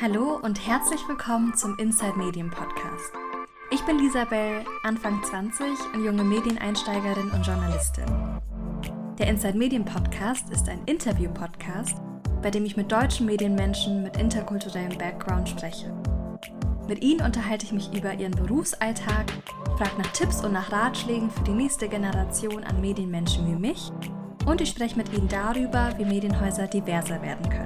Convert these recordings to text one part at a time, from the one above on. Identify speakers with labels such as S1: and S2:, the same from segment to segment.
S1: Hallo und herzlich willkommen zum Inside Medien Podcast. Ich bin Lisabel, Anfang 20 und junge Medieneinsteigerin und Journalistin. Der Inside Medien Podcast ist ein Interview-Podcast, bei dem ich mit deutschen Medienmenschen mit interkulturellem Background spreche. Mit ihnen unterhalte ich mich über ihren Berufsalltag, frage nach Tipps und nach Ratschlägen für die nächste Generation an Medienmenschen wie mich und ich spreche mit ihnen darüber, wie Medienhäuser diverser werden können.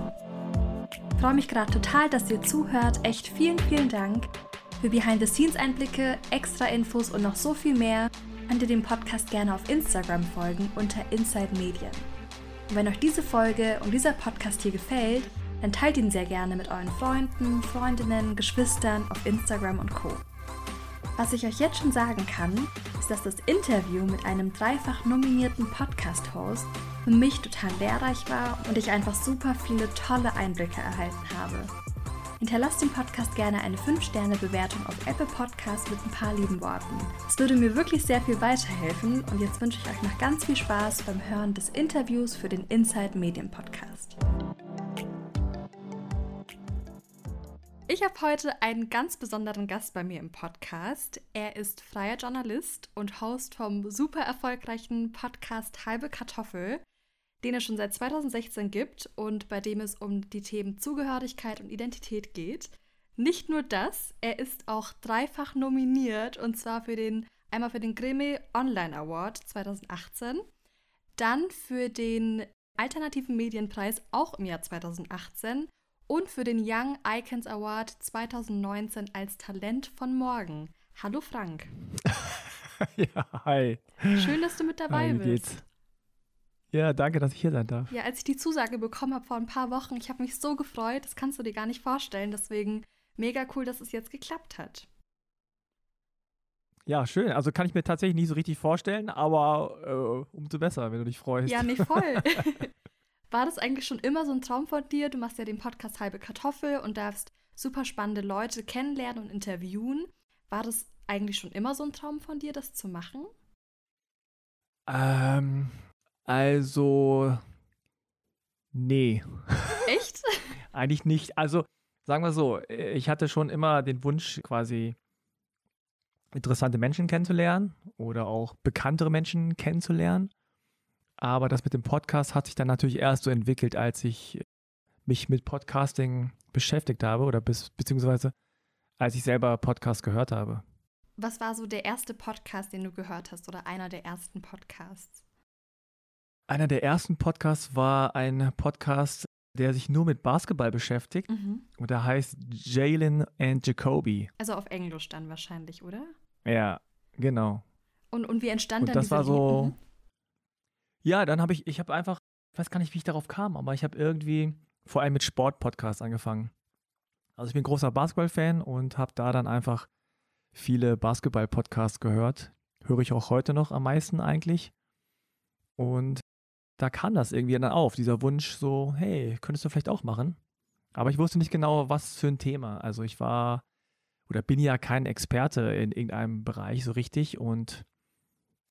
S1: Freue mich gerade total, dass ihr zuhört. Echt vielen, vielen Dank. Für Behind-the-Scenes-Einblicke, extra Infos und noch so viel mehr könnt ihr dem Podcast gerne auf Instagram folgen unter Inside Medien. Und wenn euch diese Folge und dieser Podcast hier gefällt, dann teilt ihn sehr gerne mit euren Freunden, Freundinnen, Geschwistern auf Instagram und Co. Was ich euch jetzt schon sagen kann, ist, dass das Interview mit einem dreifach nominierten Podcast-Host für mich total lehrreich war und ich einfach super viele tolle Einblicke erhalten habe. Hinterlasst dem Podcast gerne eine 5-Sterne-Bewertung auf Apple Podcasts mit ein paar lieben Worten. Es würde mir wirklich sehr viel weiterhelfen und jetzt wünsche ich euch noch ganz viel Spaß beim Hören des Interviews für den Inside Medien Podcast. Ich habe heute einen ganz besonderen Gast bei mir im Podcast. Er ist freier Journalist und Host vom super erfolgreichen Podcast Halbe Kartoffel, den es schon seit 2016 gibt und bei dem es um die Themen Zugehörigkeit und Identität geht. Nicht nur das, er ist auch dreifach nominiert und zwar für den einmal für den Grimme Online Award 2018, dann für den Alternativen Medienpreis auch im Jahr 2018 und für den Young Icons Award 2019 als Talent von morgen. Hallo Frank.
S2: ja, hi.
S1: Schön, dass du mit dabei
S2: hi,
S1: bist.
S2: Geht's? Ja, danke, dass ich hier sein darf.
S1: Ja, als ich die Zusage bekommen habe vor ein paar Wochen, ich habe mich so gefreut, das kannst du dir gar nicht vorstellen. Deswegen mega cool, dass es jetzt geklappt hat.
S2: Ja, schön. Also kann ich mir tatsächlich nicht so richtig vorstellen, aber äh, umso besser, wenn du dich freust.
S1: Ja, nee, voll. War das eigentlich schon immer so ein Traum von dir? Du machst ja den Podcast Halbe Kartoffel und darfst super spannende Leute kennenlernen und interviewen. War das eigentlich schon immer so ein Traum von dir, das zu machen?
S2: Ähm, also, nee.
S1: Echt?
S2: eigentlich nicht. Also, sagen wir so, ich hatte schon immer den Wunsch, quasi interessante Menschen kennenzulernen oder auch bekanntere Menschen kennenzulernen. Aber das mit dem Podcast hat sich dann natürlich erst so entwickelt, als ich mich mit Podcasting beschäftigt habe oder bis, beziehungsweise als ich selber Podcast gehört habe.
S1: Was war so der erste Podcast, den du gehört hast oder einer der ersten Podcasts?
S2: Einer der ersten Podcasts war ein Podcast, der sich nur mit Basketball beschäftigt mhm. und der heißt Jalen and Jacoby.
S1: Also auf Englisch dann wahrscheinlich, oder?
S2: Ja, genau.
S1: Und, und wie entstand
S2: und
S1: dann
S2: das war so,
S1: mhm.
S2: Ja, dann habe ich, ich habe einfach, ich weiß gar nicht, wie ich darauf kam, aber ich habe irgendwie vor allem mit Sport-Podcasts angefangen. Also ich bin großer Basketball-Fan und habe da dann einfach viele Basketball-Podcasts gehört. Höre ich auch heute noch am meisten eigentlich. Und da kam das irgendwie dann auf, dieser Wunsch so, hey, könntest du vielleicht auch machen? Aber ich wusste nicht genau, was für ein Thema. Also ich war oder bin ja kein Experte in irgendeinem Bereich so richtig und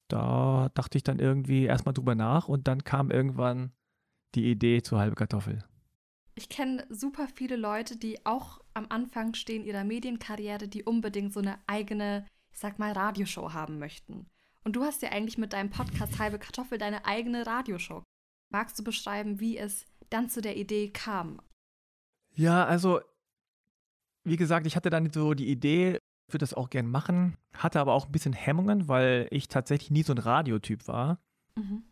S2: da dachte ich dann irgendwie erstmal drüber nach und dann kam irgendwann die Idee zur halbe Kartoffel.
S1: Ich kenne super viele Leute, die auch am Anfang stehen ihrer Medienkarriere, die unbedingt so eine eigene, ich sag mal, Radioshow haben möchten. Und du hast ja eigentlich mit deinem Podcast Halbe Kartoffel deine eigene Radioshow. Magst du beschreiben, wie es dann zu der Idee kam?
S2: Ja, also, wie gesagt, ich hatte dann so die Idee, würde das auch gern machen, hatte aber auch ein bisschen Hemmungen, weil ich tatsächlich nie so ein Radiotyp war. Mhm.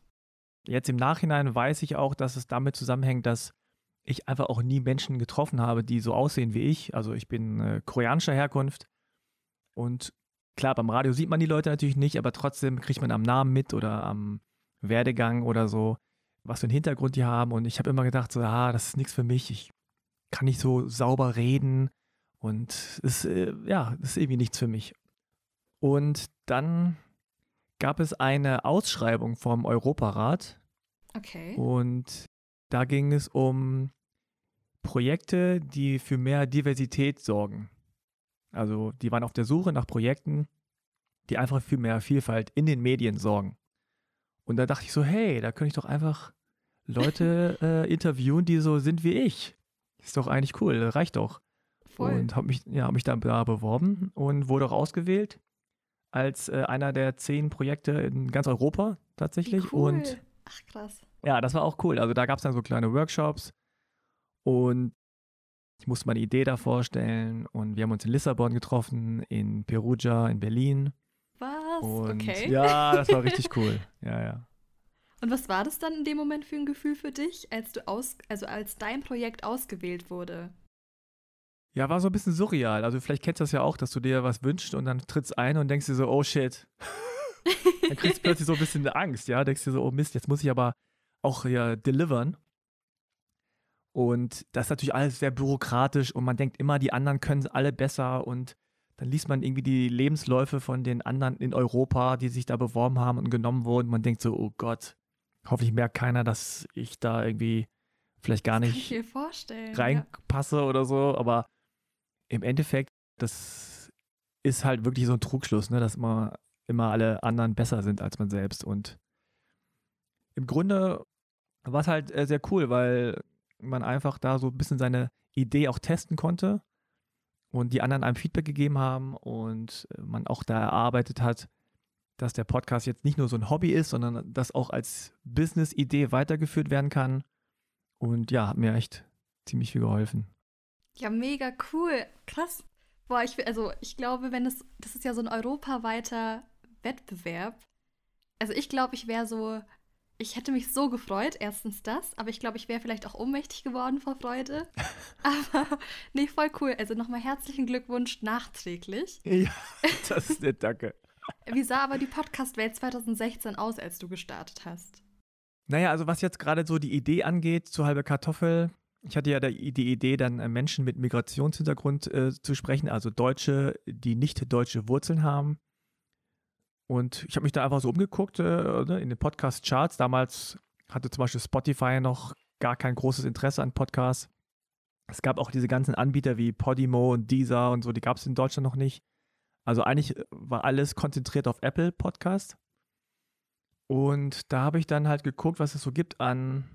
S2: Jetzt im Nachhinein weiß ich auch, dass es damit zusammenhängt, dass ich einfach auch nie Menschen getroffen habe, die so aussehen wie ich. Also ich bin äh, koreanischer Herkunft und klar, beim Radio sieht man die Leute natürlich nicht, aber trotzdem kriegt man am Namen mit oder am Werdegang oder so, was für einen Hintergrund die haben. Und ich habe immer gedacht, so, ah, das ist nichts für mich. Ich kann nicht so sauber reden und es, äh, ja, das ist irgendwie nichts für mich. Und dann gab es eine Ausschreibung vom Europarat.
S1: Okay.
S2: Und da ging es um Projekte, die für mehr Diversität sorgen. Also die waren auf der Suche nach Projekten, die einfach für mehr Vielfalt in den Medien sorgen. Und da dachte ich so, hey, da könnte ich doch einfach Leute äh, interviewen, die so sind wie ich. Ist doch eigentlich cool, reicht doch. Voll. Und habe mich, ja, hab mich da beworben und wurde auch ausgewählt als äh, einer der zehn Projekte in ganz Europa tatsächlich.
S1: Cool.
S2: Und
S1: Ach krass.
S2: Ja, das war auch cool. Also da gab es dann so kleine Workshops und ich musste meine Idee da vorstellen und wir haben uns in Lissabon getroffen, in Perugia, in Berlin.
S1: Was?
S2: Und
S1: okay.
S2: Ja, das war richtig cool. Ja, ja.
S1: Und was war das dann in dem Moment für ein Gefühl für dich, als du aus, also als dein Projekt ausgewählt wurde?
S2: Ja, war so ein bisschen surreal. Also vielleicht kennst du das ja auch, dass du dir was wünschst und dann trittst ein und denkst dir so, oh shit. dann kriegst du plötzlich so ein bisschen Angst, ja. Denkst dir so, oh Mist, jetzt muss ich aber auch ja delivern. Und das ist natürlich alles sehr bürokratisch und man denkt immer, die anderen können es alle besser und dann liest man irgendwie die Lebensläufe von den anderen in Europa, die sich da beworben haben und genommen wurden. Man denkt so, oh Gott, hoffentlich merkt keiner, dass ich da irgendwie vielleicht gar nicht reinpasse ja. oder so. Aber im Endeffekt, das ist halt wirklich so ein Trugschluss, ne? dass immer, immer alle anderen besser sind als man selbst. Und im Grunde war es halt äh, sehr cool, weil man einfach da so ein bisschen seine Idee auch testen konnte und die anderen einem Feedback gegeben haben und äh, man auch da erarbeitet hat, dass der Podcast jetzt nicht nur so ein Hobby ist, sondern das auch als Business-Idee weitergeführt werden kann. Und ja, hat mir echt ziemlich viel geholfen.
S1: Ja, mega cool. Krass. Boah, ich, also ich glaube, wenn es, das ist ja so ein europaweiter Wettbewerb. Also ich glaube, ich wäre so ich hätte mich so gefreut, erstens das, aber ich glaube, ich wäre vielleicht auch ohnmächtig geworden vor Freude. aber nee, voll cool. Also nochmal herzlichen Glückwunsch nachträglich.
S2: Ja, das ist nett, danke.
S1: Wie sah aber die Podcast-Welt 2016 aus, als du gestartet hast?
S2: Naja, also was jetzt gerade so die Idee angeht, zu halbe Kartoffel, ich hatte ja die Idee, dann äh, Menschen mit Migrationshintergrund äh, zu sprechen, also Deutsche, die nicht deutsche Wurzeln haben. Und ich habe mich da einfach so umgeguckt äh, ne, in den Podcast-Charts. Damals hatte zum Beispiel Spotify noch gar kein großes Interesse an Podcasts. Es gab auch diese ganzen Anbieter wie Podimo und Deezer und so, die gab es in Deutschland noch nicht. Also eigentlich war alles konzentriert auf Apple Podcast. Und da habe ich dann halt geguckt, was es so gibt an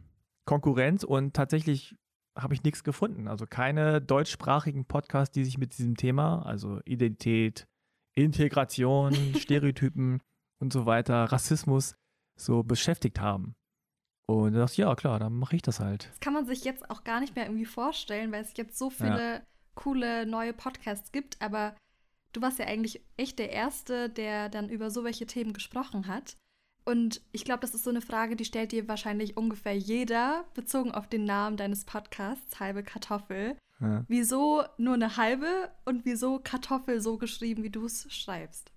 S2: Konkurrenz und tatsächlich habe ich nichts gefunden. Also keine deutschsprachigen Podcasts, die sich mit diesem Thema, also Identität, Integration, Stereotypen und so weiter, Rassismus so beschäftigt haben. Und da dachte ich, ja klar, dann mache ich das halt.
S1: Das kann man sich jetzt auch gar nicht mehr irgendwie vorstellen, weil es jetzt so viele ja. coole neue Podcasts gibt, aber du warst ja eigentlich echt der Erste, der dann über so welche Themen gesprochen hat. Und ich glaube, das ist so eine Frage, die stellt dir wahrscheinlich ungefähr jeder, bezogen auf den Namen deines Podcasts, halbe Kartoffel. Ja. Wieso nur eine halbe und wieso Kartoffel so geschrieben, wie du es schreibst?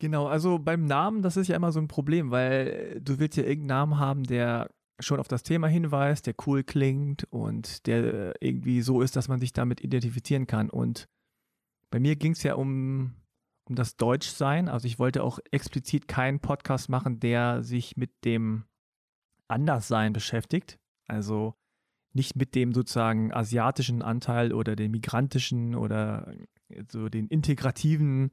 S2: Genau, also beim Namen, das ist ja immer so ein Problem, weil du willst ja irgendeinen Namen haben, der schon auf das Thema hinweist, der cool klingt und der irgendwie so ist, dass man sich damit identifizieren kann. Und bei mir ging es ja um, um das Deutschsein. Also ich wollte auch explizit keinen Podcast machen, der sich mit dem Anderssein beschäftigt. Also nicht mit dem sozusagen asiatischen Anteil oder dem migrantischen oder so den integrativen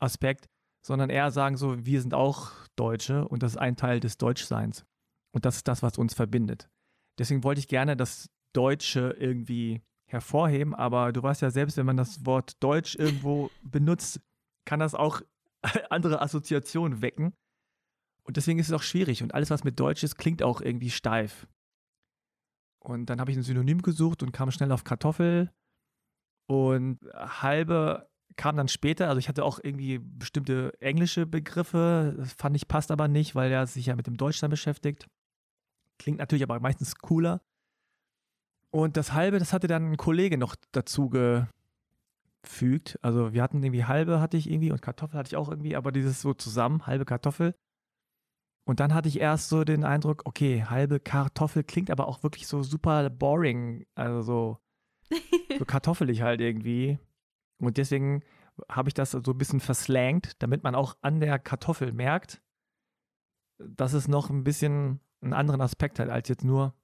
S2: Aspekt, sondern eher sagen so, wir sind auch Deutsche und das ist ein Teil des Deutschseins. Und das ist das, was uns verbindet. Deswegen wollte ich gerne das Deutsche irgendwie hervorheben, aber du weißt ja selbst, wenn man das Wort Deutsch irgendwo benutzt, kann das auch andere Assoziationen wecken. Und deswegen ist es auch schwierig. Und alles, was mit Deutsch ist, klingt auch irgendwie steif. Und dann habe ich ein Synonym gesucht und kam schnell auf Kartoffel. Und halbe kam dann später. Also ich hatte auch irgendwie bestimmte englische Begriffe. Das fand ich passt aber nicht, weil er sich ja mit dem Deutschland beschäftigt. Klingt natürlich aber meistens cooler. Und das halbe, das hatte dann ein Kollege noch dazu gefügt. Also wir hatten irgendwie halbe hatte ich irgendwie und Kartoffel hatte ich auch irgendwie, aber dieses so zusammen, halbe Kartoffel. Und dann hatte ich erst so den Eindruck, okay, halbe Kartoffel klingt aber auch wirklich so super boring, also so, so kartoffelig halt irgendwie. Und deswegen habe ich das so ein bisschen verslangt, damit man auch an der Kartoffel merkt, dass es noch ein bisschen einen anderen Aspekt hat, als jetzt nur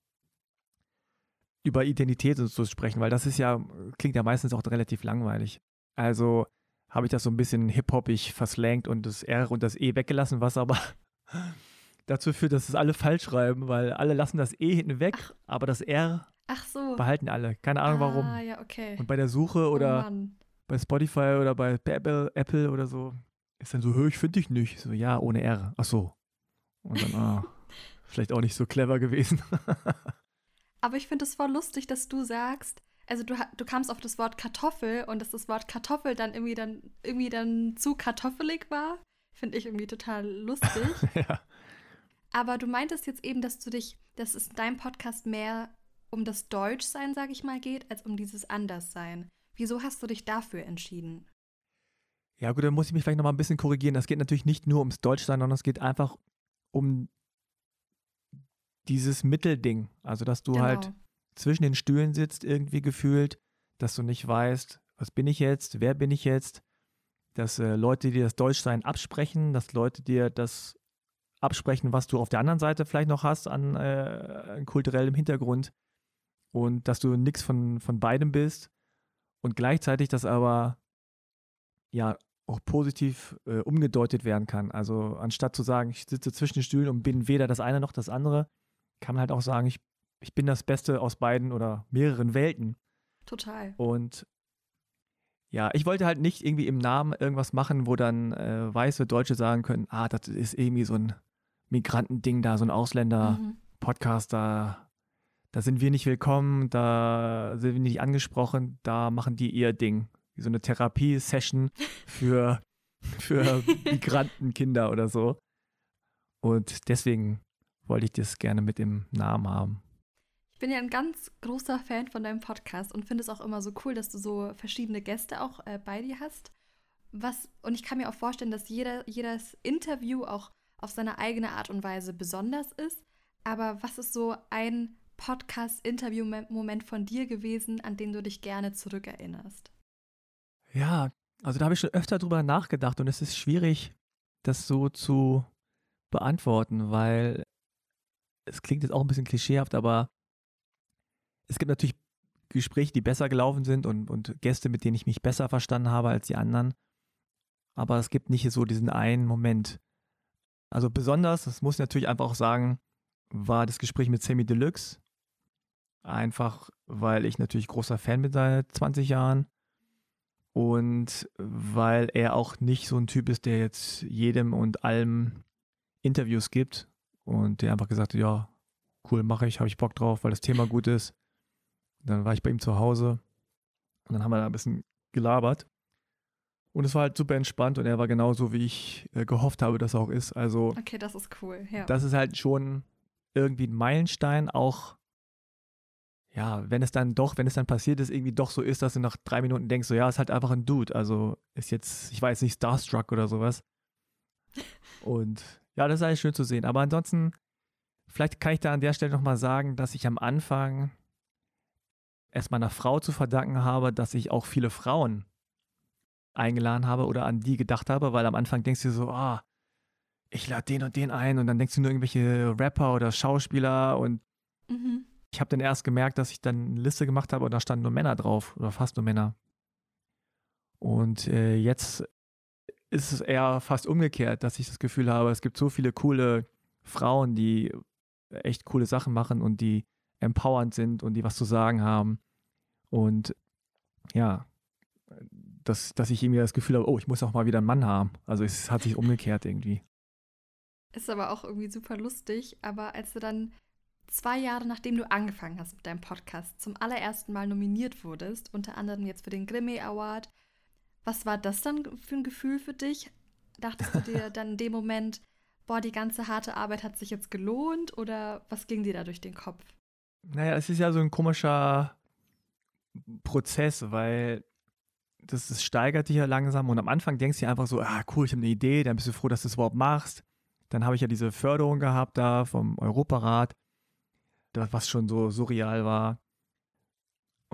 S2: über Identität zu sprechen, weil das ist ja, klingt ja meistens auch relativ langweilig. Also habe ich das so ein bisschen hip-hoppig verslangt und das R und das E weggelassen, was aber dazu führt, dass es alle falsch schreiben, weil alle lassen das E hinten weg, Ach. aber das R
S1: Ach so.
S2: Behalten alle. Keine Ahnung
S1: ah,
S2: warum.
S1: Ja, okay.
S2: Und bei der Suche
S1: Oh
S2: oder
S1: Mann.
S2: bei Spotify oder bei Apple, Apple oder so ist dann so, ich finde dich nicht. So, ja, ohne R. Ach so. Und dann, ah, vielleicht auch nicht so clever gewesen.
S1: Aber ich finde es voll lustig, dass du sagst, also du, du kamst auf das Wort Kartoffel und dass das Wort Kartoffel dann irgendwie dann irgendwie dann zu kartoffelig war. Finde ich irgendwie total lustig.
S2: ja.
S1: Aber du meintest jetzt eben, dass du dich, dass es in deinem Podcast mehr um das Deutschsein, sage ich mal, geht, als um dieses Anderssein. Wieso hast du dich dafür entschieden?
S2: Ja, gut, dann muss ich mich vielleicht nochmal ein bisschen korrigieren. Das geht natürlich nicht nur ums Deutschsein, sondern es geht einfach um dieses Mittelding. Also, dass du halt zwischen den Stühlen sitzt, irgendwie gefühlt, dass du nicht weißt, was bin ich jetzt, wer bin ich jetzt, dass äh, Leute dir das Deutschsein absprechen, dass Leute dir das absprechen, was du auf der anderen Seite vielleicht noch hast an, äh, an kulturellem Hintergrund und dass du nichts von, von beidem bist und gleichzeitig das aber ja auch positiv äh, umgedeutet werden kann. Also anstatt zu sagen, ich sitze zwischen den Stühlen und bin weder das eine noch das andere, kann man halt auch sagen, ich, ich bin das Beste aus beiden oder mehreren Welten.
S1: Total.
S2: Und ja, ich wollte halt nicht irgendwie im Namen irgendwas machen, wo dann äh, weiße Deutsche sagen können, ah, das ist irgendwie so ein Migrantending da, so ein Ausländer-Podcast,
S1: Mhm.
S2: da, da sind wir nicht willkommen, da sind wir nicht angesprochen, da machen die ihr Ding. Wie so eine Therapie-Session für, für Migrantenkinder oder so. Und deswegen wollte ich das gerne mit dem Namen haben.
S1: Ich bin ja ein ganz großer Fan von deinem Podcast und finde es auch immer so cool, dass du so verschiedene Gäste auch äh, bei dir hast. Was, und ich kann mir auch vorstellen, dass jeder, jedes Interview auch auf seine eigene Art und Weise besonders ist. Aber was ist so ein Podcast-Interview-Moment von dir gewesen, an den du dich gerne zurückerinnerst?
S2: Ja, also da habe ich schon öfter drüber nachgedacht und es ist schwierig, das so zu beantworten, weil es klingt jetzt auch ein bisschen klischeehaft, aber es gibt natürlich Gespräche, die besser gelaufen sind und, und Gäste, mit denen ich mich besser verstanden habe als die anderen. Aber es gibt nicht so diesen einen Moment. Also besonders, das muss ich natürlich einfach auch sagen, war das Gespräch mit Sammy Deluxe. Einfach, weil ich natürlich großer Fan bin seit 20 Jahren. Und weil er auch nicht so ein Typ ist, der jetzt jedem und allem Interviews gibt und der einfach gesagt hat, ja, cool, mache ich, habe ich Bock drauf, weil das Thema gut ist. Dann war ich bei ihm zu Hause und dann haben wir da ein bisschen gelabert. Und es war halt super entspannt und er war genauso, wie ich äh, gehofft habe, dass er auch ist. Also,
S1: Okay, das ist cool, ja.
S2: das ist halt schon irgendwie ein Meilenstein, auch ja, wenn es dann doch, wenn es dann passiert ist, irgendwie doch so ist, dass du nach drei Minuten denkst, so ja, ist halt einfach ein Dude. Also ist jetzt, ich weiß nicht, Starstruck oder sowas. Und ja, das ist alles schön zu sehen. Aber ansonsten, vielleicht kann ich da an der Stelle nochmal sagen, dass ich am Anfang es meiner Frau zu verdanken habe, dass ich auch viele Frauen eingeladen habe oder an die gedacht habe, weil am Anfang denkst du so, ah, ich lade den und den ein und dann denkst du nur irgendwelche Rapper oder Schauspieler und
S1: mhm.
S2: ich habe dann erst gemerkt, dass ich dann eine Liste gemacht habe und da standen nur Männer drauf oder fast nur Männer. Und äh, jetzt ist es eher fast umgekehrt, dass ich das Gefühl habe, es gibt so viele coole Frauen, die echt coole Sachen machen und die empowernd sind und die was zu sagen haben. Und ja, dass, dass ich irgendwie das Gefühl habe, oh, ich muss auch mal wieder einen Mann haben. Also es hat sich umgekehrt irgendwie.
S1: Ist aber auch irgendwie super lustig. Aber als du dann zwei Jahre nachdem du angefangen hast mit deinem Podcast zum allerersten Mal nominiert wurdest, unter anderem jetzt für den Grammy Award, was war das dann für ein Gefühl für dich? Dachtest du dir dann in dem Moment, boah, die ganze harte Arbeit hat sich jetzt gelohnt oder was ging dir da durch den Kopf?
S2: Naja, es ist ja so ein komischer Prozess, weil das, das steigert dich ja langsam und am Anfang denkst du dir einfach so, ah cool, ich habe eine Idee, dann bist du froh, dass du es überhaupt machst. Dann habe ich ja diese Förderung gehabt da vom Europarat, was schon so surreal war.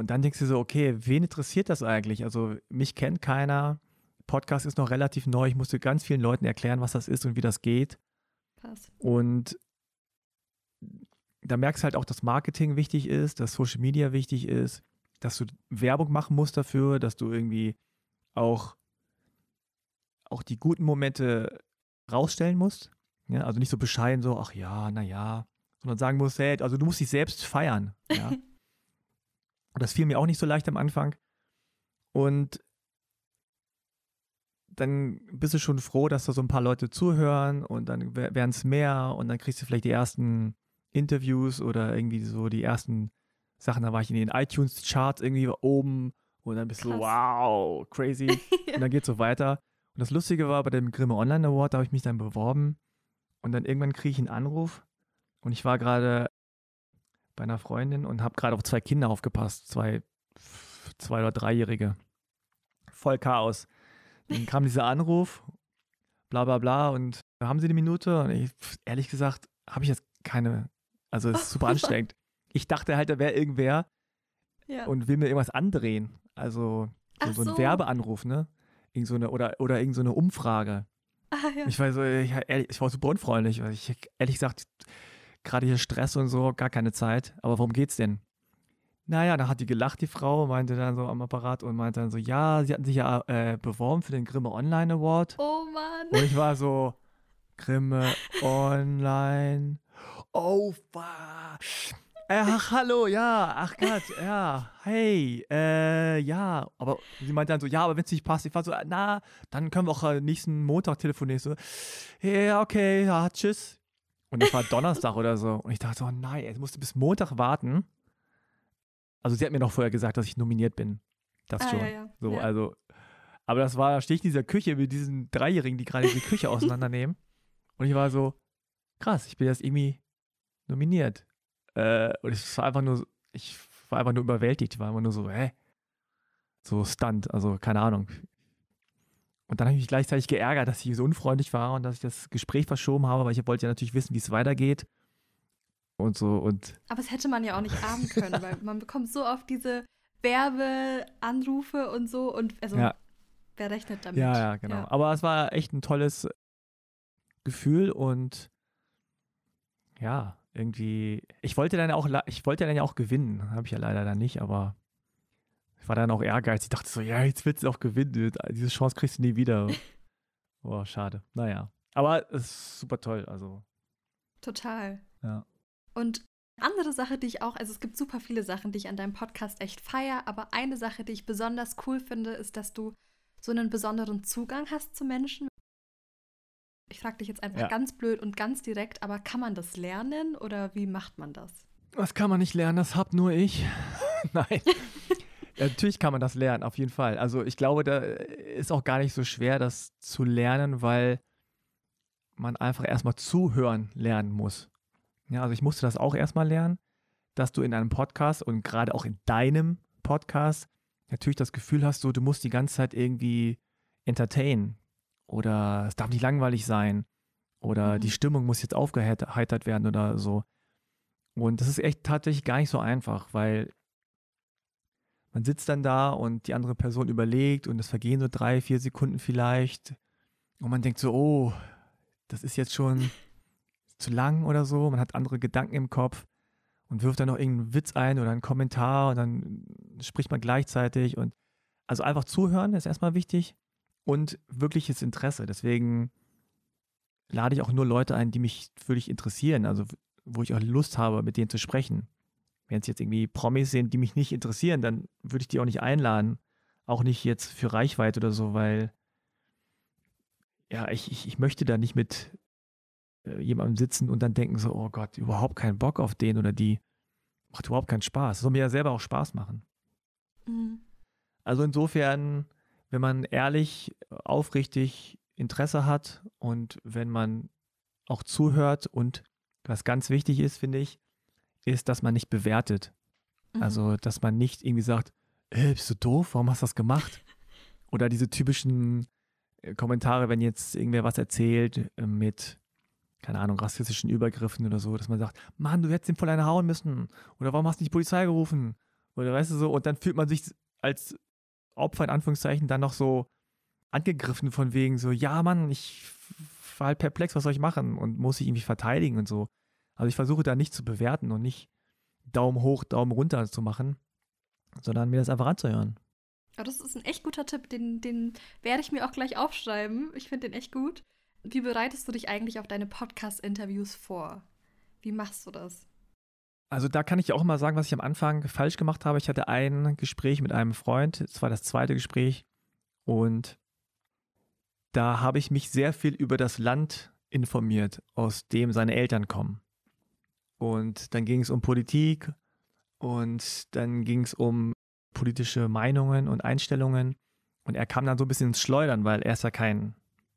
S2: Und dann denkst du so, okay, wen interessiert das eigentlich? Also mich kennt keiner, Podcast ist noch relativ neu, ich musste ganz vielen Leuten erklären, was das ist und wie das geht.
S1: Krass.
S2: Und da merkst du halt auch, dass Marketing wichtig ist, dass Social Media wichtig ist, dass du Werbung machen musst dafür, dass du irgendwie auch, auch die guten Momente rausstellen musst. Ja, also nicht so bescheiden, so, ach ja, naja, sondern sagen musst, hey, also du musst dich selbst feiern. Ja? Das fiel mir auch nicht so leicht am Anfang. Und dann bist du schon froh, dass da so ein paar Leute zuhören und dann werden es mehr und dann kriegst du vielleicht die ersten Interviews oder irgendwie so die ersten Sachen. Da war ich in den iTunes-Charts irgendwie oben und dann bist du so, wow, crazy. ja. Und dann geht es so weiter. Und das Lustige war, bei dem Grimme Online Award, da habe ich mich dann beworben und dann irgendwann kriege ich einen Anruf und ich war gerade bei einer Freundin und habe gerade auf zwei Kinder aufgepasst, zwei, zwei oder dreijährige. Voll Chaos. Dann kam dieser Anruf, bla bla bla und haben Sie eine Minute? Und ich, ehrlich gesagt, habe ich jetzt keine, also es ist super anstrengend. Ich dachte halt, da wäre irgendwer ja. und will mir irgendwas andrehen. Also so, so ein Werbeanruf, ne? Irgend so eine, oder, oder irgend so eine Umfrage. Ah, ja. Ich war so, ich, ehrlich, ich war super unfreundlich. Ich, ehrlich gesagt, gerade hier Stress und so, gar keine Zeit. Aber worum geht's denn? Naja, da hat die gelacht, die Frau, meinte dann so am Apparat und meinte dann so, ja, sie hatten sich ja äh, beworben für den Grimme Online Award.
S1: Oh Mann.
S2: Und ich war so, Grimme Online. Oh, fuck. Ach, hallo, ja, ach Gott, ja, hey, äh, ja, aber sie meinte dann so, ja, aber wenn es nicht passt, ich war so, na, dann können wir auch äh, nächsten Montag telefonieren. So, ja, okay, ja, tschüss. Und das war Donnerstag oder so. Und ich dachte so, nein, jetzt musste bis Montag warten. Also sie hat mir noch vorher gesagt, dass ich nominiert bin. Das ah, schon. Ja, ja. So, ja. also. Aber das war, da stehe ich in dieser Küche mit diesen Dreijährigen, die gerade die Küche auseinandernehmen. Und ich war so, krass, ich bin jetzt irgendwie nominiert. Äh, und ich war einfach nur, ich war einfach nur überwältigt. Ich war einfach nur so, hä? So Stunt, also keine Ahnung. Und dann habe ich mich gleichzeitig geärgert, dass ich so unfreundlich war und dass ich das Gespräch verschoben habe, weil ich wollte ja natürlich wissen, wie es weitergeht. Und so und.
S1: Aber das hätte man ja auch nicht ahnen können, weil man bekommt so oft diese Werbeanrufe und so und also ja. wer rechnet damit?
S2: Ja, ja, genau. Ja. Aber es war echt ein tolles Gefühl und ja, irgendwie. Ich wollte dann auch, ich wollte dann ja auch gewinnen, habe ich ja leider dann nicht, aber ich war dann auch ehrgeizig. Ich dachte so, ja, jetzt willst du auch gewinnen. Diese Chance kriegst du nie wieder. Boah, schade. Naja. Aber es ist super toll. Also.
S1: Total.
S2: Ja.
S1: Und andere Sache, die ich auch, also es gibt super viele Sachen, die ich an deinem Podcast echt feier, aber eine Sache, die ich besonders cool finde, ist, dass du so einen besonderen Zugang hast zu Menschen. Ich frage dich jetzt einfach ja. ganz blöd und ganz direkt, aber kann man das lernen oder wie macht man das?
S2: Das kann man nicht lernen, das hab nur ich. Nein. Ja, natürlich kann man das lernen, auf jeden Fall. Also ich glaube, da ist auch gar nicht so schwer, das zu lernen, weil man einfach erstmal zuhören lernen muss. Ja, also ich musste das auch erstmal lernen, dass du in einem Podcast und gerade auch in deinem Podcast natürlich das Gefühl hast, so, du musst die ganze Zeit irgendwie entertainen oder es darf nicht langweilig sein oder mhm. die Stimmung muss jetzt aufgeheitert werden oder so. Und das ist echt tatsächlich gar nicht so einfach, weil man sitzt dann da und die andere Person überlegt und es vergehen so drei, vier Sekunden vielleicht und man denkt so, oh, das ist jetzt schon zu lang oder so. Man hat andere Gedanken im Kopf und wirft dann noch irgendeinen Witz ein oder einen Kommentar und dann spricht man gleichzeitig und also einfach zuhören ist erstmal wichtig und wirkliches Interesse. Deswegen lade ich auch nur Leute ein, die mich wirklich interessieren, also wo ich auch Lust habe, mit denen zu sprechen. Wenn es jetzt irgendwie Promis sind, die mich nicht interessieren, dann würde ich die auch nicht einladen. Auch nicht jetzt für Reichweite oder so, weil ja, ich, ich, ich möchte da nicht mit äh, jemandem sitzen und dann denken so, oh Gott, überhaupt keinen Bock auf den oder die. Macht überhaupt keinen Spaß. Das soll mir ja selber auch Spaß machen. Mhm. Also insofern, wenn man ehrlich, aufrichtig Interesse hat und wenn man auch zuhört und was ganz wichtig ist, finde ich, ist, dass man nicht bewertet. Mhm. Also, dass man nicht irgendwie sagt, äh, bist du doof, warum hast du das gemacht? Oder diese typischen äh, Kommentare, wenn jetzt irgendwer was erzählt äh, mit, keine Ahnung, rassistischen Übergriffen oder so, dass man sagt, Mann, du hättest ihn voll eine hauen müssen. Oder warum hast du nicht die Polizei gerufen? Oder weißt du so, und dann fühlt man sich als Opfer in Anführungszeichen dann noch so angegriffen von wegen so, ja Mann, ich war halt perplex, was soll ich machen? Und muss ich irgendwie verteidigen und so. Also ich versuche da nicht zu bewerten und nicht Daumen hoch, Daumen runter zu machen, sondern mir das einfach anzuhören.
S1: Ja, das ist ein echt guter Tipp, den, den werde ich mir auch gleich aufschreiben. Ich finde den echt gut. Wie bereitest du dich eigentlich auf deine Podcast-Interviews vor? Wie machst du das?
S2: Also da kann ich auch mal sagen, was ich am Anfang falsch gemacht habe. Ich hatte ein Gespräch mit einem Freund, es war das zweite Gespräch und da habe ich mich sehr viel über das Land informiert, aus dem seine Eltern kommen. Und dann ging es um Politik und dann ging es um politische Meinungen und Einstellungen. Und er kam dann so ein bisschen ins Schleudern, weil er ist ja kein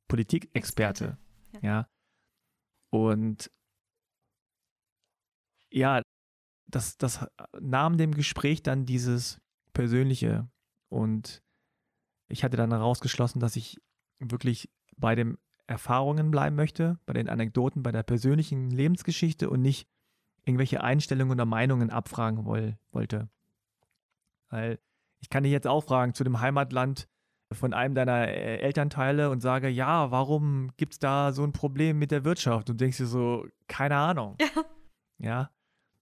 S2: Politikexperte. Ja. ja. Und ja, das, das nahm dem Gespräch dann dieses Persönliche. Und ich hatte dann herausgeschlossen, dass ich wirklich bei den Erfahrungen bleiben möchte, bei den Anekdoten, bei der persönlichen Lebensgeschichte und nicht irgendwelche Einstellungen oder Meinungen abfragen woll, wollte. Weil ich kann dich jetzt auch fragen zu dem Heimatland von einem deiner äh, Elternteile und sage, ja, warum gibt es da so ein Problem mit der Wirtschaft? Und denkst dir so, keine Ahnung. Ja. ja.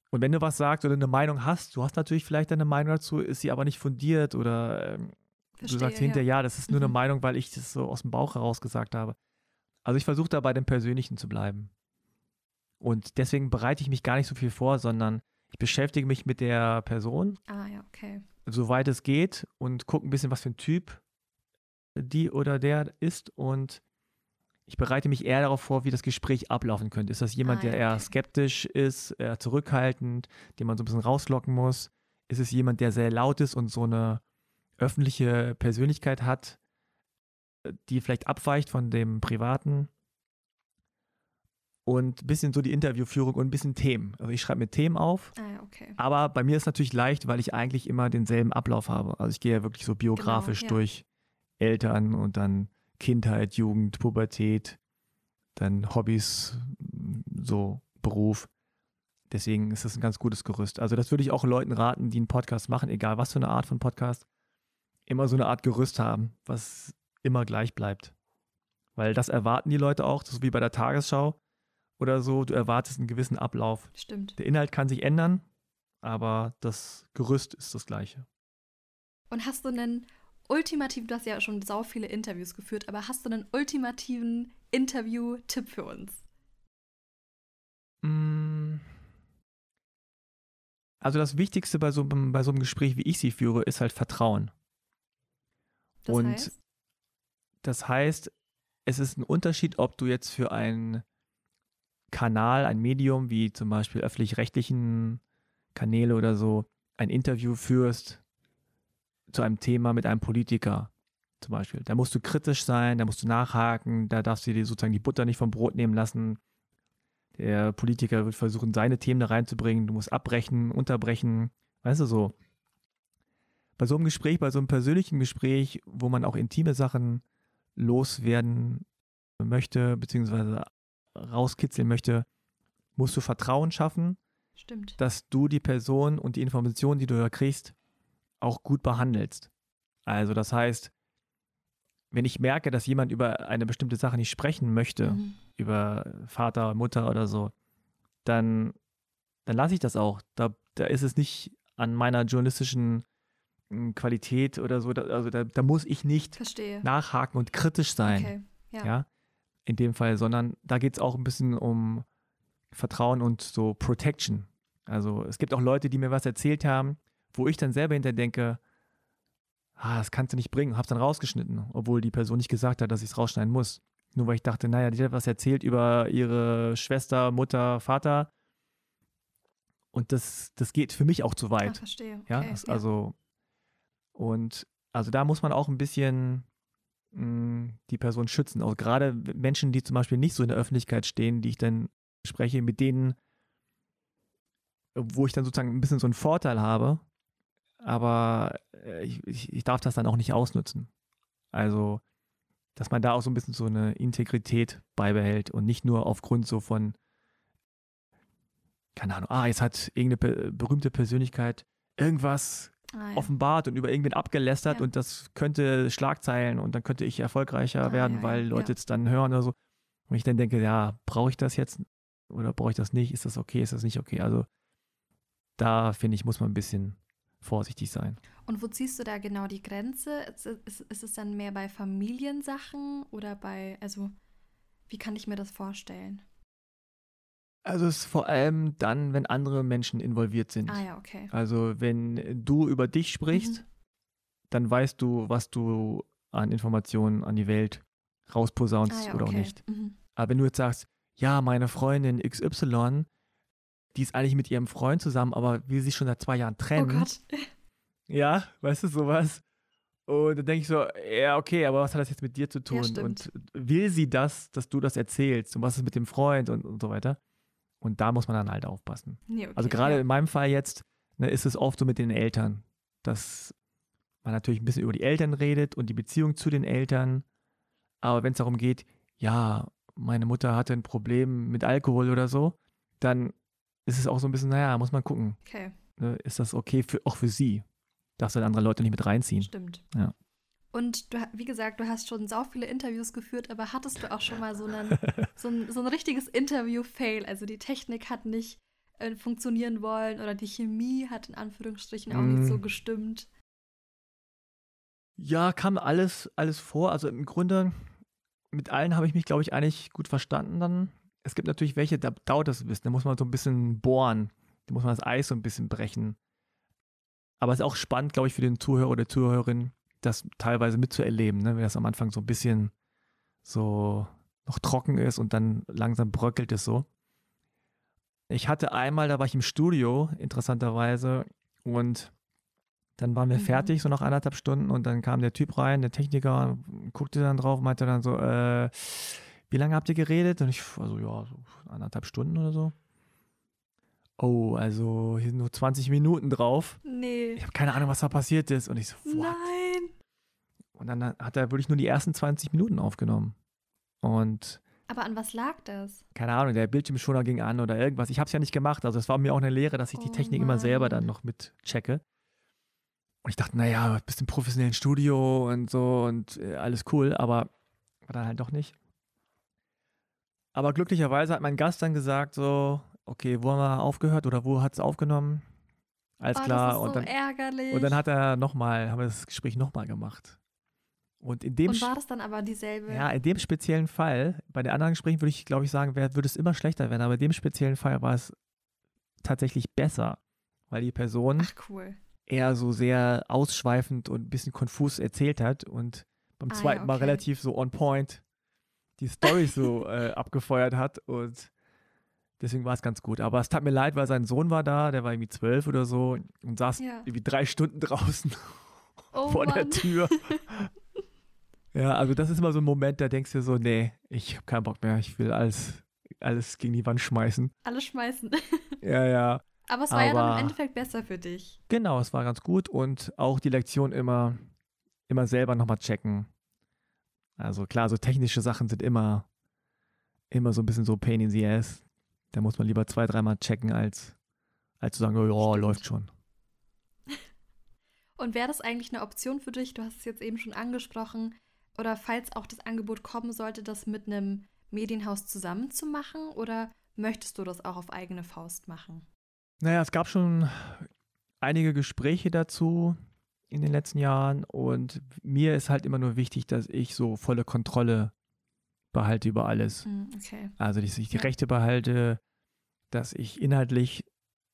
S2: Und wenn du was sagst oder eine Meinung hast, du hast natürlich vielleicht eine Meinung dazu, ist sie aber nicht fundiert oder ähm, Verstehe, du sagst hinterher, ja. ja, das ist nur mhm. eine Meinung, weil ich das so aus dem Bauch heraus gesagt habe. Also ich versuche da bei dem Persönlichen zu bleiben. Und deswegen bereite ich mich gar nicht so viel vor, sondern ich beschäftige mich mit der Person.
S1: Ah, ja, okay.
S2: Soweit es geht und gucke ein bisschen, was für ein Typ die oder der ist. Und ich bereite mich eher darauf vor, wie das Gespräch ablaufen könnte. Ist das jemand, ah, ja, der eher okay. skeptisch ist, eher zurückhaltend, den man so ein bisschen rauslocken muss? Ist es jemand, der sehr laut ist und so eine öffentliche Persönlichkeit hat, die vielleicht abweicht von dem privaten? Und ein bisschen so die Interviewführung und ein bisschen Themen. Also ich schreibe mir Themen auf.
S1: Ah, okay.
S2: Aber bei mir ist es natürlich leicht, weil ich eigentlich immer denselben Ablauf habe. Also ich gehe ja wirklich so biografisch genau, ja. durch Eltern und dann Kindheit, Jugend, Pubertät, dann Hobbys, so Beruf. Deswegen ist das ein ganz gutes Gerüst. Also das würde ich auch Leuten raten, die einen Podcast machen, egal was für eine Art von Podcast, immer so eine Art Gerüst haben, was immer gleich bleibt. Weil das erwarten die Leute auch, so wie bei der Tagesschau oder so, du erwartest einen gewissen Ablauf.
S1: Stimmt.
S2: Der Inhalt kann sich ändern, aber das Gerüst ist das gleiche.
S1: Und hast du einen ultimativen, du hast ja schon sau viele Interviews geführt, aber hast du einen ultimativen Interview-Tipp für uns?
S2: Mm. Also das Wichtigste bei so, bei so einem Gespräch, wie ich sie führe, ist halt Vertrauen.
S1: Das Und heißt?
S2: das heißt, es ist ein Unterschied, ob du jetzt für ein Kanal, ein Medium, wie zum Beispiel öffentlich-rechtlichen Kanäle oder so, ein Interview führst zu einem Thema mit einem Politiker zum Beispiel. Da musst du kritisch sein, da musst du nachhaken, da darfst du dir sozusagen die Butter nicht vom Brot nehmen lassen. Der Politiker wird versuchen, seine Themen da reinzubringen. Du musst abbrechen, unterbrechen, weißt du so. Bei so einem Gespräch, bei so einem persönlichen Gespräch, wo man auch intime Sachen loswerden möchte, beziehungsweise rauskitzeln möchte, musst du Vertrauen schaffen,
S1: Stimmt.
S2: dass du die Person und die Informationen, die du da kriegst, auch gut behandelst. Also das heißt, wenn ich merke, dass jemand über eine bestimmte Sache nicht sprechen möchte, mhm. über Vater, Mutter oder so, dann, dann lasse ich das auch. Da, da ist es nicht an meiner journalistischen hm, Qualität oder so, da, also da, da muss ich nicht
S1: Verstehe.
S2: nachhaken und kritisch sein.
S1: Okay. Ja.
S2: ja in dem Fall, sondern da geht es auch ein bisschen um Vertrauen und so Protection. Also es gibt auch Leute, die mir was erzählt haben, wo ich dann selber hinter denke, ah, das kannst du nicht bringen, hab's dann rausgeschnitten, obwohl die Person nicht gesagt hat, dass ich es rausschneiden muss. Nur weil ich dachte, naja, die hat was erzählt über ihre Schwester, Mutter, Vater. Und das, das geht für mich auch zu weit.
S1: Ah, verstehe. Okay,
S2: ja, das, ja, also und also da muss man auch ein bisschen die Person schützen. Auch gerade Menschen, die zum Beispiel nicht so in der Öffentlichkeit stehen, die ich dann spreche, mit denen, wo ich dann sozusagen ein bisschen so einen Vorteil habe, aber äh, ich, ich, ich darf das dann auch nicht ausnutzen. Also, dass man da auch so ein bisschen so eine Integrität beibehält und nicht nur aufgrund so von, keine Ahnung, ah, jetzt hat irgendeine berühmte Persönlichkeit irgendwas ah, ja. offenbart und über irgendwen abgelästert ja. und das könnte Schlagzeilen und dann könnte ich erfolgreicher ah, werden, ja, weil Leute es dann hören oder so. Und ich dann denke, ja, brauche ich das jetzt oder brauche ich das nicht? Ist das okay? Ist das nicht okay? Also da finde ich, muss man ein bisschen vorsichtig sein.
S1: Und wo ziehst du da genau die Grenze? Ist, ist, ist es dann mehr bei Familiensachen oder bei, also wie kann ich mir das vorstellen?
S2: Also es ist vor allem dann, wenn andere Menschen involviert sind.
S1: Ah ja, okay.
S2: Also wenn du über dich sprichst, mhm. dann weißt du, was du an Informationen an die Welt rausposaunst ah, ja, oder okay. auch nicht. Mhm. Aber wenn du jetzt sagst, ja, meine Freundin XY, die ist eigentlich mit ihrem Freund zusammen, aber will sich schon seit zwei Jahren trennen. Oh Gott. Ja, weißt du, sowas. Und dann denke ich so, ja, okay, aber was hat das jetzt mit dir zu tun? Ja, und will sie das, dass du das erzählst? Und was ist mit dem Freund und, und so weiter? Und da muss man dann halt aufpassen. Nee, okay, also gerade ja. in meinem Fall jetzt ne, ist es oft so mit den Eltern, dass man natürlich ein bisschen über die Eltern redet und die Beziehung zu den Eltern. Aber wenn es darum geht, ja, meine Mutter hatte ein Problem mit Alkohol oder so, dann ist es auch so ein bisschen, naja, muss man gucken. Okay. Ne, ist das okay für, auch für sie? Darfst du halt andere Leute nicht mit reinziehen.
S1: Stimmt.
S2: Ja.
S1: Und du, wie gesagt, du hast schon sau viele Interviews geführt, aber hattest du auch schon mal so, einen, so, ein, so ein richtiges Interview-Fail? Also die Technik hat nicht äh, funktionieren wollen oder die Chemie hat in Anführungsstrichen auch mm. nicht so mm. gestimmt.
S2: Ja, kam alles, alles vor. Also im Grunde, mit allen habe ich mich, glaube ich, eigentlich gut verstanden dann. Es gibt natürlich welche, da dauert das ein bisschen. Da muss man so ein bisschen bohren. Da muss man das Eis so ein bisschen brechen. Aber es ist auch spannend, glaube ich, für den Zuhörer oder Zuhörerin, das teilweise mitzuerleben, ne? wenn das am Anfang so ein bisschen so noch trocken ist und dann langsam bröckelt es so. Ich hatte einmal, da war ich im Studio, interessanterweise, und dann waren wir mhm. fertig, so nach anderthalb Stunden, und dann kam der Typ rein, der Techniker, guckte dann drauf, meinte dann so, äh, wie lange habt ihr geredet? Und ich, also ja, so anderthalb Stunden oder so oh, also hier sind nur 20 Minuten drauf.
S1: Nee.
S2: Ich habe keine Ahnung, was da passiert ist. Und ich so, what?
S1: Nein.
S2: Und dann hat er wirklich nur die ersten 20 Minuten aufgenommen. Und.
S1: Aber an was lag das?
S2: Keine Ahnung, der Bildschirmschoner ging an oder irgendwas. Ich habe es ja nicht gemacht. Also es war mir auch eine Lehre, dass ich die oh Technik Mann. immer selber dann noch mit checke. Und ich dachte, naja, bist im professionellen Studio und so und äh, alles cool, aber war dann halt doch nicht. Aber glücklicherweise hat mein Gast dann gesagt, so, okay, wo haben wir aufgehört oder wo hat es aufgenommen? Alles oh, klar. Und, dann,
S1: ärgerlich.
S2: und dann hat er nochmal, haben wir das Gespräch nochmal gemacht. Und in dem
S1: und war das dann aber dieselbe?
S2: Ja, in dem speziellen Fall, bei den anderen Gesprächen würde ich, glaube ich, sagen, würde es immer schlechter werden, aber in dem speziellen Fall war es tatsächlich besser, weil die Person
S1: Ach, cool.
S2: eher so sehr ausschweifend und ein bisschen konfus erzählt hat und beim ah, zweiten ja, okay. Mal relativ so on point die Story so äh, abgefeuert hat und Deswegen war es ganz gut. Aber es tat mir leid, weil sein Sohn war da, der war irgendwie zwölf oder so und saß ja. irgendwie drei Stunden draußen oh, vor Mann. der Tür. ja, also das ist immer so ein Moment, da denkst du so, nee, ich habe keinen Bock mehr, ich will alles, alles gegen die Wand schmeißen.
S1: Alles schmeißen.
S2: ja, ja.
S1: Aber es war Aber, ja dann im Endeffekt besser für dich.
S2: Genau, es war ganz gut und auch die Lektion immer, immer selber nochmal checken. Also klar, so technische Sachen sind immer, immer so ein bisschen so Pain in the Ass. Da muss man lieber zwei, dreimal checken, als, als zu sagen, oh, ja, läuft schon.
S1: Und wäre das eigentlich eine Option für dich? Du hast es jetzt eben schon angesprochen. Oder falls auch das Angebot kommen sollte, das mit einem Medienhaus zusammen zu machen? Oder möchtest du das auch auf eigene Faust machen?
S2: Naja, es gab schon einige Gespräche dazu in den letzten Jahren und mir ist halt immer nur wichtig, dass ich so volle Kontrolle behalte über alles.
S1: Hm, okay.
S2: Also, dass ich die. Rechte behalte, dass ich inhaltlich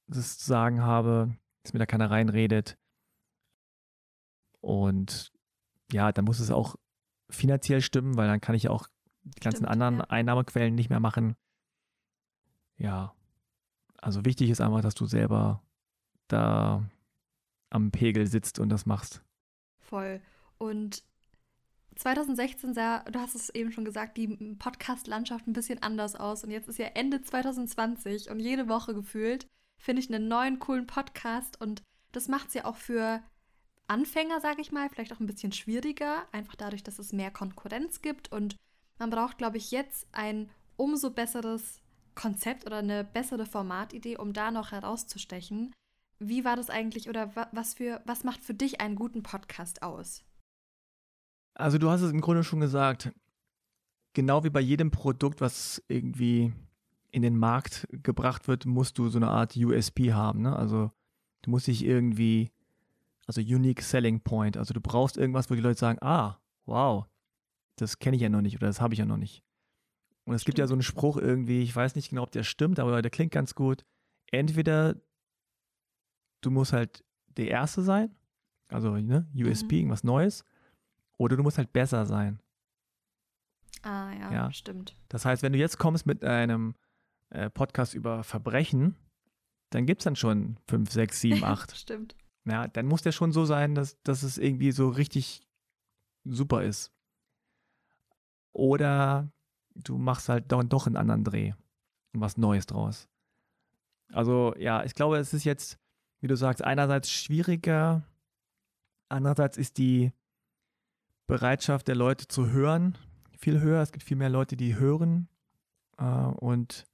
S2: das zu sagen habe, dass mir da keiner reinredet. Und ja, dann muss es auch finanziell stimmen, weil dann kann ich auch die ganzen Stimmt, anderen ja. Einnahmequellen nicht mehr machen. Ja, also wichtig ist einfach, dass du selber da am Pegel sitzt und das machst.
S1: Voll. Und 2016 sah, du hast es eben schon gesagt, die Podcast-Landschaft ein bisschen anders aus. Und jetzt ist ja Ende 2020 und jede Woche gefühlt finde ich einen neuen, coolen Podcast. Und das macht es ja auch für Anfänger, sage ich mal, vielleicht auch ein bisschen schwieriger. Einfach dadurch, dass es mehr Konkurrenz gibt. Und man braucht, glaube ich, jetzt ein umso besseres Konzept oder eine bessere Formatidee, um da noch herauszustechen. Wie war das eigentlich oder was für was macht für dich einen guten Podcast aus?
S2: Also du hast es im Grunde schon gesagt, genau wie bei jedem Produkt, was irgendwie in den Markt gebracht wird, musst du so eine Art USP haben. Ne? Also du musst dich irgendwie, also Unique Selling Point, also du brauchst irgendwas, wo die Leute sagen, ah, wow, das kenne ich ja noch nicht oder das habe ich ja noch nicht. Und es gibt ja so einen Spruch irgendwie, ich weiß nicht genau, ob der stimmt, aber der klingt ganz gut. Entweder du musst halt der Erste sein, also ne, USB, mhm. irgendwas Neues, oder du musst halt besser sein.
S1: Ah, ja, ja, stimmt.
S2: Das heißt, wenn du jetzt kommst mit einem äh, Podcast über Verbrechen, dann gibt es dann schon fünf, sechs, sieben, acht.
S1: stimmt.
S2: Ja, dann muss der schon so sein, dass, dass es irgendwie so richtig super ist. Oder du machst halt doch, doch einen anderen Dreh und was Neues draus. Also ja, ich glaube, es ist jetzt, wie du sagst, einerseits schwieriger, andererseits ist die Bereitschaft der Leute zu hören viel höher. Es gibt viel mehr Leute, die hören äh, und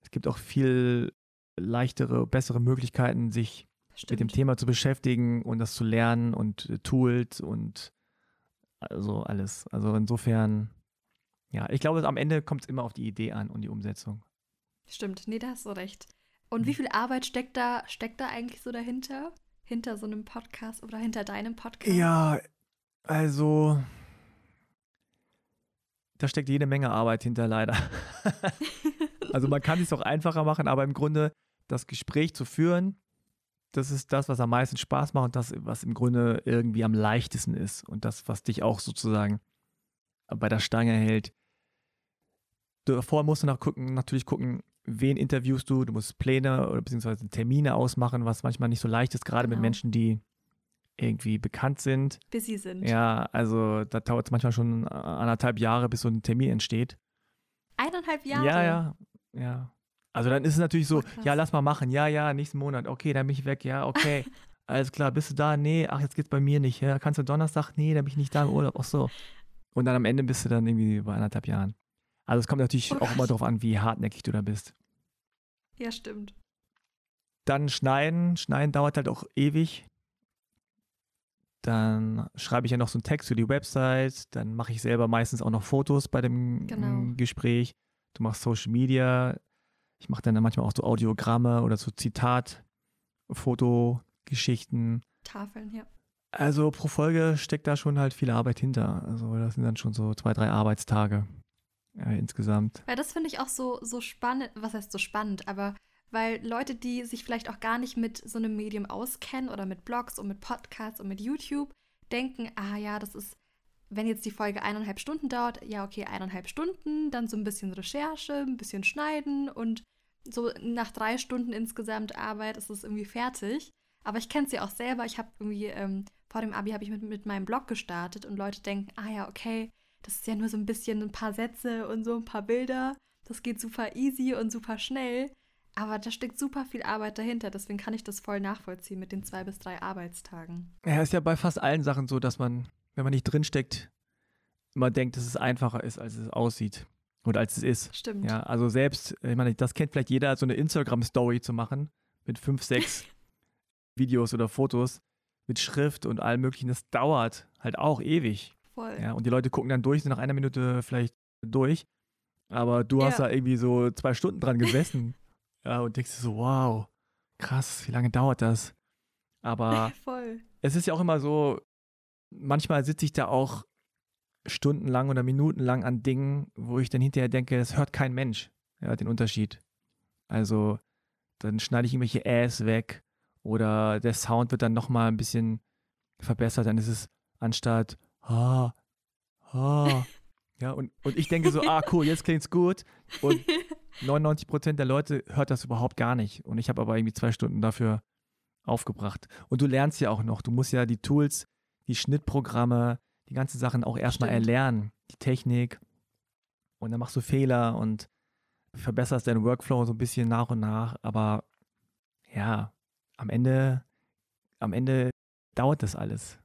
S2: es gibt auch viel leichtere, bessere Möglichkeiten, sich Stimmt. mit dem Thema zu beschäftigen und das zu lernen und äh, Tools und also alles. Also insofern, ja, ich glaube, am Ende kommt es immer auf die Idee an und die Umsetzung.
S1: Stimmt, nee, da hast du recht. Und wie mhm. viel Arbeit steckt da, steckt da eigentlich so dahinter? Hinter so einem Podcast oder hinter deinem Podcast?
S2: Ja, also da steckt jede Menge Arbeit hinter, leider. also man kann es auch einfacher machen, aber im Grunde das Gespräch zu führen, das ist das, was am meisten Spaß macht und das, was im Grunde irgendwie am leichtesten ist und das, was dich auch sozusagen bei der Stange hält. Davor musst du nach gucken, natürlich gucken, wen interviewst du. Du musst Pläne oder beziehungsweise Termine ausmachen, was manchmal nicht so leicht ist, gerade genau. mit Menschen, die irgendwie bekannt sind.
S1: Bis sie sind.
S2: Ja, also da dauert es manchmal schon anderthalb Jahre, bis so ein Termin entsteht.
S1: Eineinhalb Jahre?
S2: Ja, ja, ja. Also dann ist es natürlich so, oh, ja, lass mal machen. Ja, ja, nächsten Monat. Okay, dann bin ich weg. Ja, okay. Alles klar, bist du da? Nee, ach, jetzt geht's bei mir nicht. Ja, kannst du Donnerstag? Nee, dann bin ich nicht da im Urlaub. Ach so. Und dann am Ende bist du dann irgendwie bei anderthalb Jahren. Also es kommt natürlich oh, auch immer darauf an, wie hartnäckig du da bist.
S1: Ja, stimmt.
S2: Dann schneiden. Schneiden dauert halt auch ewig. Dann schreibe ich ja noch so einen Text für die Website. Dann mache ich selber meistens auch noch Fotos bei dem genau. Gespräch. Du machst Social Media. Ich mache dann manchmal auch so Audiogramme oder so Zitat, Fotogeschichten.
S1: Tafeln, ja.
S2: Also pro Folge steckt da schon halt viel Arbeit hinter. Also das sind dann schon so zwei, drei Arbeitstage äh, insgesamt.
S1: Weil das finde ich auch so, so spannend, was heißt so spannend, aber weil Leute, die sich vielleicht auch gar nicht mit so einem Medium auskennen oder mit Blogs und mit Podcasts und mit YouTube, denken, ah ja, das ist, wenn jetzt die Folge eineinhalb Stunden dauert, ja, okay, eineinhalb Stunden, dann so ein bisschen Recherche, ein bisschen schneiden und so nach drei Stunden insgesamt Arbeit ist es irgendwie fertig. Aber ich kenne es ja auch selber. Ich habe irgendwie, ähm, vor dem Abi habe ich mit, mit meinem Blog gestartet und Leute denken, ah ja, okay, das ist ja nur so ein bisschen ein paar Sätze und so ein paar Bilder. Das geht super easy und super schnell. Aber da steckt super viel Arbeit dahinter, deswegen kann ich das voll nachvollziehen mit den zwei bis drei Arbeitstagen.
S2: Ja, ist ja bei fast allen Sachen so, dass man, wenn man nicht drinsteckt, immer denkt, dass es einfacher ist, als es aussieht. Oder als es ist.
S1: Stimmt.
S2: Ja, also selbst, ich meine, das kennt vielleicht jeder, so eine Instagram-Story zu machen mit fünf, sechs Videos oder Fotos mit Schrift und allem möglichen. Das dauert halt auch ewig.
S1: Voll.
S2: Ja, und die Leute gucken dann durch, sind nach einer Minute vielleicht durch. Aber du ja. hast da irgendwie so zwei Stunden dran gesessen. Ja, und denkst du so, wow, krass, wie lange dauert das? Aber
S1: Voll.
S2: es ist ja auch immer so, manchmal sitze ich da auch stundenlang oder minutenlang an Dingen, wo ich dann hinterher denke, das hört kein Mensch, ja, den Unterschied. Also, dann schneide ich irgendwelche Äs weg oder der Sound wird dann nochmal ein bisschen verbessert, dann ist es anstatt ha, ha, ja, und, und ich denke so, ah, cool, jetzt klingt's gut. Und 99 Prozent der Leute hört das überhaupt gar nicht. Und ich habe aber irgendwie zwei Stunden dafür aufgebracht. Und du lernst ja auch noch. Du musst ja die Tools, die Schnittprogramme, die ganzen Sachen auch erstmal erlernen. Die Technik. Und dann machst du Fehler und verbesserst deinen Workflow so ein bisschen nach und nach. Aber ja, am Ende, am Ende dauert das alles.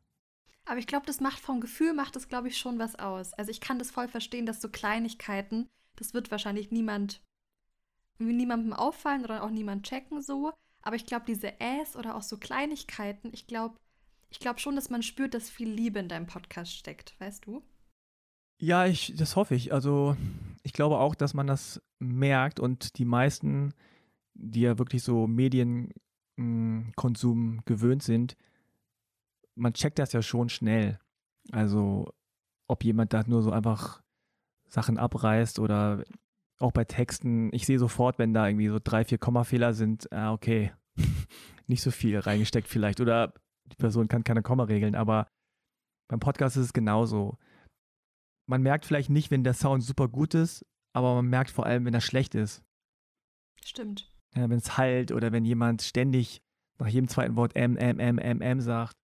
S1: Aber ich glaube, das macht vom Gefühl, macht das, glaube ich, schon was aus. Also ich kann das voll verstehen, dass so Kleinigkeiten, das wird wahrscheinlich niemand niemandem auffallen oder auch niemand checken so. Aber ich glaube, diese Äs oder auch so Kleinigkeiten, ich glaube, ich glaube schon, dass man spürt, dass viel Liebe in deinem Podcast steckt, weißt du?
S2: Ja, ich, das hoffe ich. Also ich glaube auch, dass man das merkt und die meisten, die ja wirklich so Medienkonsum gewöhnt sind, man checkt das ja schon schnell. Also ob jemand da nur so einfach Sachen abreißt oder auch bei Texten. Ich sehe sofort, wenn da irgendwie so drei, vier Kommafehler sind, ah, okay, nicht so viel reingesteckt vielleicht oder die Person kann keine Komma-Regeln, aber beim Podcast ist es genauso. Man merkt vielleicht nicht, wenn der Sound super gut ist, aber man merkt vor allem, wenn er schlecht ist.
S1: Stimmt.
S2: Ja, wenn es halt oder wenn jemand ständig nach jedem zweiten Wort M, M, M, M, M sagt.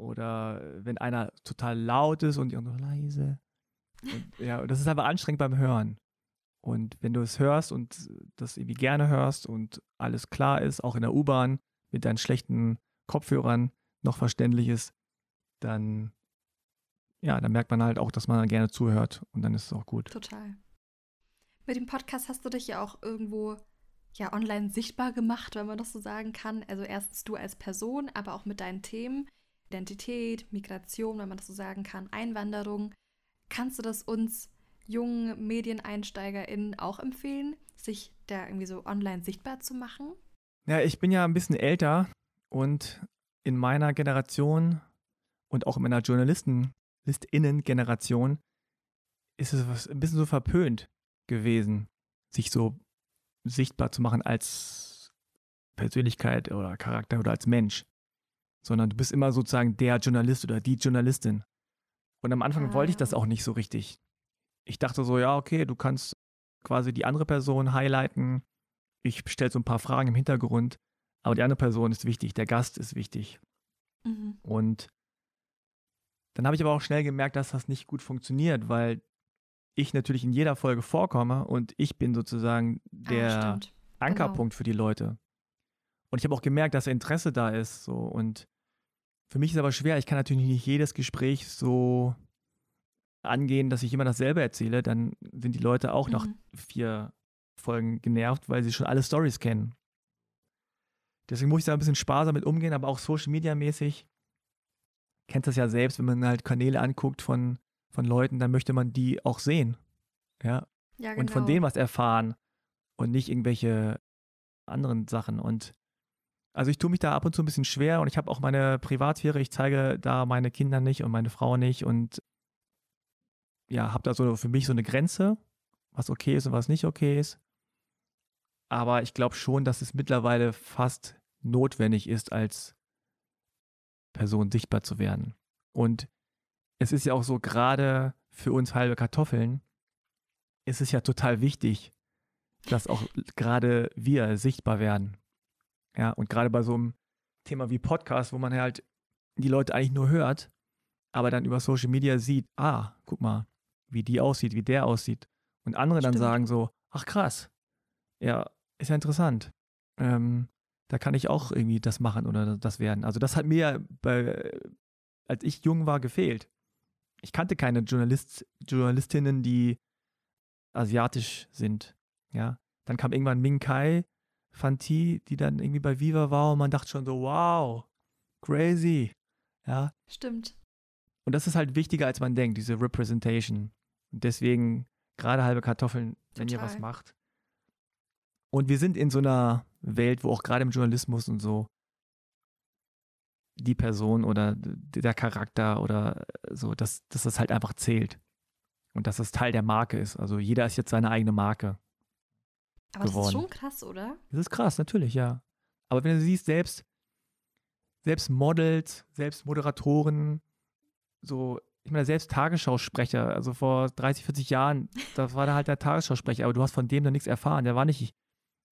S2: Oder wenn einer total laut ist und die andere leise. Und, ja, das ist einfach anstrengend beim Hören. Und wenn du es hörst und das irgendwie gerne hörst und alles klar ist, auch in der U-Bahn mit deinen schlechten Kopfhörern noch verständlich ist, dann ja, dann merkt man halt auch, dass man gerne zuhört und dann ist es auch gut.
S1: Total. Mit dem Podcast hast du dich ja auch irgendwo ja online sichtbar gemacht, wenn man das so sagen kann. Also erstens du als Person, aber auch mit deinen Themen, Identität, Migration, wenn man das so sagen kann, Einwanderung. Kannst du das uns jungen MedieneinsteigerInnen auch empfehlen, sich da irgendwie so online sichtbar zu machen?
S2: Ja, ich bin ja ein bisschen älter und in meiner Generation und auch in meiner Journalisten-Generation ist es ein bisschen so verpönt gewesen, sich so sichtbar zu machen als Persönlichkeit oder Charakter oder als Mensch, sondern du bist immer sozusagen der Journalist oder die Journalistin. Und am Anfang ah. wollte ich das ah. auch nicht so richtig. Ich dachte so, ja, okay, du kannst quasi die andere Person highlighten. Ich stelle so ein paar Fragen im Hintergrund, aber die andere Person ist wichtig, der Gast ist wichtig. Mhm. Und dann habe ich aber auch schnell gemerkt, dass das nicht gut funktioniert, weil ich natürlich in jeder Folge vorkomme und ich bin sozusagen ah, der ah, Ankerpunkt genau. für die Leute. Und ich habe auch gemerkt, dass Interesse da ist. So. Und für mich ist aber schwer, ich kann natürlich nicht jedes Gespräch so angehen, dass ich immer dasselbe erzähle. Dann sind die Leute auch mhm. nach vier Folgen genervt, weil sie schon alle Stories kennen. Deswegen muss ich da ein bisschen sparsam mit umgehen, aber auch Social Media mäßig. Kennt das ja selbst, wenn man halt Kanäle anguckt von von Leuten, dann möchte man die auch sehen. Ja. ja genau. Und von genau. denen was erfahren und nicht irgendwelche anderen Sachen. Und also ich tue mich da ab und zu ein bisschen schwer und ich habe auch meine Privatsphäre, ich zeige da meine Kinder nicht und meine Frau nicht und ja, habe da so für mich so eine Grenze, was okay ist und was nicht okay ist. Aber ich glaube schon, dass es mittlerweile fast notwendig ist, als Person sichtbar zu werden. Und es ist ja auch so, gerade für uns halbe Kartoffeln ist es ja total wichtig, dass auch gerade wir sichtbar werden. Ja, und gerade bei so einem Thema wie Podcast, wo man halt die Leute eigentlich nur hört, aber dann über Social Media sieht, ah, guck mal, wie die aussieht, wie der aussieht. Und andere Stimmt. dann sagen so, ach krass, ja, ist ja interessant. Ähm, da kann ich auch irgendwie das machen oder das werden. Also das hat mir bei, als ich jung war, gefehlt ich kannte keine Journalist, Journalistinnen, die asiatisch sind. Ja. Dann kam irgendwann Ming Kai, Fanti, die dann irgendwie bei Viva war und man dachte schon so, wow, crazy. Ja.
S1: Stimmt.
S2: Und das ist halt wichtiger, als man denkt, diese Representation. Und deswegen gerade halbe Kartoffeln, wenn Total. ihr was macht. Und wir sind in so einer Welt, wo auch gerade im Journalismus und so die Person oder der Charakter oder so, dass, dass das halt einfach zählt. Und dass das Teil der Marke ist. Also jeder ist jetzt seine eigene Marke.
S1: Aber geworden. das ist schon krass, oder?
S2: Das ist krass, natürlich, ja. Aber wenn du siehst, selbst, selbst Models, selbst Moderatoren, so, ich meine, selbst Tagesschausprecher, also vor 30, 40 Jahren, da war da halt der Tagesschausprecher, aber du hast von dem noch nichts erfahren. Der war nicht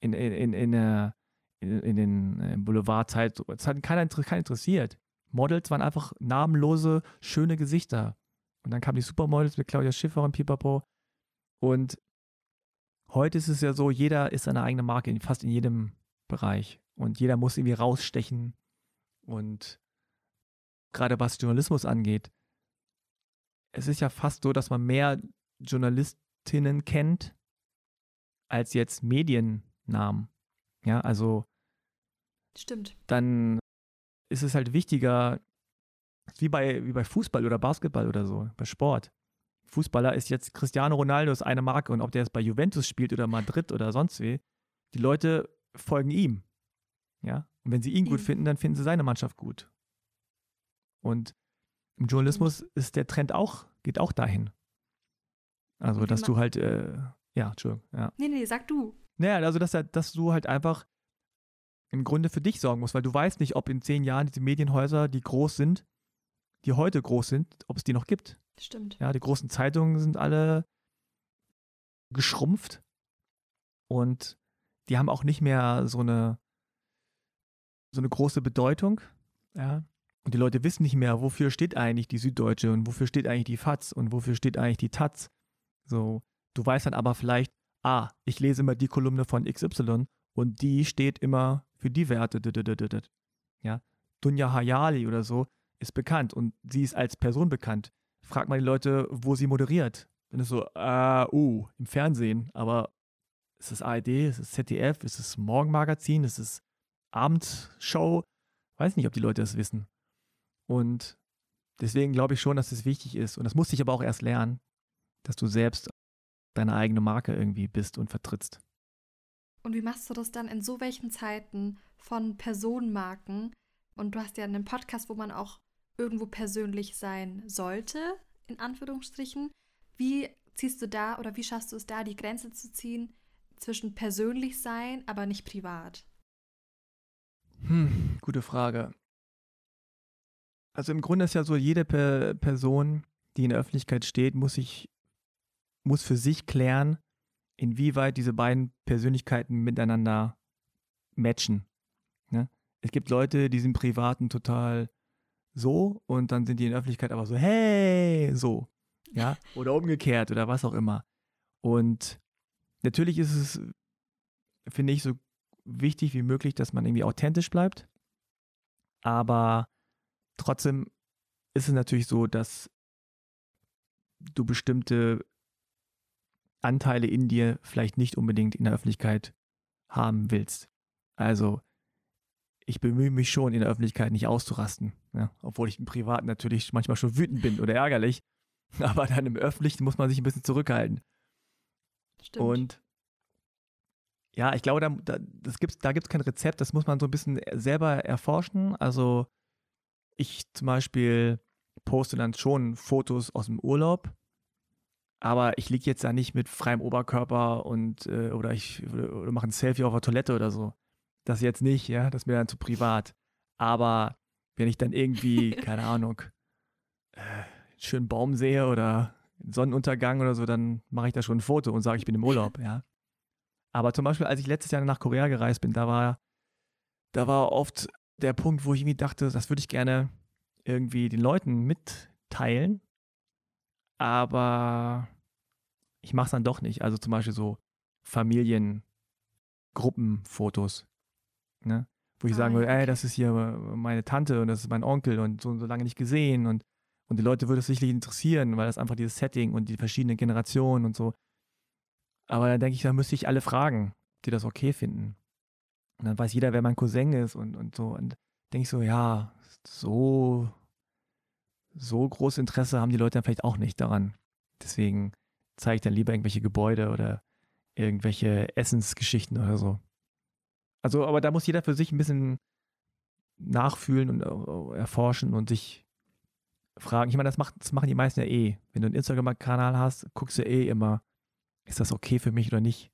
S2: in, in, in in, in den äh, Boulevardzeit. Es hat keiner, keiner interessiert. Models waren einfach namenlose, schöne Gesichter. Und dann kamen die Supermodels mit Claudia Schiffer und Pipapo. Und heute ist es ja so, jeder ist seine eigene Marke, in, fast in jedem Bereich. Und jeder muss irgendwie rausstechen. Und gerade was Journalismus angeht, es ist ja fast so, dass man mehr Journalistinnen kennt als jetzt Mediennamen. Ja, also
S1: Stimmt.
S2: Dann ist es halt wichtiger, wie bei, wie bei Fußball oder Basketball oder so, bei Sport. Fußballer ist jetzt Cristiano Ronaldo ist eine Marke und ob der jetzt bei Juventus spielt oder Madrid oder sonst wie, die Leute folgen ihm. Ja. Und wenn sie ihn gut finden, dann finden sie seine Mannschaft gut. Und im Journalismus ist der Trend auch, geht auch dahin. Also, dass du halt, äh, ja, Entschuldigung, ja.
S1: Nee, nee, sag du.
S2: Naja, also, dass, dass du halt einfach im Grunde für dich sorgen musst, weil du weißt nicht, ob in zehn Jahren diese Medienhäuser, die groß sind, die heute groß sind, ob es die noch gibt.
S1: Stimmt.
S2: Ja, die großen Zeitungen sind alle geschrumpft und die haben auch nicht mehr so eine so eine große Bedeutung. Ja. Und die Leute wissen nicht mehr, wofür steht eigentlich die Süddeutsche und wofür steht eigentlich die FAZ und wofür steht eigentlich die Taz. So, du weißt dann aber vielleicht, ah, ich lese immer die Kolumne von XY und die steht immer für die Werte. Ja, Dunja Hayali oder so ist bekannt und sie ist als Person bekannt. Frag mal die Leute, wo sie moderiert. Dann ist so, äh, uh, im Fernsehen, aber ist es ARD, ist es ZDF, ist es Morgenmagazin, ist es Abendshow? Weiß nicht, ob die Leute das wissen. Und deswegen glaube ich schon, dass es wichtig ist. Und das musste ich aber auch erst lernen, dass du selbst deine eigene Marke irgendwie bist und vertrittst.
S1: Und wie machst du das dann in so welchen Zeiten von Personenmarken? Und du hast ja einen Podcast, wo man auch irgendwo persönlich sein sollte, in Anführungsstrichen. Wie ziehst du da oder wie schaffst du es da, die Grenze zu ziehen zwischen persönlich sein, aber nicht privat?
S2: Hm, gute Frage. Also im Grunde ist ja so, jede per Person, die in der Öffentlichkeit steht, muss sich, muss für sich klären, inwieweit diese beiden Persönlichkeiten miteinander matchen. Ne? Es gibt Leute, die sind privaten total so und dann sind die in der Öffentlichkeit aber so, hey, so. Ja, oder umgekehrt oder was auch immer. Und natürlich ist es, finde ich, so wichtig wie möglich, dass man irgendwie authentisch bleibt. Aber trotzdem ist es natürlich so, dass du bestimmte Anteile in dir vielleicht nicht unbedingt in der Öffentlichkeit haben willst. Also ich bemühe mich schon, in der Öffentlichkeit nicht auszurasten. Ja? Obwohl ich im Privaten natürlich manchmal schon wütend bin oder ärgerlich. Aber dann im Öffentlichen muss man sich ein bisschen zurückhalten. Stimmt. Und ja, ich glaube, da, da gibt es kein Rezept, das muss man so ein bisschen selber erforschen. Also ich zum Beispiel poste dann schon Fotos aus dem Urlaub, aber ich liege jetzt da nicht mit freiem Oberkörper und äh, oder ich oder, mache ein Selfie auf der Toilette oder so. Das jetzt nicht, ja, das ist mir dann zu privat. Aber wenn ich dann irgendwie, keine Ahnung, äh, einen schönen Baum sehe oder einen Sonnenuntergang oder so, dann mache ich da schon ein Foto und sage, ich bin im Urlaub, ja. Aber zum Beispiel, als ich letztes Jahr nach Korea gereist bin, da war, da war oft der Punkt, wo ich irgendwie dachte, das würde ich gerne irgendwie den Leuten mitteilen. Aber ich mache es dann doch nicht. Also zum Beispiel so Familiengruppenfotos. Ne? Wo ich ah, sagen würde, ey, das ist hier meine Tante und das ist mein Onkel und so, so lange nicht gesehen und, und die Leute würde es sicherlich interessieren, weil das einfach dieses Setting und die verschiedenen Generationen und so. Aber dann denke ich, da müsste ich alle fragen, die das okay finden. Und dann weiß jeder, wer mein Cousin ist und, und so. Und denke ich so, ja, so, so großes Interesse haben die Leute dann vielleicht auch nicht daran. Deswegen zeige ich dann lieber irgendwelche Gebäude oder irgendwelche Essensgeschichten oder so. Also, aber da muss jeder für sich ein bisschen nachfühlen und äh, erforschen und sich fragen. Ich meine, das, macht, das machen die meisten ja eh. Wenn du einen Instagram-Kanal hast, guckst du eh immer, ist das okay für mich oder nicht?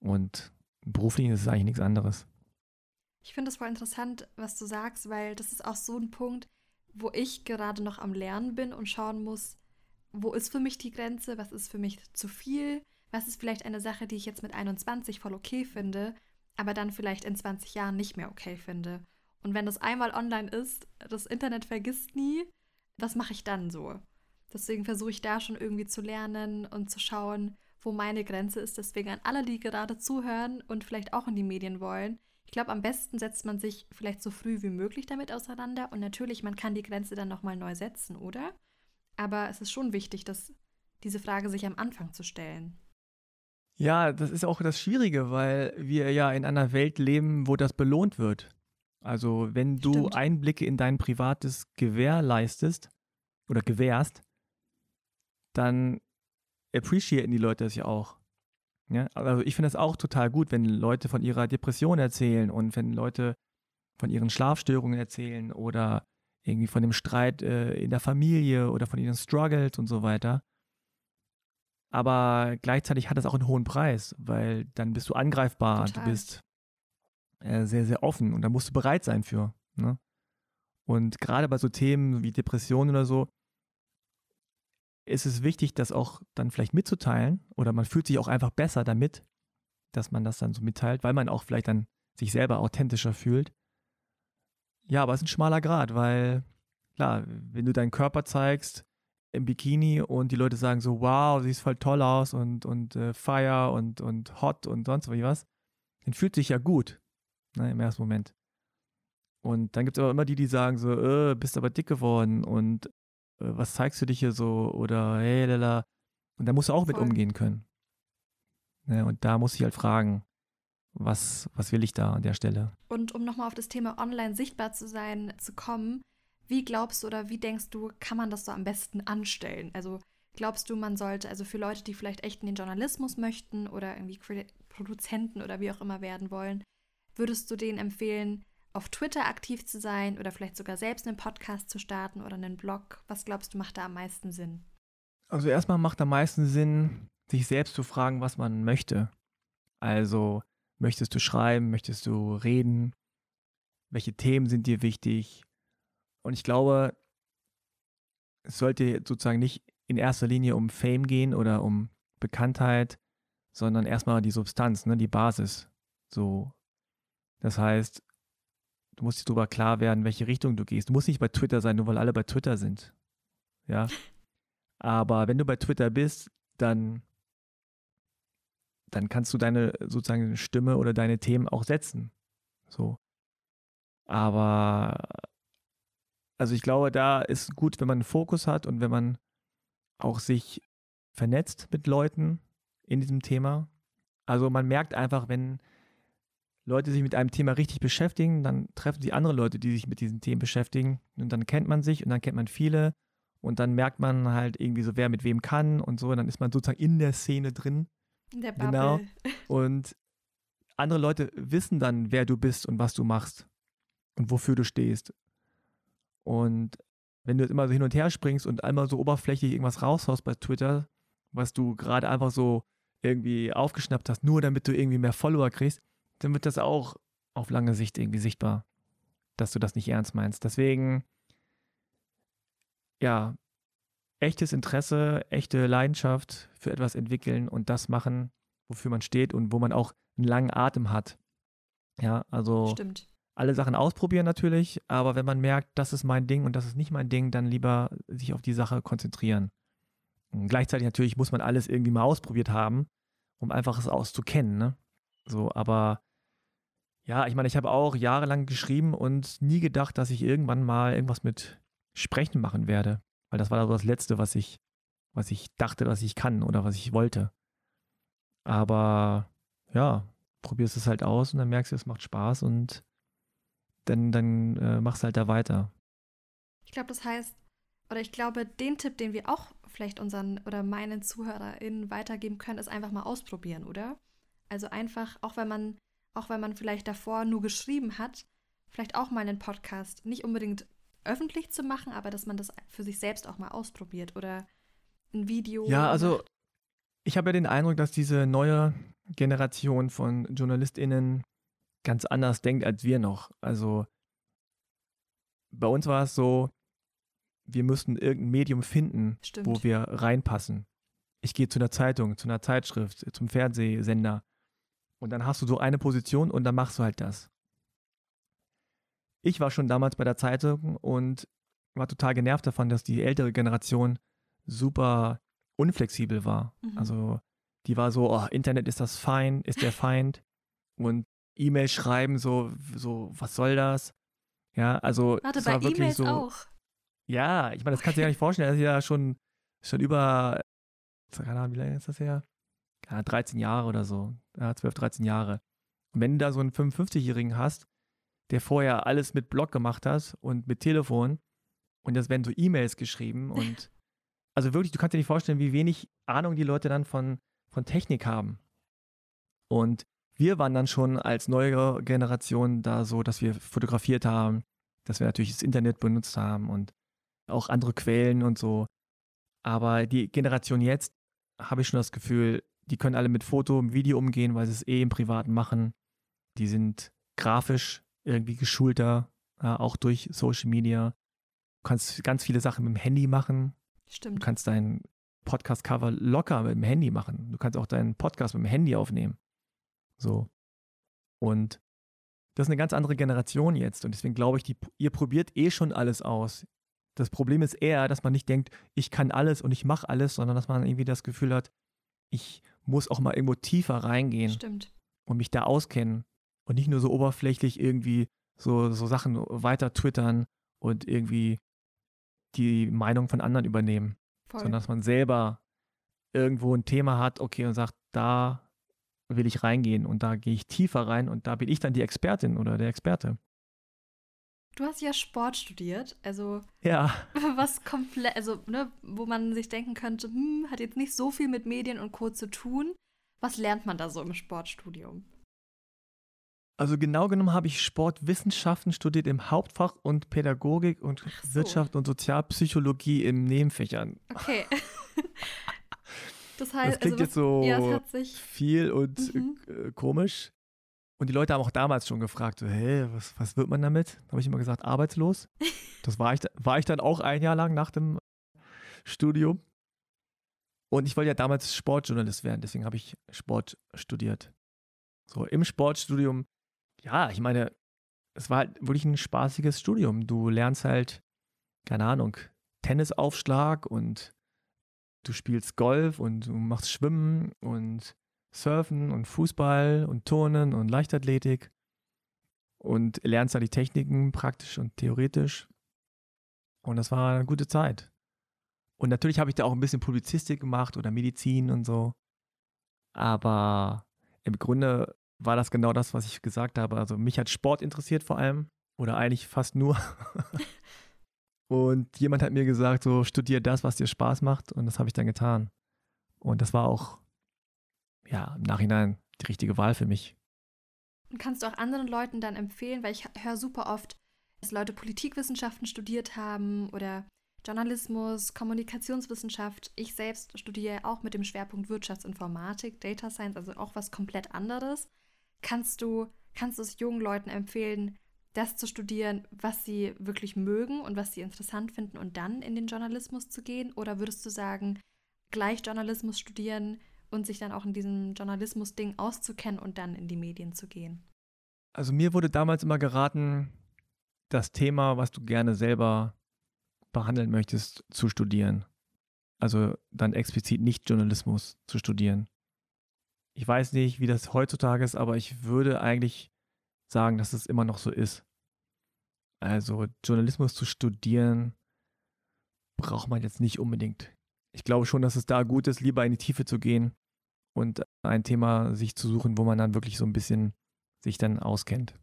S2: Und beruflich ist es eigentlich nichts anderes.
S1: Ich finde es voll interessant, was du sagst, weil das ist auch so ein Punkt, wo ich gerade noch am Lernen bin und schauen muss, wo ist für mich die Grenze, was ist für mich zu viel, was ist vielleicht eine Sache, die ich jetzt mit 21 voll okay finde, aber dann vielleicht in 20 Jahren nicht mehr okay finde. Und wenn das einmal online ist, das Internet vergisst nie, was mache ich dann so? Deswegen versuche ich da schon irgendwie zu lernen und zu schauen, wo meine Grenze ist. Deswegen an alle, die gerade zuhören und vielleicht auch in die Medien wollen. Ich glaube, am besten setzt man sich vielleicht so früh wie möglich damit auseinander. Und natürlich, man kann die Grenze dann nochmal neu setzen, oder? Aber es ist schon wichtig, dass diese Frage sich am Anfang zu stellen.
S2: Ja, das ist auch das Schwierige, weil wir ja in einer Welt leben, wo das belohnt wird. Also wenn du Stimmt. Einblicke in dein privates Gewehr leistest oder gewährst, dann appreciaten die Leute das ja auch. Ja? Also ich finde es auch total gut, wenn Leute von ihrer Depression erzählen und wenn Leute von ihren Schlafstörungen erzählen oder irgendwie von dem Streit äh, in der Familie oder von ihren Struggles und so weiter. aber gleichzeitig hat das auch einen hohen Preis, weil dann bist du angreifbar, Total. du bist äh, sehr, sehr offen und da musst du bereit sein für. Ne? Und gerade bei so Themen wie Depressionen oder so, ist es wichtig, das auch dann vielleicht mitzuteilen oder man fühlt sich auch einfach besser damit, dass man das dann so mitteilt, weil man auch vielleicht dann sich selber authentischer fühlt. Ja, aber es ist ein schmaler Grad, weil klar, wenn du deinen Körper zeigst im Bikini und die Leute sagen so, wow, siehst voll toll aus und, und äh, fire und, und hot und sonst wie was, dann fühlt sich ja gut ne, im ersten Moment. Und dann gibt es aber immer die, die sagen so, äh, bist aber dick geworden und was zeigst du dich hier so oder hey, lala. Und da musst du auch Voll. mit umgehen können. Ne, und da muss ich halt fragen, was, was will ich da an der Stelle?
S1: Und um nochmal auf das Thema online sichtbar zu sein, zu kommen, wie glaubst du oder wie denkst du, kann man das so am besten anstellen? Also glaubst du, man sollte, also für Leute, die vielleicht echt in den Journalismus möchten oder irgendwie Produzenten oder wie auch immer werden wollen, würdest du denen empfehlen, auf Twitter aktiv zu sein oder vielleicht sogar selbst einen Podcast zu starten oder einen Blog? Was glaubst du, macht da am meisten Sinn?
S2: Also erstmal macht am meisten Sinn, sich selbst zu fragen, was man möchte. Also möchtest du schreiben, möchtest du reden, welche Themen sind dir wichtig? Und ich glaube, es sollte sozusagen nicht in erster Linie um Fame gehen oder um Bekanntheit, sondern erstmal die Substanz, ne, die Basis. So, das heißt, Du musst dir darüber klar werden, welche Richtung du gehst. Du musst nicht bei Twitter sein, nur weil alle bei Twitter sind. Ja. Aber wenn du bei Twitter bist, dann, dann kannst du deine sozusagen Stimme oder deine Themen auch setzen. So. Aber also ich glaube, da ist gut, wenn man einen Fokus hat und wenn man auch sich vernetzt mit Leuten in diesem Thema. Also man merkt einfach, wenn Leute sich mit einem Thema richtig beschäftigen, dann treffen sie andere Leute, die sich mit diesen Themen beschäftigen und dann kennt man sich und dann kennt man viele und dann merkt man halt irgendwie so, wer mit wem kann und so und dann ist man sozusagen in der Szene drin.
S1: In der Bubble. Genau.
S2: Und andere Leute wissen dann, wer du bist und was du machst und wofür du stehst. Und wenn du jetzt immer so hin und her springst und einmal so oberflächlich irgendwas raushaust bei Twitter, was du gerade einfach so irgendwie aufgeschnappt hast, nur damit du irgendwie mehr Follower kriegst, dann wird das auch auf lange Sicht irgendwie sichtbar, dass du das nicht ernst meinst. Deswegen, ja, echtes Interesse, echte Leidenschaft für etwas entwickeln und das machen, wofür man steht und wo man auch einen langen Atem hat. Ja, also
S1: Stimmt.
S2: alle Sachen ausprobieren natürlich, aber wenn man merkt, das ist mein Ding und das ist nicht mein Ding, dann lieber sich auf die Sache konzentrieren. Und gleichzeitig natürlich muss man alles irgendwie mal ausprobiert haben, um einfach es auszukennen. Ne? So, aber ja, ich meine, ich habe auch jahrelang geschrieben und nie gedacht, dass ich irgendwann mal irgendwas mit Sprechen machen werde. Weil das war das Letzte, was ich, was ich dachte, dass ich kann oder was ich wollte. Aber ja, probierst es halt aus und dann merkst du, es macht Spaß und dann, dann äh, machst du halt da weiter.
S1: Ich glaube, das heißt, oder ich glaube, den Tipp, den wir auch vielleicht unseren oder meinen ZuhörerInnen weitergeben können, ist einfach mal ausprobieren, oder? Also einfach, auch wenn man auch wenn man vielleicht davor nur geschrieben hat, vielleicht auch mal einen Podcast nicht unbedingt öffentlich zu machen, aber dass man das für sich selbst auch mal ausprobiert oder ein Video.
S2: Ja, also ich habe ja den Eindruck, dass diese neue Generation von JournalistInnen ganz anders denkt als wir noch. Also bei uns war es so, wir müssten irgendein Medium finden, Stimmt. wo wir reinpassen. Ich gehe zu einer Zeitung, zu einer Zeitschrift, zum Fernsehsender und dann hast du so eine Position und dann machst du halt das. Ich war schon damals bei der Zeitung und war total genervt davon, dass die ältere Generation super unflexibel war. Mhm. Also die war so, oh, Internet ist das Feind, ist der Feind und E-Mail schreiben so, so, was soll das? Ja, also
S1: Warte, bei E-Mails so, auch.
S2: Ja, ich meine, das kannst du dir gar nicht vorstellen. Das ist ja schon, schon über, keine Ahnung, wie lange ist das her? Ja, 13 Jahre oder so, ja, 12, 13 Jahre. Und wenn du da so einen 55-Jährigen hast, der vorher alles mit Blog gemacht hat und mit Telefon und das werden so E-Mails geschrieben und also wirklich, du kannst dir nicht vorstellen, wie wenig Ahnung die Leute dann von, von Technik haben. Und wir waren dann schon als neue Generation da so, dass wir fotografiert haben, dass wir natürlich das Internet benutzt haben und auch andere Quellen und so. Aber die Generation jetzt habe ich schon das Gefühl, die können alle mit Foto und Video umgehen, weil sie es eh im Privaten machen. Die sind grafisch irgendwie geschulter, ja, auch durch Social Media. Du kannst ganz viele Sachen mit dem Handy machen.
S1: Stimmt.
S2: Du kannst dein Podcast-Cover locker mit dem Handy machen. Du kannst auch deinen Podcast mit dem Handy aufnehmen. So. Und das ist eine ganz andere Generation jetzt. Und deswegen glaube ich, die, ihr probiert eh schon alles aus. Das Problem ist eher, dass man nicht denkt, ich kann alles und ich mache alles, sondern dass man irgendwie das Gefühl hat, ich muss auch mal irgendwo tiefer reingehen
S1: Stimmt.
S2: und mich da auskennen und nicht nur so oberflächlich irgendwie so, so Sachen weiter twittern und irgendwie die Meinung von anderen übernehmen,
S1: Voll.
S2: sondern dass man selber irgendwo ein Thema hat, okay, und sagt, da will ich reingehen und da gehe ich tiefer rein und da bin ich dann die Expertin oder der Experte.
S1: Du hast ja Sport studiert, also
S2: Ja,
S1: was komplett, also ne, wo man sich denken könnte, hm, hat jetzt nicht so viel mit Medien und Co. zu tun. Was lernt man da so im Sportstudium?
S2: also genau genommen habe ich Sportwissenschaften studiert im Hauptfach und Pädagogik und
S1: so.
S2: Wirtschaft und Sozialpsychologie in Nebenfächern.
S1: Okay. das
S2: Das
S1: heißt,
S2: klingt
S1: also
S2: jetzt so
S1: ja,
S2: viel und
S1: Mhm.
S2: äh, komisch. Und die Leute haben auch damals schon gefragt, so, hä, was, was wird man damit? Da habe ich immer gesagt, arbeitslos. Das war ich, war ich dann auch ein Jahr lang nach dem Studium. Und ich wollte ja damals Sportjournalist werden, deswegen habe ich Sport studiert. So, im Sportstudium, ja, ich meine, es war halt wirklich ein spaßiges Studium. Du lernst halt, keine Ahnung, Tennisaufschlag und du spielst Golf und du machst Schwimmen und Surfen und Fußball und Turnen und Leichtathletik und lernst da die Techniken praktisch und theoretisch. Und das war eine gute Zeit. Und natürlich habe ich da auch ein bisschen Publizistik gemacht oder Medizin und so. Aber im Grunde war das genau das, was ich gesagt habe. Also mich hat Sport interessiert vor allem oder eigentlich fast nur. Und jemand hat mir gesagt, so studier das, was dir Spaß macht. Und das habe ich dann getan. Und das war auch, ja, im Nachhinein die richtige Wahl für mich.
S1: Und kannst du auch anderen Leuten dann empfehlen, weil ich höre super oft, dass Leute Politikwissenschaften studiert haben oder Journalismus, Kommunikationswissenschaft. Ich selbst studiere auch mit dem Schwerpunkt Wirtschaftsinformatik, Data Science, also auch was komplett anderes. Kannst du, kannst du es jungen Leuten empfehlen, das zu studieren, was sie wirklich mögen und was sie interessant finden und dann in den Journalismus zu gehen? Oder würdest du sagen, gleich Journalismus studieren und sich dann auch in diesem Journalismus-Ding auszukennen und dann in die Medien zu gehen?
S2: Also mir wurde damals immer geraten, das Thema, was du gerne selber behandeln möchtest, zu studieren. Also dann explizit nicht Journalismus zu studieren. Ich weiß nicht, wie das heutzutage ist, aber ich würde eigentlich sagen, dass es immer noch so ist. Also Journalismus zu studieren braucht man jetzt nicht unbedingt. Ich glaube schon, dass es da gut ist, lieber in die Tiefe zu gehen und ein Thema sich zu suchen, wo man dann wirklich so ein bisschen sich dann auskennt.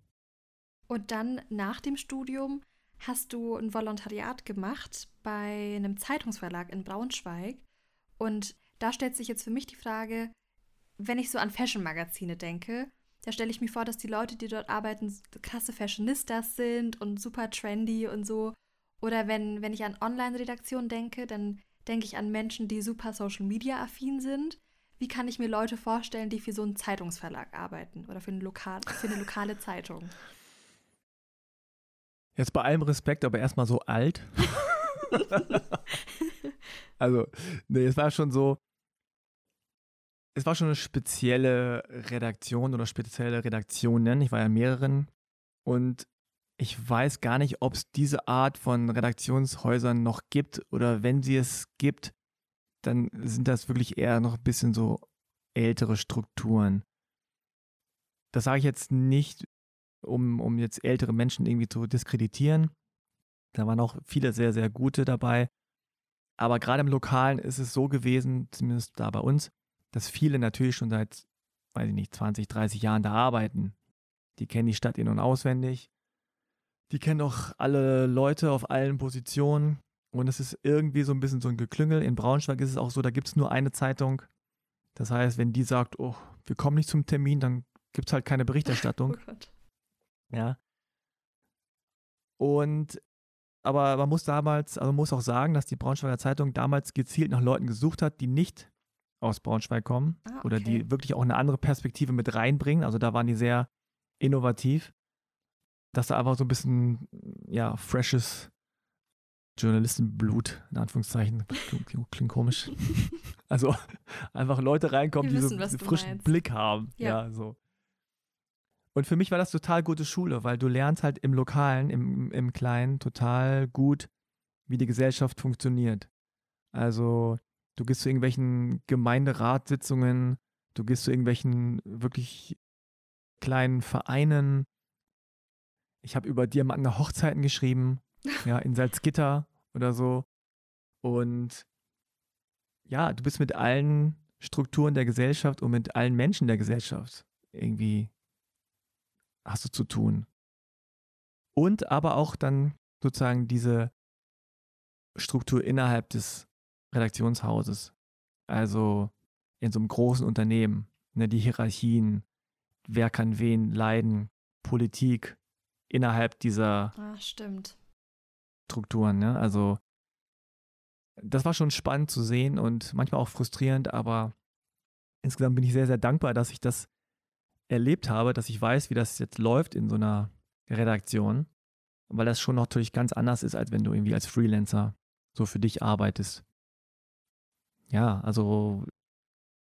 S1: Und dann nach dem Studium hast du ein Volontariat gemacht bei einem Zeitungsverlag in Braunschweig. Und da stellt sich jetzt für mich die Frage, wenn ich so an Fashion-Magazine denke, da stelle ich mir vor, dass die Leute, die dort arbeiten, krasse Fashionistas sind und super trendy und so. Oder wenn, wenn ich an Online-Redaktion denke, dann denke ich an Menschen, die super Social-Media-affin sind. Wie kann ich mir Leute vorstellen, die für so einen Zeitungsverlag arbeiten oder für eine, lokal, für eine lokale Zeitung?
S2: Jetzt bei allem Respekt, aber erstmal so alt. also, nee, es war schon so, es war schon eine spezielle Redaktion oder spezielle Redaktionen. Ich war ja in mehreren und ich weiß gar nicht, ob es diese Art von Redaktionshäusern noch gibt oder wenn sie es gibt, dann sind das wirklich eher noch ein bisschen so ältere Strukturen. Das sage ich jetzt nicht, um, um jetzt ältere Menschen irgendwie zu diskreditieren. Da waren auch viele sehr, sehr gute dabei. Aber gerade im Lokalen ist es so gewesen, zumindest da bei uns, dass viele natürlich schon seit, weiß ich nicht, 20, 30 Jahren da arbeiten. Die kennen die Stadt in- und auswendig. Die kennen auch alle Leute auf allen Positionen. Und es ist irgendwie so ein bisschen so ein Geklüngel. In Braunschweig ist es auch so, da gibt es nur eine Zeitung. Das heißt, wenn die sagt, oh, wir kommen nicht zum Termin, dann gibt es halt keine Berichterstattung.
S1: Oh.
S2: Ja. Und aber man muss damals, also man muss auch sagen, dass die Braunschweiger Zeitung damals gezielt nach Leuten gesucht hat, die nicht aus Braunschweig kommen
S1: Ah,
S2: oder die
S1: okay.
S2: wirklich auch eine andere Perspektive mit reinbringen. Also da waren die sehr innovativ, dass da einfach so ein bisschen, ja, freshes Journalistenblut, in Anführungszeichen, klingt, klingt, komisch. Also einfach Leute reinkommen,
S1: Wir
S2: die so
S1: wissen,
S2: einen frischen
S1: meinst.
S2: Blick haben.
S1: Ja.
S2: Ja. so. Und für mich war das total gute Schule, weil du lernst halt im Lokalen, im, im Kleinen total gut, wie die Gesellschaft funktioniert. Also du gehst zu irgendwelchen Gemeinderatssitzungen, du gehst zu irgendwelchen wirklich kleinen Vereinen. Ich habe über diamantene Hochzeiten geschrieben, ja, in Salzgitter oder so. Und ja, du bist mit allen Strukturen der Gesellschaft und mit allen Menschen der Gesellschaft irgendwie hast du zu tun. Und aber auch dann sozusagen diese Struktur innerhalb des Redaktionshauses. Also in so einem großen Unternehmen, ne, die Hierarchien, wer kann wen leiden, Politik innerhalb dieser
S1: Ah, stimmt.
S2: Strukturen. Ne? Also das war schon spannend zu sehen und manchmal auch frustrierend, aber insgesamt bin ich sehr, sehr dankbar, dass ich das erlebt habe, dass ich weiß, wie das jetzt läuft in so einer Redaktion, weil das schon natürlich ganz anders ist, als wenn du irgendwie als Freelancer so für dich arbeitest. Ja, also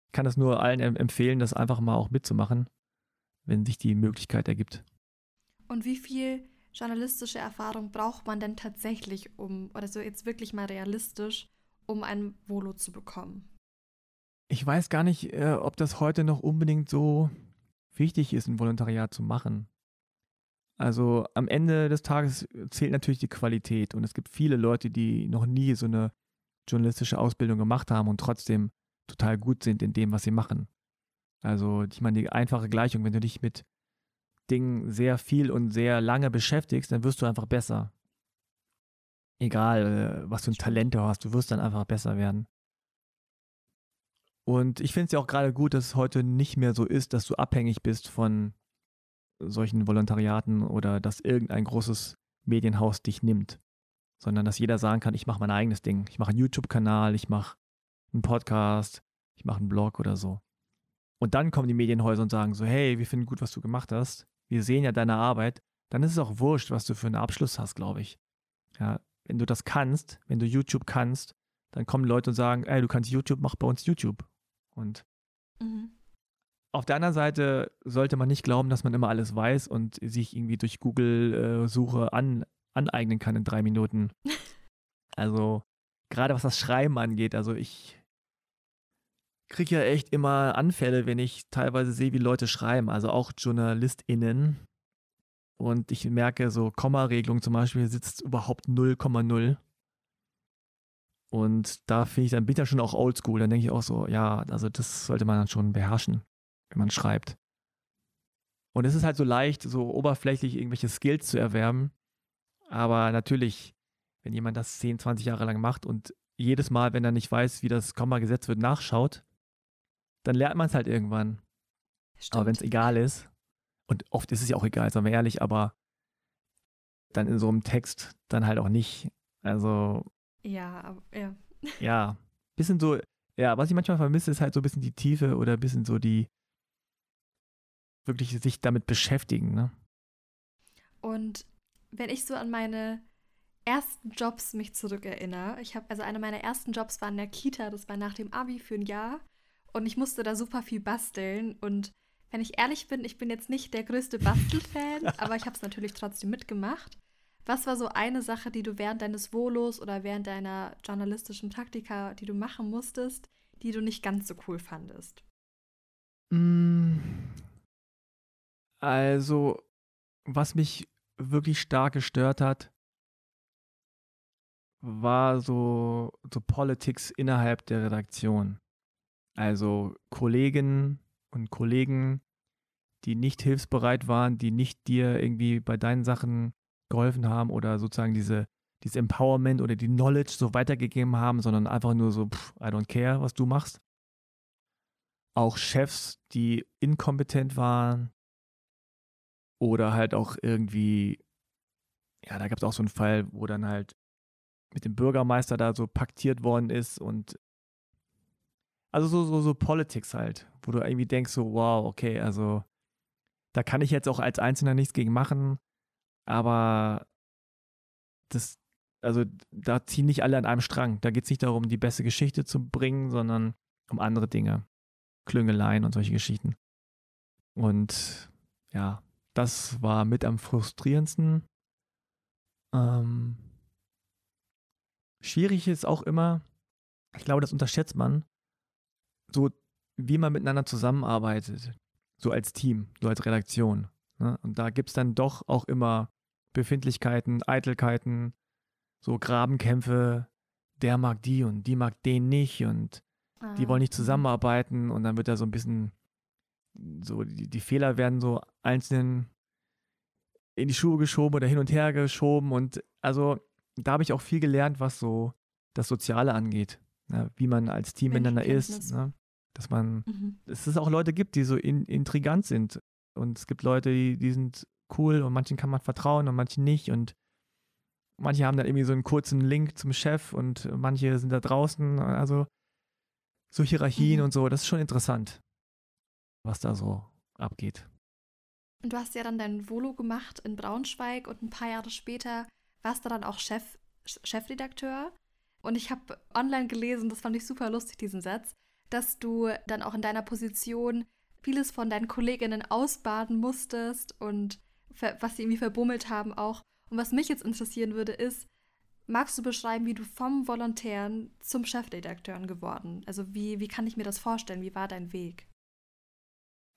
S2: ich kann es nur allen em- empfehlen, das einfach mal auch mitzumachen, wenn sich die Möglichkeit ergibt.
S1: Und wie viel journalistische Erfahrung braucht man denn tatsächlich, um, oder so jetzt wirklich mal realistisch, um ein Volo zu bekommen?
S2: Ich weiß gar nicht, äh, ob das heute noch unbedingt so wichtig ist, ein Volontariat zu machen. Also am Ende des Tages zählt natürlich die Qualität und es gibt viele Leute, die noch nie so eine journalistische Ausbildung gemacht haben und trotzdem total gut sind in dem, was sie machen. Also ich meine, die einfache Gleichung, wenn du dich mit Dingen sehr viel und sehr lange beschäftigst, dann wirst du einfach besser. Egal, äh, was für ein Talent du hast, du wirst dann einfach besser werden. Und ich finde es ja auch gerade gut, dass es heute nicht mehr so ist, dass du abhängig bist von solchen Volontariaten oder dass irgendein großes Medienhaus dich nimmt, sondern dass jeder sagen kann, ich mache mein eigenes Ding. Ich mache einen YouTube-Kanal, ich mache einen Podcast, ich mache einen Blog oder so. Und dann kommen die Medienhäuser und sagen so, hey, wir finden gut, was du gemacht hast. Wir sehen ja deine Arbeit. Dann ist es auch wurscht, was du für einen Abschluss hast, glaube ich. Ja, wenn du das kannst, wenn du YouTube kannst, dann kommen Leute und sagen, ey, du kannst YouTube, mach bei uns YouTube. Und
S1: Mhm.
S2: auf der anderen Seite sollte man nicht glauben, dass man immer alles weiß und sich irgendwie durch Google-Suche an, aneignen kann in drei Minuten. Also, gerade was das Schreiben angeht, also ich kriege ja echt immer Anfälle, wenn ich teilweise sehe, wie Leute schreiben, also auch JournalistInnen. Und ich merke, so Kommaregelung zum Beispiel sitzt überhaupt 0,0. Und da finde ich, dann bin ich ja schon auch oldschool. Dann denke ich auch so, ja, also das sollte man dann schon beherrschen, wenn man schreibt. Und es ist halt so leicht, so oberflächlich irgendwelche Skills zu erwerben. Aber natürlich, wenn jemand das 10, 20 Jahre lang macht und jedes Mal, wenn er nicht weiß, wie das Komma gesetzt wird, nachschaut, dann lernt man es halt irgendwann. Aber wenn es
S1: Stimmt.
S2: egal ist, und oft ist es ja auch egal, sagen wir ehrlich, aber dann in so einem Text dann halt auch nicht. Also,
S1: Ja, aber, ja.
S2: ja, bisschen so, ja, was ich manchmal vermisse, ist halt so ein bisschen die Tiefe oder ein bisschen so die, wirklich sich damit beschäftigen, ne?
S1: Und wenn ich so an meine ersten Jobs mich zurückerinnere, ich habe, also einer meiner ersten Jobs war in der Kita, das war nach dem Abi für ein Jahr und ich musste da super viel basteln und wenn ich ehrlich bin, ich bin jetzt nicht der größte Bastelfan, aber ich habe es natürlich trotzdem mitgemacht. Was war so eine Sache, die du während deines Volos oder während deiner journalistischen Praktika, die du machen musstest, die du nicht ganz so cool fandest?
S2: Mm, Also, was mich wirklich stark gestört hat, war so, so Politics innerhalb der Redaktion. Also Kolleginnen und Kollegen, die nicht hilfsbereit waren, die nicht dir irgendwie bei deinen Sachen geholfen haben oder sozusagen diese, dieses Empowerment oder die Knowledge so weitergegeben haben, sondern einfach nur so, pff, I don't care, was du machst. Auch Chefs, die inkompetent waren oder halt auch irgendwie, ja, da gab es auch so einen Fall, wo dann halt mit dem Bürgermeister da so paktiert worden ist und Also so, so, so Politics halt, wo du irgendwie denkst, so, wow, okay, also da kann ich jetzt auch als Einzelner nichts gegen machen, aber das, also da ziehen nicht alle an einem Strang. Da geht es nicht darum, die beste Geschichte zu bringen, sondern um andere Dinge. Klüngeleien und solche Geschichten. Und ja, das war mit am frustrierendsten. Ähm, schwierig ist auch immer, ich glaube, das unterschätzt man, so wie man miteinander zusammenarbeitet, so als Team, so als Redaktion. Ne? Und da gibt es dann doch auch immer Befindlichkeiten, Eitelkeiten, so Grabenkämpfe, der mag die und die mag den nicht und ah, die wollen nicht zusammenarbeiten und dann wird da so ein bisschen so, die, die Fehler werden so einzeln in die Schuhe geschoben oder hin und her geschoben und also da habe ich auch viel gelernt, was so das Soziale angeht, ne? wie man als Team miteinander ist, ne? dass man, mhm. dass es auch Leute gibt, die so in, intrigant sind und es gibt Leute, die, die sind cool und manchen kann man vertrauen und manchen nicht und manche haben dann irgendwie so einen kurzen Link zum Chef und manche sind da draußen, also so Hierarchien mhm. und so, das ist schon interessant, was da so abgeht.
S1: Und du hast ja dann dein Volo gemacht in Braunschweig und ein paar Jahre später warst du dann auch Chef, Chefredakteur. Und ich habe online gelesen, das fand ich super lustig, diesen Satz, dass du dann auch in deiner Position vieles von deinen Kolleginnen ausbaden musstest und was sie irgendwie verbummelt haben auch. Und was mich jetzt interessieren würde, ist, magst du beschreiben, wie du vom Volontären zum Chefredakteur geworden? Also wie, wie kann ich mir das vorstellen? Wie war dein Weg?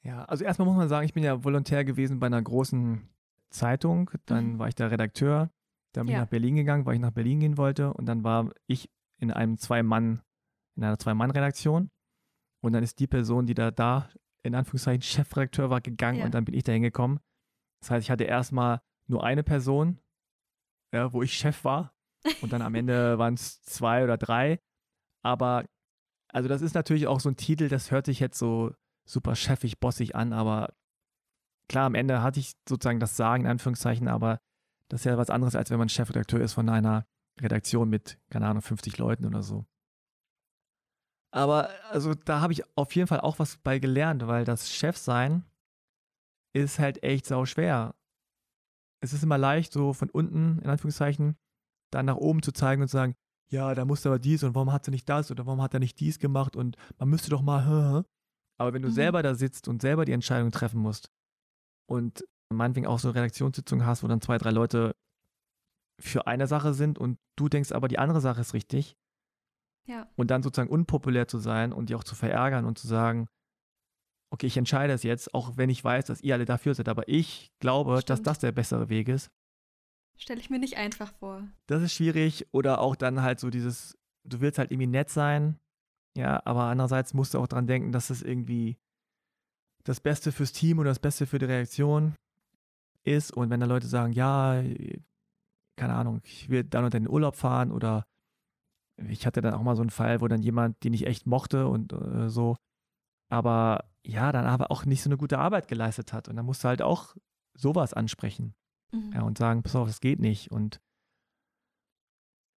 S2: Ja, also erstmal muss man sagen, ich bin ja Volontär gewesen bei einer großen Zeitung. Dann mhm. war ich da Redakteur. Dann bin ja. ich nach Berlin gegangen, weil ich nach Berlin gehen wollte. Und dann war ich in einem Zwei-Mann, in einer Zwei-Mann-Redaktion. Und dann ist die Person, die da, da in Anführungszeichen Chefredakteur war, gegangen ja. und dann bin ich da hingekommen. Das heißt, ich hatte erstmal nur eine Person, ja, wo ich Chef war. Und dann am Ende waren es zwei oder drei. Aber, also das ist natürlich auch so ein Titel, das hört sich jetzt so super chefig, bossig an, aber klar, am Ende hatte ich sozusagen das Sagen, in Anführungszeichen, aber das ist ja was anderes, als wenn man Chefredakteur ist von einer Redaktion mit, keine Ahnung, 50 Leuten oder so. Aber also da habe ich auf jeden Fall auch was bei gelernt, weil das Chefsein ist halt echt sau schwer. Es ist immer leicht, so von unten, in Anführungszeichen, dann nach oben zu zeigen und zu sagen, ja, da musste aber dies und warum hat er nicht das oder warum hat er nicht dies gemacht und man müsste doch mal, aber wenn du mhm. selber da sitzt und selber die Entscheidung treffen musst und meinetwegen auch so Redaktionssitzungen hast, wo dann zwei, drei Leute für eine Sache sind und du denkst aber, die andere Sache ist richtig.
S1: Ja.
S2: Und dann sozusagen unpopulär zu sein und die auch zu verärgern und zu sagen, okay, ich entscheide es jetzt, auch wenn ich weiß, dass ihr alle dafür seid, aber ich glaube, Stimmt. dass das der bessere Weg ist.
S1: Stelle ich mir nicht einfach vor.
S2: Das ist schwierig. Oder auch dann halt so dieses, du willst halt irgendwie nett sein, ja, aber andererseits musst du auch dran denken, dass es irgendwie das Beste fürs Team oder das Beste für die Reaktion ist. Und wenn da Leute sagen, ja, keine Ahnung, ich will dann und dann in den Urlaub fahren oder ich hatte dann auch mal so einen Fall, wo dann jemand, den ich echt mochte und äh, so, aber ja, dann aber auch nicht so eine gute Arbeit geleistet hat. Und dann musst du halt auch sowas ansprechen. Mhm. Ja, und sagen, pass auf, das geht nicht. Und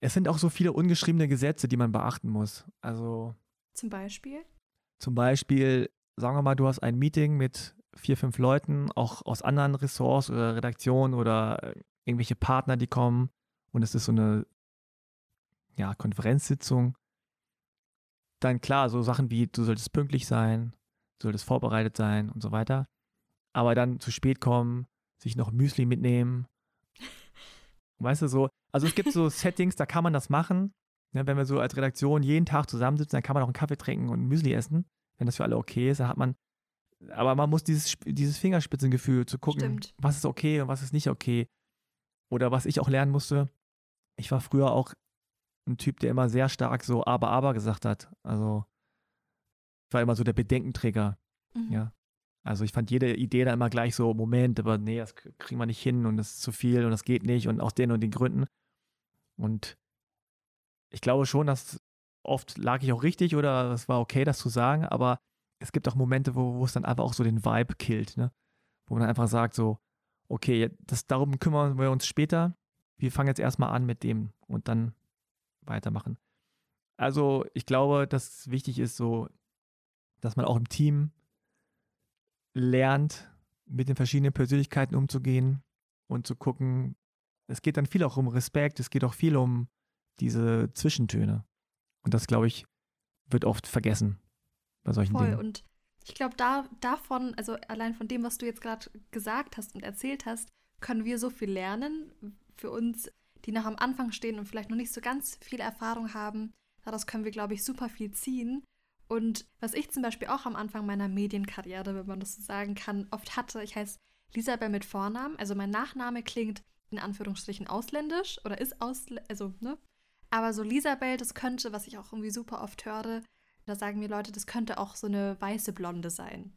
S2: es sind auch so viele ungeschriebene Gesetze, die man beachten muss. Also
S1: zum Beispiel?
S2: Zum Beispiel, sagen wir mal, du hast ein Meeting mit vier, fünf Leuten, auch aus anderen Ressorts oder Redaktionen oder äh, irgendwelche Partner, die kommen und es ist so eine ja, Konferenzsitzung. Dann klar, so Sachen wie, du solltest pünktlich sein, du solltest vorbereitet sein und so weiter. Aber dann zu spät kommen, sich noch Müsli mitnehmen. Weißt du, so, also es gibt so Settings, da kann man das machen, ja, wenn wir so als Redaktion jeden Tag zusammensitzen, dann kann man auch einen Kaffee trinken und Müsli essen, wenn das für alle okay ist. Dann hat man, aber man muss dieses, dieses Fingerspitzengefühl zu gucken, Stimmt. was ist okay und was ist nicht okay. Oder was ich auch lernen musste, ich war früher auch ein Typ, der immer sehr stark so aber, aber gesagt hat. Also ich war immer so der Bedenkenträger. Mhm. Ja. Also ich fand jede Idee da immer gleich so, Moment, aber nee, das kriegen wir nicht hin und das ist zu viel und das geht nicht und aus den und den Gründen. Und ich glaube schon, dass oft lag ich auch richtig oder es war okay, das zu sagen, aber es gibt auch Momente, wo, wo es dann einfach auch so den Vibe killt, ne? Wo man einfach sagt, so, okay, das, darum kümmern wir uns später. Wir fangen jetzt erstmal an mit dem und dann weitermachen. Also ich glaube, dass es wichtig ist, so dass man auch im Team lernt, mit den verschiedenen Persönlichkeiten umzugehen und zu gucken. Es geht dann viel auch um Respekt, es geht auch viel um diese Zwischentöne. Und das, glaube ich, wird oft vergessen bei solchen
S1: Voll.
S2: Dingen.
S1: Und ich glaube, da, davon, also allein von dem, was du jetzt gerade gesagt hast und erzählt hast, können wir so viel lernen. Für uns, die noch am Anfang stehen und vielleicht noch nicht so ganz viel Erfahrung haben, daraus können wir, glaube ich, super viel ziehen. Und was ich zum Beispiel auch am Anfang meiner Medienkarriere, wenn man das so sagen kann, oft hatte, ich heiße Lisabeth mit Vornamen, also mein Nachname klingt in Anführungsstrichen ausländisch oder ist ausländisch, also, ne? Aber so Lisabel, das könnte, was ich auch irgendwie super oft höre, da sagen mir Leute, das könnte auch so eine weiße Blonde sein.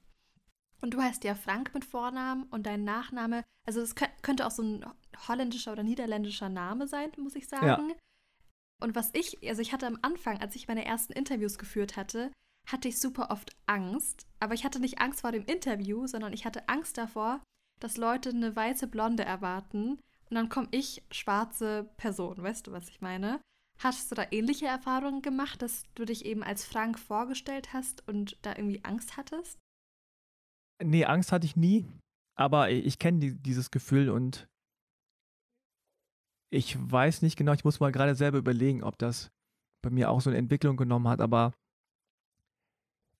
S1: Und du heißt ja Frank mit Vornamen und dein Nachname, also es könnte auch so ein holländischer oder niederländischer Name sein, muss ich sagen. Ja. Und was ich, also ich hatte am Anfang, als ich meine ersten Interviews geführt hatte, hatte ich super oft Angst. Aber ich hatte nicht Angst vor dem Interview, sondern ich hatte Angst davor, dass Leute eine weiße Blonde erwarten und dann komme ich, schwarze Person. Weißt du, was ich meine? Hast du da ähnliche Erfahrungen gemacht, dass du dich eben als Frank vorgestellt hast und da irgendwie Angst hattest?
S2: Nee, Angst hatte ich nie. Aber ich kenne die, dieses Gefühl und ich weiß nicht genau, ich muss mal gerade selber überlegen, ob das bei mir auch so eine Entwicklung genommen hat, aber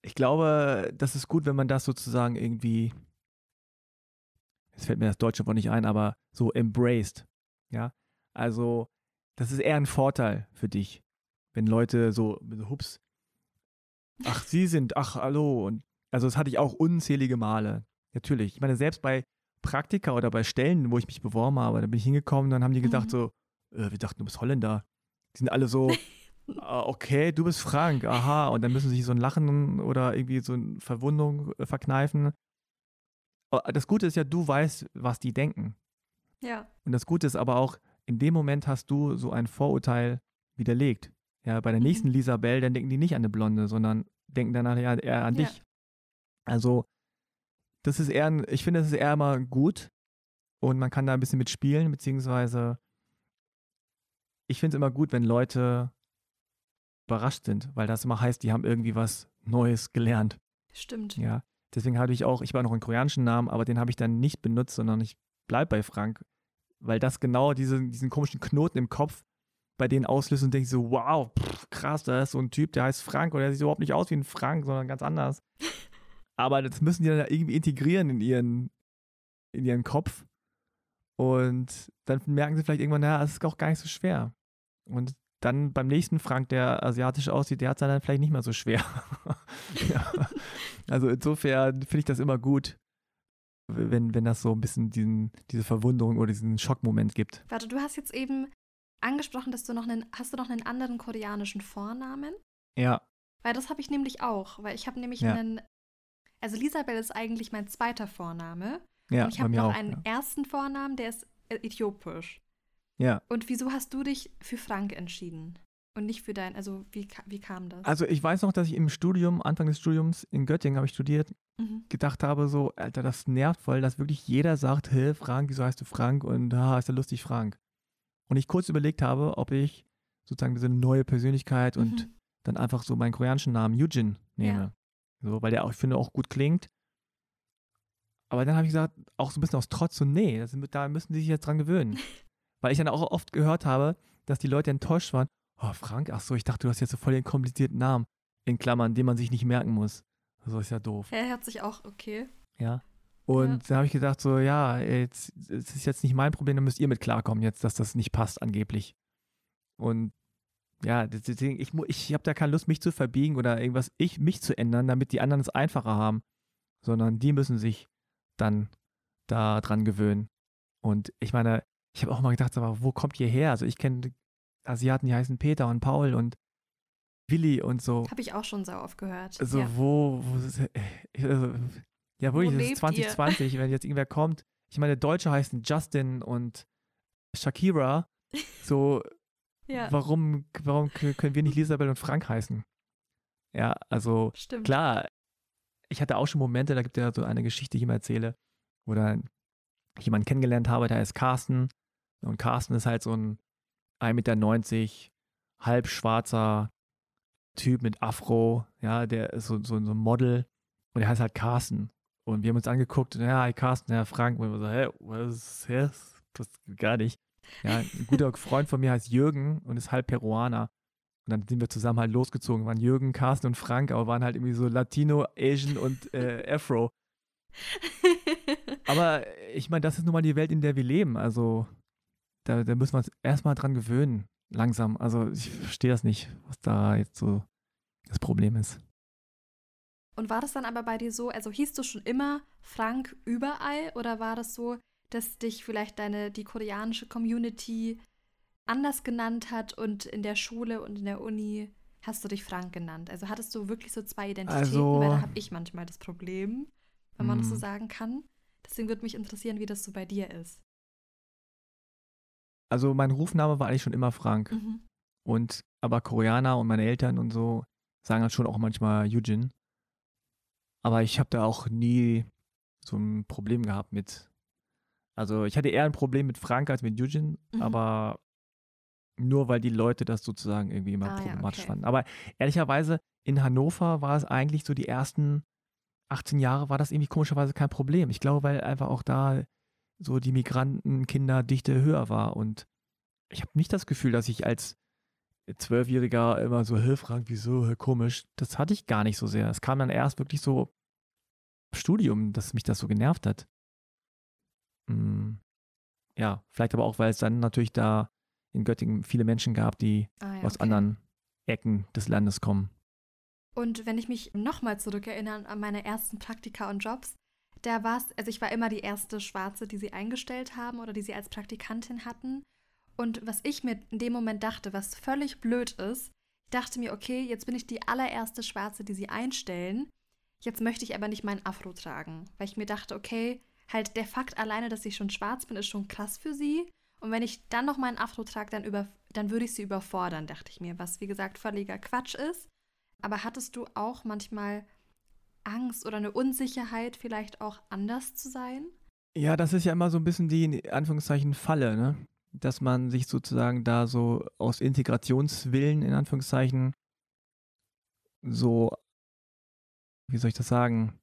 S2: ich glaube, das ist gut, wenn man das sozusagen irgendwie, jetzt fällt mir das deutsche Wort nicht ein, aber so embraced. Ja, also das ist eher ein Vorteil für dich, wenn Leute so, so hups, ach, sie sind, ach, hallo. Und also das hatte ich auch unzählige Male. Natürlich. Ich meine, selbst bei Praktika oder bei Stellen, wo ich mich beworben habe, da bin ich hingekommen, dann haben die gedacht mhm. so, äh, wir dachten, du bist Holländer. Die sind alle so, ah, okay, du bist Frank, aha. Und dann müssen sie sich so ein Lachen oder irgendwie so eine Verwundung äh, verkneifen. Das Gute ist ja, du weißt, was die denken.
S1: Ja.
S2: Und das Gute ist aber auch, in dem Moment hast du so ein Vorurteil widerlegt. Ja, bei der mhm. nächsten Lisa Bell, dann denken die nicht an eine Blonde, sondern denken dann eher, eher an ja. dich. Also, das ist eher, ich finde, das ist eher immer gut und man kann da ein bisschen mitspielen, beziehungsweise ich finde es immer gut, wenn Leute überrascht sind, weil das immer heißt, die haben irgendwie was Neues gelernt.
S1: Stimmt.
S2: Ja. Deswegen habe ich auch, ich war noch einen koreanischen Namen, aber den habe ich dann nicht benutzt, sondern ich bleibe bei Frank, weil das genau diese, diesen komischen Knoten im Kopf bei denen auslöst und denke so, wow, pff, krass, da ist so ein Typ, der heißt Frank oder der sieht überhaupt nicht aus wie ein Frank, sondern ganz anders. Aber das müssen die dann irgendwie integrieren in ihren, in ihren Kopf. Und dann merken sie vielleicht irgendwann, naja, es ist auch gar nicht so schwer. Und dann beim nächsten Frank, der asiatisch aussieht, der hat es dann vielleicht nicht mehr so schwer. ja. Also insofern finde ich das immer gut, wenn, wenn das so ein bisschen diesen, diese Verwunderung oder diesen Schockmoment gibt.
S1: Warte, du hast jetzt eben angesprochen, dass du noch einen, hast du noch einen anderen koreanischen Vornamen?
S2: Ja.
S1: Weil das habe ich nämlich auch, weil ich habe nämlich ja. einen, also Lisabel ist eigentlich mein zweiter Vorname. Ja, und ich habe noch auch, einen ja. ersten Vornamen, der ist äh, äthiopisch.
S2: Ja.
S1: Und wieso hast du dich für Frank entschieden? Und nicht für dein, also wie, wie kam das?
S2: Also ich weiß noch, dass ich im Studium, Anfang des Studiums in Göttingen habe ich studiert, mhm. gedacht habe so, Alter, das nervt voll, dass wirklich jeder sagt, hey Frank, wieso heißt du Frank? Und ha, ist ja lustig Frank. Und ich kurz überlegt habe, ob ich sozusagen diese neue Persönlichkeit mhm. und dann einfach so meinen koreanischen Namen Yujin nehme. Ja. So, weil der auch, ich finde, auch gut klingt. Aber dann habe ich gesagt, auch so ein bisschen aus Trotz, so, nee, das, da müssen sie sich jetzt dran gewöhnen. weil ich dann auch oft gehört habe, dass die Leute enttäuscht waren, oh Frank, ach so, ich dachte, du hast jetzt so voll den komplizierten Namen, in Klammern, den man sich nicht merken muss. So ist ja doof.
S1: Er hört sich auch okay.
S2: Ja. Und ja. da habe ich gedacht, so, ja, jetzt, es ist jetzt nicht mein Problem, da müsst ihr mit klarkommen, jetzt, dass das nicht passt, angeblich. Und ja, deswegen, ich, ich habe da keine Lust, mich zu verbiegen oder irgendwas, ich, mich zu ändern, damit die anderen es einfacher haben. Sondern die müssen sich dann da dran gewöhnen. Und ich meine, ich habe auch mal gedacht, aber wo kommt ihr her? Also ich kenne Asiaten, die heißen Peter und Paul und Willi und so.
S1: Habe ich auch schon so oft gehört.
S2: Also ja. wo, wo also, ja wirklich, das ist 2020, ihr? wenn jetzt irgendwer kommt. Ich meine, Deutsche heißen Justin und Shakira. So, ja. warum, warum können wir nicht Lisabel und Frank heißen? Ja, also
S1: Stimmt.
S2: klar, ich hatte auch schon Momente, da gibt es ja so eine Geschichte, die ich immer erzähle, wo dann jemanden kennengelernt habe, der ist Carsten. Und Carsten ist halt so ein 1,90 Meter, halb schwarzer Typ mit Afro, ja, der ist so, so, so ein Model und der heißt halt Carsten. Und wir haben uns angeguckt, ja, hi Carsten, ja, Frank, und wir so, hä, was, hä, das gar nicht. Ja, ein guter Freund von mir heißt Jürgen und ist halb Peruaner. Und dann sind wir zusammen halt losgezogen. Waren Jürgen, Carsten und Frank, aber waren halt irgendwie so Latino, Asian und äh, Afro. aber ich meine, das ist nun mal die Welt, in der wir leben. Also da, da müssen wir uns erstmal dran gewöhnen, langsam. Also ich verstehe das nicht, was da jetzt so das Problem ist.
S1: Und war das dann aber bei dir so, also hieß du schon immer Frank überall oder war das so, dass dich vielleicht deine, die koreanische Community anders genannt hat und in der Schule und in der Uni hast du dich Frank genannt? Also hattest du wirklich so zwei Identitäten? Also, Weil da habe ich manchmal das Problem, wenn man das so hm. sagen kann. Deswegen würde mich interessieren, wie das so bei dir ist.
S2: Also mein Rufname war eigentlich schon immer Frank. Mhm. Und aber Koreaner und meine Eltern und so sagen halt schon auch manchmal Eugene. Aber ich habe da auch nie so ein Problem gehabt mit. Also ich hatte eher ein Problem mit Frank als mit Eugene, mhm. aber nur weil die Leute das sozusagen irgendwie immer ah, problematisch ja, okay. fanden. Aber ehrlicherweise in Hannover war es eigentlich so die ersten 18 Jahre war das irgendwie komischerweise kein Problem. Ich glaube, weil einfach auch da so die Migrantenkinderdichte höher war und ich habe nicht das Gefühl, dass ich als Zwölfjähriger immer so, Frank, wieso, komisch. Das hatte ich gar nicht so sehr. Es kam dann erst wirklich so Studium, dass mich das so genervt hat. Hm. Ja, vielleicht aber auch, weil es dann natürlich da in Göttingen viele Menschen gab, die ah, ja, aus okay. anderen Ecken des Landes kommen.
S1: Und wenn ich mich nochmal zurückerinnere an meine ersten Praktika und Jobs, da war es, also ich war immer die erste Schwarze, die sie eingestellt haben oder die sie als Praktikantin hatten. Und was ich mir in dem Moment dachte, was völlig blöd ist, ich dachte mir, okay, jetzt bin ich die allererste Schwarze, die sie einstellen. Jetzt möchte ich aber nicht meinen Afro tragen, weil ich mir dachte, okay, halt der Fakt alleine, dass ich schon schwarz bin, ist schon krass für sie. Und wenn ich dann noch meinen Afro trage, dann, über, dann würde ich sie überfordern, dachte ich mir, was wie gesagt völliger Quatsch ist. Aber hattest du auch manchmal Angst oder eine Unsicherheit, vielleicht auch anders zu sein?
S2: Ja, das ist ja immer so ein bisschen die, in Anführungszeichen, Falle, ne? dass man sich sozusagen da so aus Integrationswillen in Anführungszeichen so, wie soll ich das sagen,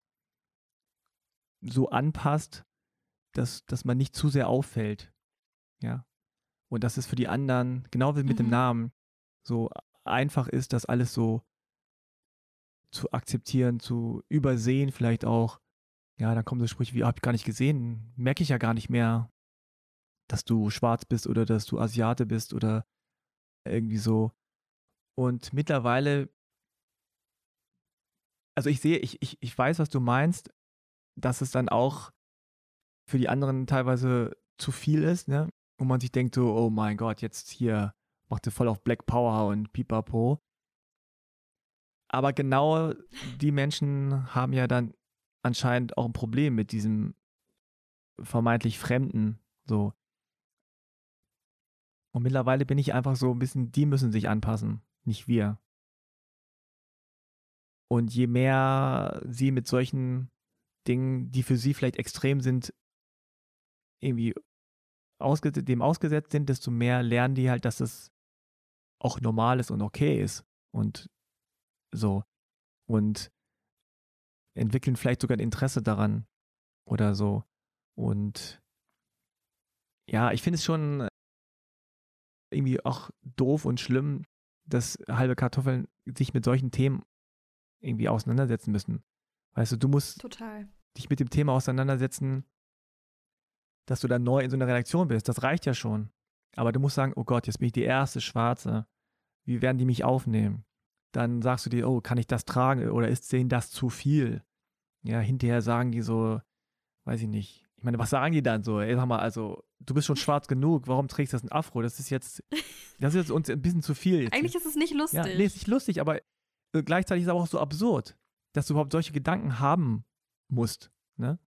S2: so anpasst, dass, dass man nicht zu sehr auffällt. Ja. Und dass es für die anderen, genau wie mit mhm. dem Namen, so einfach ist, das alles so zu akzeptieren, zu übersehen, vielleicht auch. Ja, dann kommen so Sprüche wie, hab ich gar nicht gesehen, merke ich ja gar nicht mehr dass du schwarz bist oder dass du Asiate bist oder irgendwie so. Und mittlerweile, also ich sehe, ich, ich, ich weiß, was du meinst, dass es dann auch für die anderen teilweise zu viel ist, ne? Wo man sich denkt so, oh mein Gott, jetzt hier macht ihr voll auf Black Power und pipapo. Aber genau die Menschen haben ja dann anscheinend auch ein Problem mit diesem vermeintlich Fremden, so. Und mittlerweile bin ich einfach so ein bisschen, die müssen sich anpassen, nicht wir. Und je mehr sie mit solchen Dingen, die für sie vielleicht extrem sind, irgendwie ausge dem ausgesetzt sind, desto mehr lernen die halt, dass es auch normal ist und okay ist. Und so. Und entwickeln vielleicht sogar ein Interesse daran oder so. Und ja, ich finde es schon irgendwie auch doof und schlimm, dass halbe Kartoffeln sich mit solchen Themen irgendwie auseinandersetzen müssen. Weißt du, du musst
S1: Total.
S2: dich mit dem Thema auseinandersetzen, dass du dann neu in so einer Redaktion bist. Das reicht ja schon. Aber du musst sagen, oh Gott, jetzt bin ich die erste Schwarze. Wie werden die mich aufnehmen? Dann sagst du dir, oh, kann ich das tragen oder ist denen das zu viel? Ja, hinterher sagen die so, weiß ich nicht. Ich meine, was sagen die dann so? Ey, sag mal, also du bist schon schwarz genug, warum trägst du das ein Afro? Das ist jetzt, das ist jetzt uns ein bisschen zu viel. Jetzt.
S1: Eigentlich ist es nicht lustig. Ja,
S2: nee, ist nicht lustig, aber äh, gleichzeitig ist es aber auch so absurd, dass du überhaupt solche Gedanken haben musst, ne?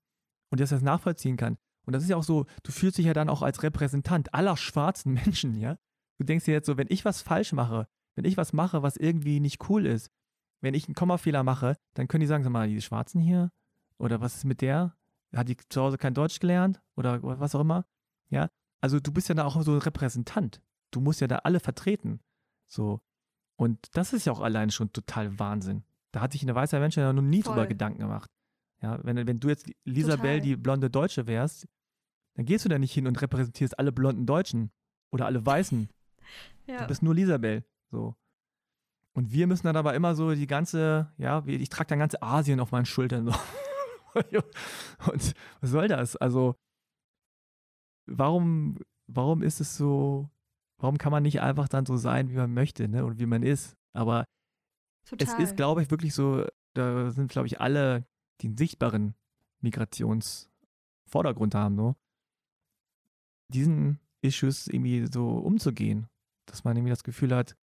S2: Und dass das nachvollziehen kann. Und das ist ja auch so, du fühlst dich ja dann auch als Repräsentant aller schwarzen Menschen, ja? Du denkst dir jetzt so, wenn ich was falsch mache, wenn ich was mache, was irgendwie nicht cool ist, wenn ich einen Kommafehler mache, dann können die sagen, sag mal, die Schwarzen hier? Oder was ist mit der? Hat die zu Hause kein Deutsch gelernt? Oder was auch immer? Ja, also du bist ja da auch so ein Repräsentant. Du musst ja da alle vertreten. So. Und das ist ja auch allein schon total Wahnsinn. Da hat sich eine weiße Mensch ja noch nie Voll. drüber Gedanken gemacht. Ja, wenn, wenn du jetzt Lisabel, die blonde Deutsche wärst, dann gehst du da nicht hin und repräsentierst alle blonden Deutschen oder alle Weißen. Ja. Du bist nur Lisabel. So. Und wir müssen dann aber immer so die ganze, ja, ich trage dann ganze Asien auf meinen Schultern. So. und was soll das? Also, warum, warum ist es so, warum kann man nicht einfach dann so sein, wie man möchte, ne? Und wie man ist? Aber Total. es ist, glaube ich, wirklich so, da sind, glaube ich, alle, die einen sichtbaren Migrationsvordergrund haben, so, diesen Issues irgendwie so umzugehen. Dass man irgendwie das Gefühl hat,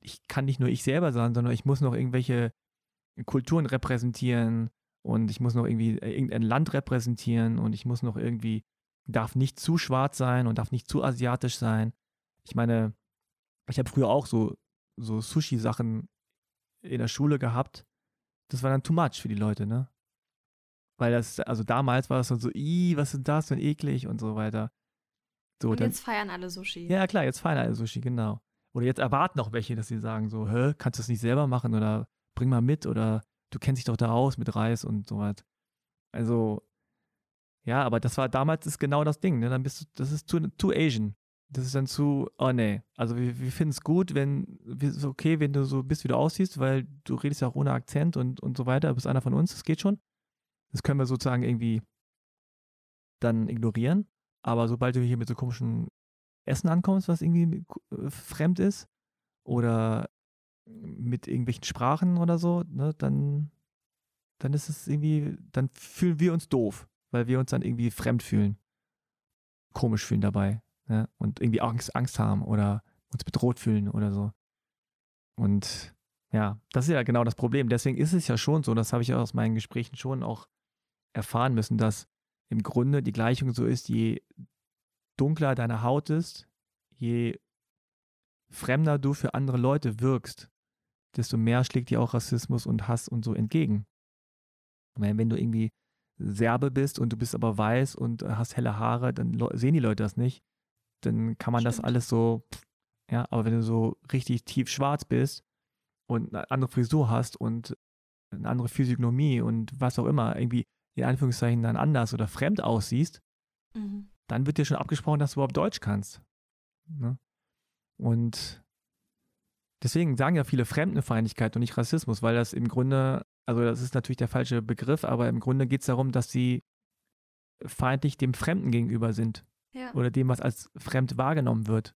S2: ich kann nicht nur ich selber sein, sondern ich muss noch irgendwelche Kulturen repräsentieren und ich muss noch irgendwie irgendein Land repräsentieren und ich muss noch irgendwie, darf nicht zu schwarz sein und darf nicht zu asiatisch sein. Ich meine, ich habe früher auch so, so Sushi-Sachen in der Schule gehabt. Das war dann too much für die Leute, ne? Weil das, also damals war es dann so, i, was ist das denn eklig und so weiter.
S1: So, und dann, jetzt feiern alle Sushi.
S2: Ja, klar, jetzt feiern alle Sushi, genau. Oder jetzt erwarten auch welche, dass sie sagen so, hä, kannst du das nicht selber machen oder bring mal mit oder du kennst dich doch da aus mit Reis und so was. Also, ja, aber das war damals ist genau das Ding, ne? Dann bist du, das ist too, too Asian. Das ist dann zu, oh nee. Also wir, wir finden es gut, wenn, ist okay, wenn du so bist, wie du aussiehst, weil du redest ja auch ohne Akzent und, und so weiter, du bist einer von uns, das geht schon. Das können wir sozusagen irgendwie dann ignorieren. Aber sobald du hier mit so komischen Essen ankommst, was irgendwie äh, fremd ist, oder mit irgendwelchen Sprachen oder so, ne, dann, dann ist es irgendwie, dann fühlen wir uns doof, weil wir uns dann irgendwie fremd fühlen. Komisch fühlen dabei. Ne? Und irgendwie Angst, Angst haben oder uns bedroht fühlen oder so. Und ja, das ist ja genau das Problem. Deswegen ist es ja schon so, das habe ich aus meinen Gesprächen schon auch erfahren müssen, dass im Grunde die Gleichung so ist, je dunkler deine Haut ist, je fremder du für andere Leute wirkst, desto mehr schlägt dir auch Rassismus und Hass und so entgegen. Wenn du irgendwie Serbe bist und du bist aber weiß und hast helle Haare, dann sehen die Leute das nicht. Dann kann man Stimmt. das alles so, ja, aber wenn du so richtig tief schwarz bist und eine andere Frisur hast und eine andere Physiognomie und was auch immer, irgendwie in Anführungszeichen dann anders oder fremd aussiehst, mhm. Dann wird dir schon abgesprochen, dass du überhaupt Deutsch kannst. Ne? Und deswegen sagen ja viele Fremdenfeindlichkeit und nicht Rassismus, weil das im Grunde, also das ist natürlich der falsche Begriff, aber im Grunde geht es darum, dass sie feindlich dem Fremden gegenüber sind. Ja. Oder dem, was als fremd wahrgenommen wird.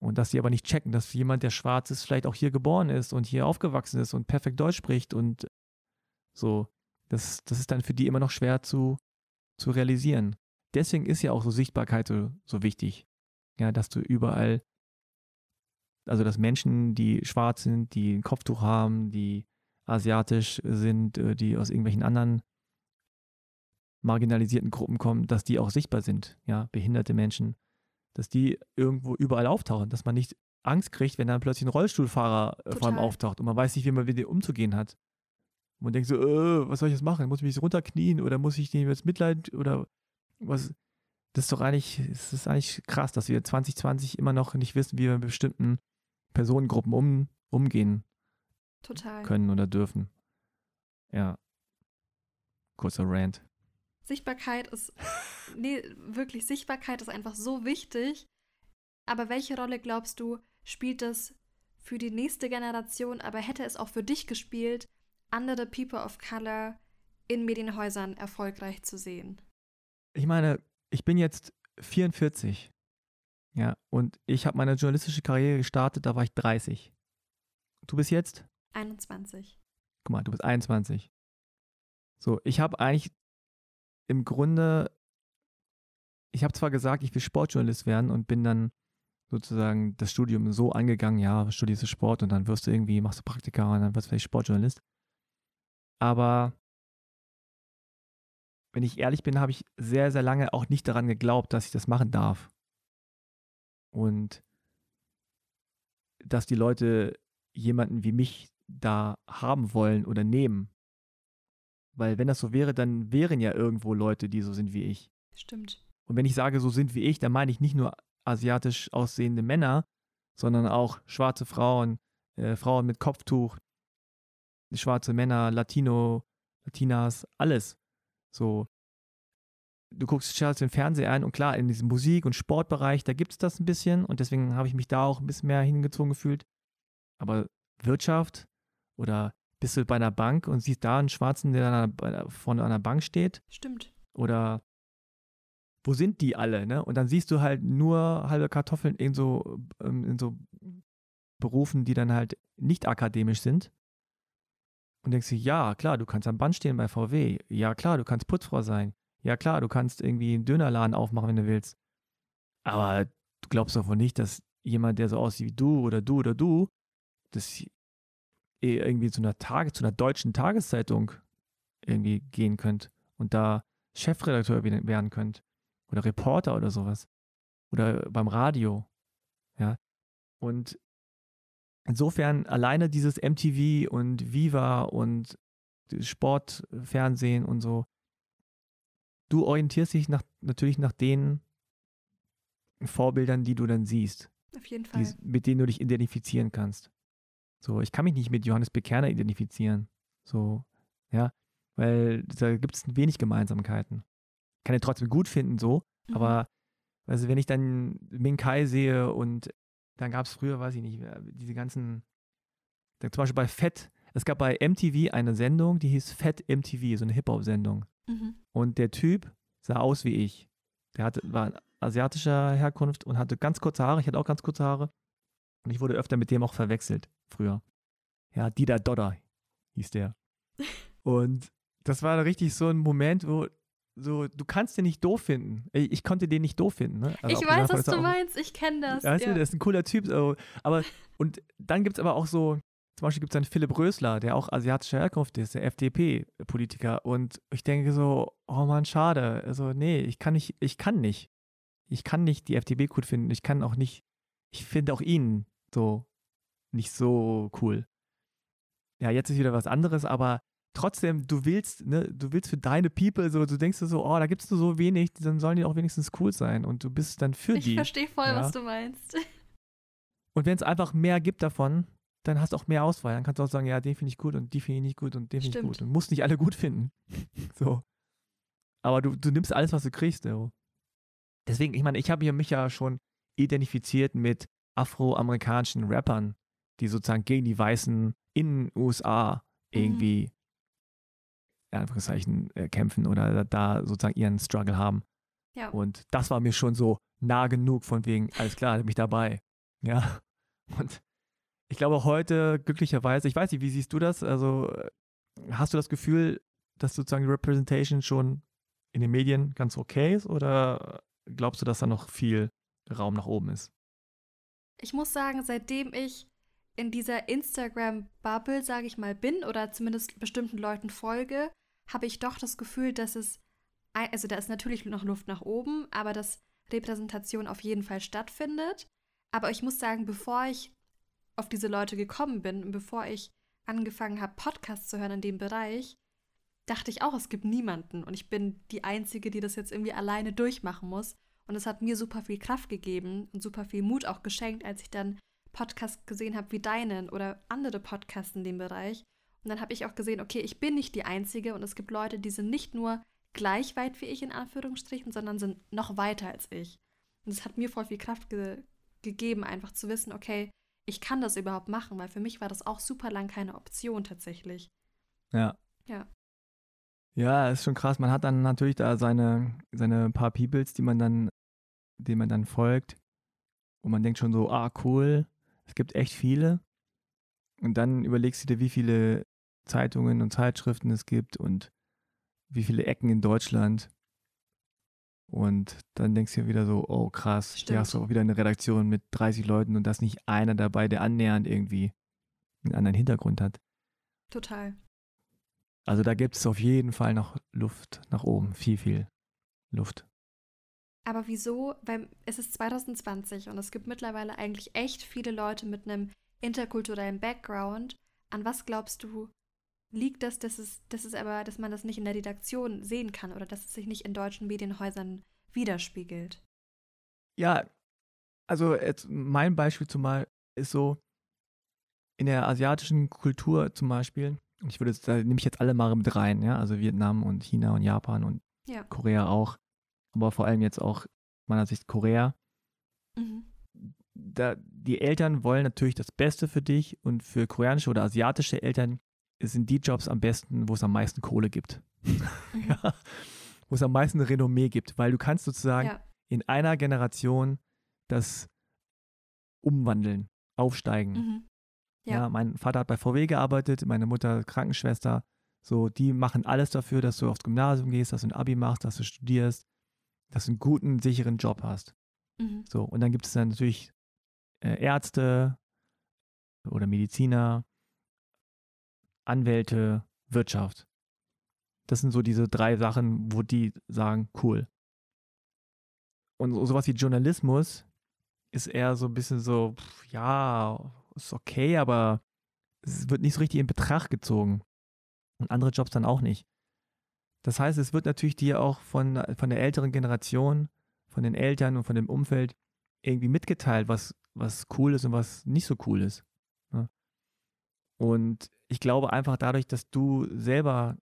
S2: Und dass sie aber nicht checken, dass jemand, der schwarz ist, vielleicht auch hier geboren ist und hier aufgewachsen ist und perfekt Deutsch spricht und so. Das, das ist dann für die immer noch schwer zu, zu realisieren. Deswegen ist ja auch so Sichtbarkeit so, so wichtig. Ja, dass du überall also dass Menschen, die schwarz sind, die ein Kopftuch haben, die asiatisch sind, äh, die aus irgendwelchen anderen marginalisierten Gruppen kommen, dass die auch sichtbar sind, ja, behinderte Menschen, dass die irgendwo überall auftauchen, dass man nicht Angst kriegt, wenn dann plötzlich ein Rollstuhlfahrer Total. Äh, vor allem auftaucht und man weiß nicht, wie man mit dem umzugehen hat. Und man denkt so, äh, was soll ich jetzt machen? Muss ich mich runterknien oder muss ich dem jetzt Mitleid oder was? Das ist doch eigentlich, es ist eigentlich krass, dass wir 2020 immer noch nicht wissen, wie wir mit bestimmten Personengruppen um, umgehen Total. können oder dürfen. Ja. Kurzer Rant.
S1: Sichtbarkeit ist, nee, wirklich, Sichtbarkeit ist einfach so wichtig. Aber welche Rolle glaubst du, spielt es für die nächste Generation, aber hätte es auch für dich gespielt, andere People of Color in Medienhäusern erfolgreich zu sehen?
S2: Ich meine, ich bin jetzt 44. Ja, und ich habe meine journalistische Karriere gestartet, da war ich 30. Du bist jetzt?
S1: 21.
S2: Guck mal, du bist 21. So, ich habe eigentlich im Grunde, ich habe zwar gesagt, ich will Sportjournalist werden und bin dann sozusagen das Studium so angegangen, ja, studierst du Sport und dann wirst du irgendwie, machst du Praktika und dann wirst du vielleicht Sportjournalist. Aber wenn ich ehrlich bin, habe ich sehr, sehr lange auch nicht daran geglaubt, dass ich das machen darf. Und dass die Leute jemanden wie mich da haben wollen oder nehmen. Weil wenn das so wäre, dann wären ja irgendwo Leute, die so sind wie ich.
S1: Stimmt.
S2: Und wenn ich sage, so sind wie ich, dann meine ich nicht nur asiatisch aussehende Männer, sondern auch schwarze Frauen, äh, Frauen mit Kopftuch, schwarze Männer, Latino, Latinas, alles. So, du guckst, schaltest den Fernseher ein und klar, in diesem Musik- und Sportbereich, da gibt es das ein bisschen und deswegen habe ich mich da auch ein bisschen mehr hingezogen gefühlt. Aber Wirtschaft oder bist du bei einer Bank und siehst da einen Schwarzen, der vorne an der Bank steht?
S1: Stimmt.
S2: Oder wo sind die alle, ne? Und dann siehst du halt nur halbe Kartoffeln in so, ähm, in so Berufen, die dann halt nicht akademisch sind. Und denkst du, ja, klar, du kannst am Band stehen bei VW. Ja, klar, du kannst Putzfrau sein. Ja, klar, du kannst irgendwie einen Dönerladen aufmachen, wenn du willst. Aber du glaubst doch wohl nicht, dass jemand, der so aussieht wie du oder du oder du, das irgendwie zu einer Tage, zu einer deutschen Tageszeitung irgendwie gehen könnt und da Chefredakteur werden könnt oder Reporter oder sowas oder beim Radio, ja. Und insofern alleine dieses MTV und Viva und Sportfernsehen und so, du orientierst dich nach, natürlich nach den Vorbildern, die du dann siehst.
S1: Auf jeden Fall.
S2: Die, mit denen du dich identifizieren kannst. So, ich kann mich nicht mit Johannes Bekerner identifizieren. So, ja, weil da gibt es wenig Gemeinsamkeiten. Kann ihn trotzdem gut finden, so, mhm. aber also wenn ich dann Ming Kai sehe und dann gab es früher, weiß ich nicht, diese ganzen, zum Beispiel bei Fett, es gab bei MTV eine Sendung, die hieß Fett MTV, so eine Hip-Hop-Sendung. Mhm. Und der Typ sah aus wie ich. Der hatte, war asiatischer Herkunft und hatte ganz kurze Haare. Ich hatte auch ganz kurze Haare. Und ich wurde öfter mit dem auch verwechselt früher. Ja, Dida Dodder hieß der. Und das war richtig so ein Moment, wo so, du kannst den nicht doof finden. Ich konnte den nicht doof finden. Ne?
S1: Also ich weiß, was du auch, meinst, ich kenne das.
S2: Weißt ja. du, der ist ein cooler Typ. So. Aber, und dann gibt es aber auch so, zum Beispiel gibt es einen Philipp Rösler, der auch asiatischer Herkunft ist, der FDP-Politiker. Und ich denke so, oh man, schade. Also, nee, ich kann nicht, ich kann nicht. Ich kann nicht die FDP gut finden. Ich kann auch nicht, ich finde auch ihn so nicht so cool. Ja, jetzt ist wieder was anderes, aber trotzdem, du willst, ne, du willst für deine People so, du denkst so, oh, da gibt es nur so wenig, dann sollen die auch wenigstens cool sein und du bist dann für
S1: ich
S2: die.
S1: Ich verstehe voll, ja. was du meinst.
S2: Und wenn es einfach mehr gibt davon, dann hast du auch mehr Auswahl. Dann kannst du auch sagen, ja, den finde ich gut und die finde ich nicht gut und den finde ich gut. Und musst nicht alle gut finden. so. Aber du, du nimmst alles, was du kriegst. So. Deswegen, ich meine, ich habe mich ja schon identifiziert mit afroamerikanischen Rappern, die sozusagen gegen die Weißen in den USA irgendwie, mhm. In Anführungszeichen, äh, kämpfen oder da sozusagen ihren Struggle haben. Ja. Und das war mir schon so nah genug von wegen, alles klar, bin ich dabei. Ja. Und ich glaube heute, glücklicherweise, ich weiß nicht, wie siehst du das? Also, hast du das Gefühl, dass sozusagen die Representation schon in den Medien ganz okay ist oder glaubst du, dass da noch viel Raum nach oben ist?
S1: Ich muss sagen, seitdem ich in dieser Instagram-Bubble, sage ich mal, bin oder zumindest bestimmten Leuten folge, habe ich doch das Gefühl, dass es, also da ist natürlich noch Luft nach oben, aber dass Repräsentation auf jeden Fall stattfindet. Aber ich muss sagen, bevor ich auf diese Leute gekommen bin und bevor ich angefangen habe, Podcasts zu hören in dem Bereich, dachte ich auch, es gibt niemanden und ich bin die Einzige, die das jetzt irgendwie alleine durchmachen muss. Und es hat mir super viel Kraft gegeben und super viel Mut auch geschenkt, als ich dann Podcast gesehen habe wie deinen oder andere Podcasts in dem Bereich. Und dann habe ich auch gesehen, okay, ich bin nicht die Einzige und es gibt Leute, die sind nicht nur gleich weit wie ich in Anführungsstrichen, sondern sind noch weiter als ich. Und es hat mir voll viel Kraft ge gegeben, einfach zu wissen, okay, ich kann das überhaupt machen, weil für mich war das auch super lang keine Option tatsächlich.
S2: Ja.
S1: Ja.
S2: Ja, ist schon krass. Man hat dann natürlich da seine, seine paar Peoples, die man dann, denen man dann folgt. Und man denkt schon so, ah, cool, es gibt echt viele. Und dann überlegst du dir, wie viele Zeitungen und Zeitschriften es gibt und wie viele Ecken in Deutschland. Und dann denkst du dir wieder so, oh krass, Stimmt. hier hast du auch wieder eine Redaktion mit 30 Leuten und da ist nicht einer dabei, der annähernd irgendwie einen anderen Hintergrund hat.
S1: Total.
S2: Also da gibt es auf jeden Fall noch Luft nach oben, viel, viel Luft.
S1: Aber wieso? Weil es ist 2020 und es gibt mittlerweile eigentlich echt viele Leute mit einem interkulturellen Background. An was glaubst du, liegt das, dass es, dass es aber, dass man das nicht in der Redaktion sehen kann oder dass es sich nicht in deutschen Medienhäusern widerspiegelt?
S2: Ja, Also jetzt mein Beispiel zumal ist so, in der asiatischen Kultur zum Beispiel, ich würde, da nehme ich jetzt alle mal mit rein, ja, also Vietnam und China und Japan und ja. Korea auch, aber vor allem jetzt auch meiner Sicht Korea. Mhm. Da, die Eltern wollen natürlich das Beste für dich und für koreanische oder asiatische Eltern sind die Jobs am besten, wo es am meisten Kohle gibt. Mhm. ja, wo es am meisten Renommee gibt, weil du kannst sozusagen ja. in einer Generation das umwandeln, aufsteigen. Mhm. Ja. ja. mein Vater hat bei VW gearbeitet, meine Mutter Krankenschwester. So, die machen alles dafür, dass du aufs Gymnasium gehst, dass du ein Abi machst, dass du studierst, dass du einen guten, sicheren Job hast. Mhm. So, und dann gibt es dann natürlich äh, Ärzte oder Mediziner, Anwälte, Wirtschaft. Das sind so diese drei Sachen, wo die sagen, cool. Und so, sowas wie Journalismus ist eher so ein bisschen so, pff, ja, ist okay, aber es wird nicht so richtig in Betracht gezogen. Und andere Jobs dann auch nicht. Das heißt, es wird natürlich dir auch von, von der älteren Generation, von den Eltern und von dem Umfeld irgendwie mitgeteilt, was, was cool ist und was nicht so cool ist. Und ich glaube einfach dadurch, dass du selber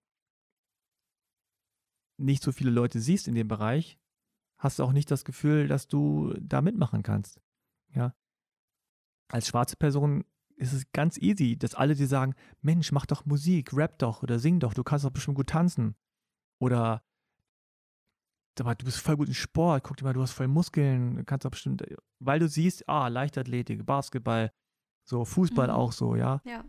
S2: nicht so viele Leute siehst in dem Bereich, hast du auch nicht das Gefühl, dass du da mitmachen kannst. Ja. Als schwarze Person ist es ganz easy, dass alle dir sagen, Mensch, mach doch Musik, rap doch oder sing doch, du kannst doch bestimmt gut tanzen. Oder du bist voll gut in Sport, guck dir mal, du hast voll Muskeln, kannst doch bestimmt, weil du siehst, ah, Leichtathletik, Basketball, so Fußball mhm. auch so, ja. Ja.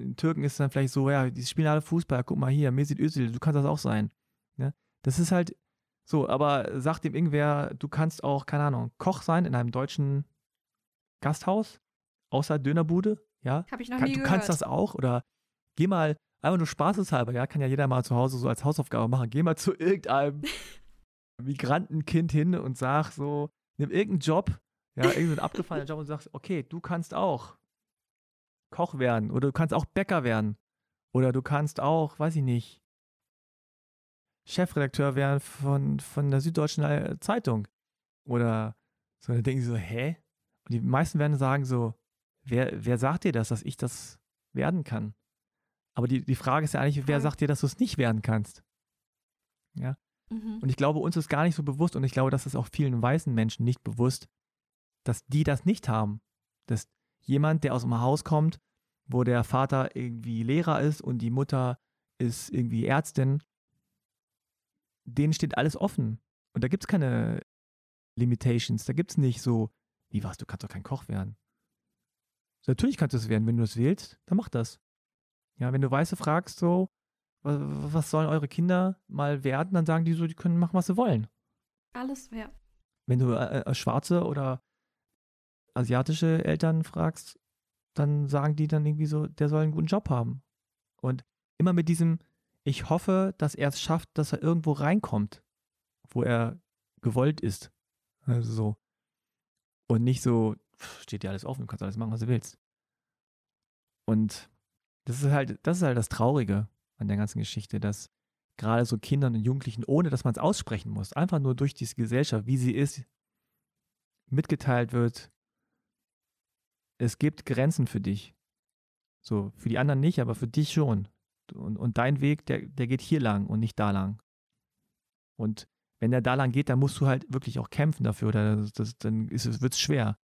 S2: In Türken ist es dann vielleicht so, ja, die spielen alle Fußball, guck mal hier, Mesut Özil, du kannst das auch sein. Ne? Das ist halt so, aber sagt dem irgendwer, du kannst auch, keine Ahnung, Koch sein in einem deutschen Gasthaus, außer Dönerbude, ja.
S1: Hab ich noch Kann, nie
S2: Du
S1: gehört.
S2: kannst das auch oder geh mal, einfach nur spaßeshalber, ja, kann ja jeder mal zu Hause so als Hausaufgabe machen. Geh mal zu irgendeinem Migrantenkind hin und sag so, nimm irgendeinen Job, ja, irgendeinen abgefallenen Job und sagst, okay, du kannst auch Koch werden oder du kannst auch Bäcker werden oder du kannst auch, weiß ich nicht, Chefredakteur werden von, von der Süddeutschen äh, Zeitung. Oder so, dann denken sie so, hä? Und die meisten werden sagen so, wer, wer sagt dir das, dass ich das werden kann? Aber die, die Frage ist ja eigentlich, wer sagt dir, dass du es nicht werden kannst? Ja. Mhm. Und ich glaube, uns ist gar nicht so bewusst und ich glaube, das ist auch vielen weißen Menschen nicht bewusst, dass die das nicht haben. Dass jemand, der aus einem Haus kommt, wo der Vater irgendwie Lehrer ist und die Mutter ist irgendwie Ärztin, denen steht alles offen. Und da gibt es keine Limitations. Da gibt es nicht so, wie was, du kannst doch kein Koch werden. Natürlich kannst du es werden, wenn du es willst, dann mach das. Ja, wenn du Weiße fragst, so, was sollen eure Kinder mal werden, dann sagen die so, die können machen, was sie wollen.
S1: Alles, ja.
S2: Wenn du äh, äh, schwarze oder asiatische Eltern fragst, dann sagen die dann irgendwie so, der soll einen guten Job haben. Und immer mit diesem, ich hoffe, dass er es schafft, dass er irgendwo reinkommt, wo er gewollt ist. Also so. Und nicht so, steht dir alles offen, du kannst alles machen, was du willst. Und das ist halt, das ist halt das Traurige an der ganzen Geschichte, dass gerade so Kindern und Jugendlichen, ohne dass man es aussprechen muss, einfach nur durch diese Gesellschaft, wie sie ist, mitgeteilt wird, es gibt Grenzen für dich. So, für die anderen nicht, aber für dich schon. Und, und dein Weg, der, der geht hier lang und nicht da lang. Und wenn der da lang geht, dann musst du halt wirklich auch kämpfen dafür, oder das, das, dann wird es schwer.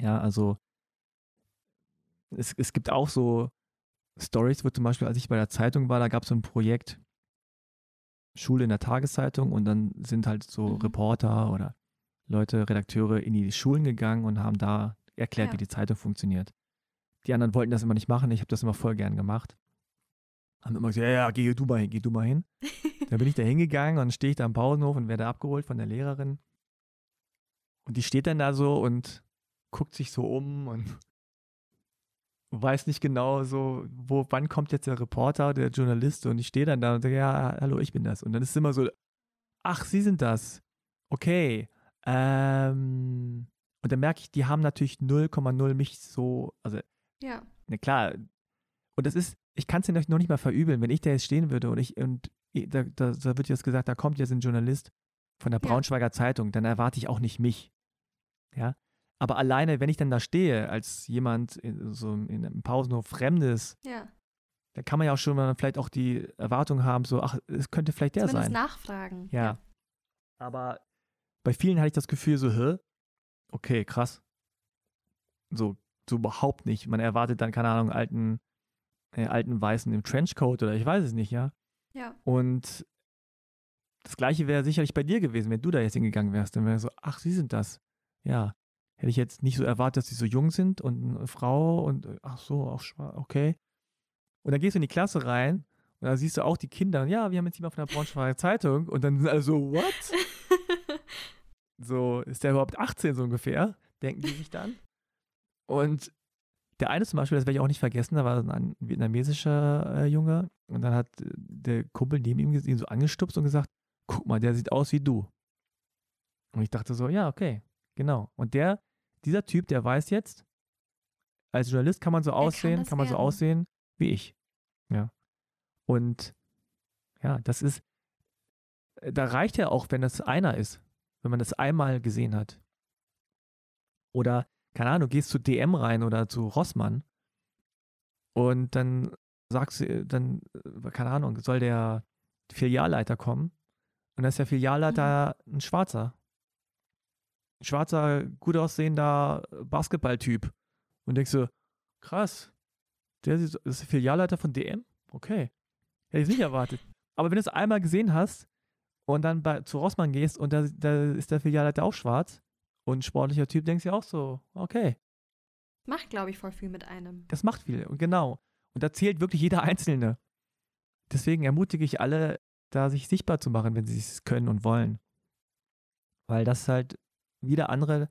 S2: Ja, also es, es gibt auch so Stories, wo zum Beispiel, als ich bei der Zeitung war, da gab es so ein Projekt, Schule in der Tageszeitung und dann sind halt so mhm. Reporter oder Leute, Redakteure in die Schulen gegangen und haben da erklärt, ja. wie die Zeitung funktioniert. Die anderen wollten das immer nicht machen, ich habe das immer voll gern gemacht haben immer gesagt, ja, ja, geh du mal hin, geh du mal hin. da bin ich da hingegangen und stehe ich da am Pausenhof und werde abgeholt von der Lehrerin. Und die steht dann da so und guckt sich so um und weiß nicht genau so, wo, wann kommt jetzt der Reporter, der Journalist und ich stehe dann da und sage, ja, hallo, ich bin das. Und dann ist es immer so, ach, Sie sind das. Okay. Ähm, und dann merke ich, die haben natürlich 0,0 mich so, also,
S1: ja.
S2: Ne, klar. Und das ist, ich kann es dir noch nicht mal verübeln, wenn ich da jetzt stehen würde und ich, und da, da, da wird jetzt gesagt, da kommt jetzt ein Journalist von der Braunschweiger ja. Zeitung, dann erwarte ich auch nicht mich. Ja. Aber alleine, wenn ich dann da stehe, als jemand in, so in einem Pausenhof Fremdes,
S1: ja.
S2: da kann man ja auch schon mal vielleicht auch die Erwartung haben, so, ach, es könnte vielleicht der
S1: Zumindest
S2: sein.
S1: nachfragen.
S2: Ja. ja. Aber bei vielen hatte ich das Gefühl so, hä? Okay, krass. So, so überhaupt nicht. Man erwartet dann, keine Ahnung, alten, äh, alten Weißen im Trenchcoat oder ich weiß es nicht, ja.
S1: Ja.
S2: Und das gleiche wäre sicherlich bei dir gewesen, wenn du da jetzt hingegangen wärst. Dann wäre so, ach, sie sind das. Ja. Hätte ich jetzt nicht so erwartet, dass sie so jung sind und eine Frau und ach so, auch schwarz, okay. Und dann gehst du in die Klasse rein und da siehst du auch die Kinder. Und ja, wir haben jetzt jemand von der Braunschweiger Zeitung. Und dann sind alle so, what? so, ist der überhaupt 18 so ungefähr? Denken die sich dann. Und der eine zum Beispiel, das werde ich auch nicht vergessen, da war ein vietnamesischer äh, Junge. Und dann hat äh, der Kumpel neben ihm ihn so angestupst und gesagt, guck mal, der sieht aus wie du. Und ich dachte so, ja, okay, genau. Und der, dieser Typ, der weiß jetzt, als Journalist kann man so aussehen, kann, kann, man werden. so aussehen wie ich. Ja. Und ja, das ist, äh, da reicht ja auch, wenn das einer ist, wenn man das einmal gesehen hat. Oder, keine Ahnung, du gehst zu DM rein oder zu Rossmann und dann sagst du, dann, äh, keine Ahnung, soll der Filialleiter kommen und dann ist der Filialleiter mhm. ein Schwarzer. Ein schwarzer, gut aussehender Basketballtyp. Und denkst du, krass, der ist der Filialleiter von DM? Okay. Hätte ich nicht erwartet. Aber wenn du es einmal gesehen hast und dann bei, zu Rossmann gehst und da, da ist der Filialleiter auch schwarz und ein sportlicher Typ, denkst du auch so, okay.
S1: Macht, glaube ich, voll viel mit einem.
S2: Das macht viel, und genau. Und da zählt wirklich jeder Einzelne. Deswegen ermutige ich alle, da sich sichtbar zu machen, wenn sie es können und wollen. Weil das halt wieder andere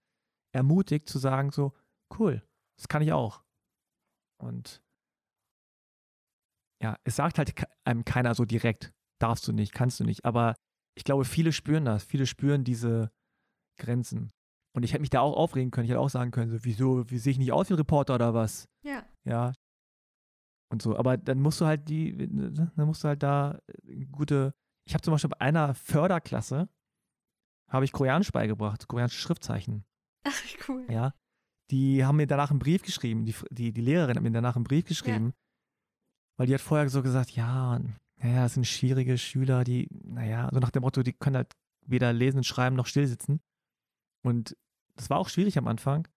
S2: ermutigt zu sagen, so, cool, das kann ich auch. Und ja, es sagt halt einem keiner so direkt, darfst du nicht, kannst du nicht. Aber ich glaube, viele spüren das. Viele spüren diese Grenzen. Und ich hätte mich da auch aufregen können. Ich hätte auch sagen können, so, wieso, wie sehe ich nicht aus wie ein Reporter oder was?
S1: Ja.
S2: Ja. Und so. Aber dann musst du halt die, ne, dann musst du halt da äh, gute. Ich habe zum Beispiel bei einer Förderklasse habe ich Koreanisch beigebracht, koreanische Schriftzeichen.
S1: Ach, cool.
S2: Ja. Die haben mir danach einen Brief geschrieben. Die, die, die Lehrerin hat mir danach einen Brief geschrieben. Ja weil die hat vorher so gesagt, ja, naja, das sind schwierige Schüler, die, naja, so nach dem Motto, die können halt weder lesen, schreiben noch stillsitzen. Und das war auch schwierig am Anfang.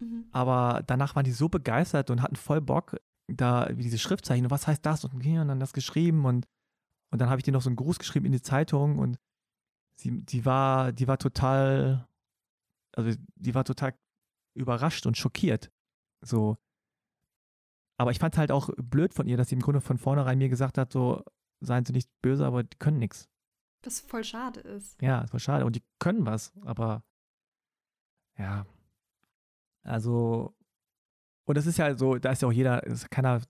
S2: Mhm. Aber danach waren die so begeistert und hatten voll Bock, da wie diese Schriftzeichen, was heißt das? Und, und dann das geschrieben und, und dann habe ich dir noch so einen Gruß geschrieben in die Zeitung und sie, die war, die war total, also die war total überrascht und schockiert. So, aber ich fand es halt auch blöd von ihr, dass sie im Grunde von vornherein mir gesagt hat, so, seien sie nicht böse, aber die können nichts.
S1: Was voll schade ist.
S2: Ja, voll schade. Und die können was, aber ja. Also, und das ist ja so, da ist ja auch jeder, ist keiner,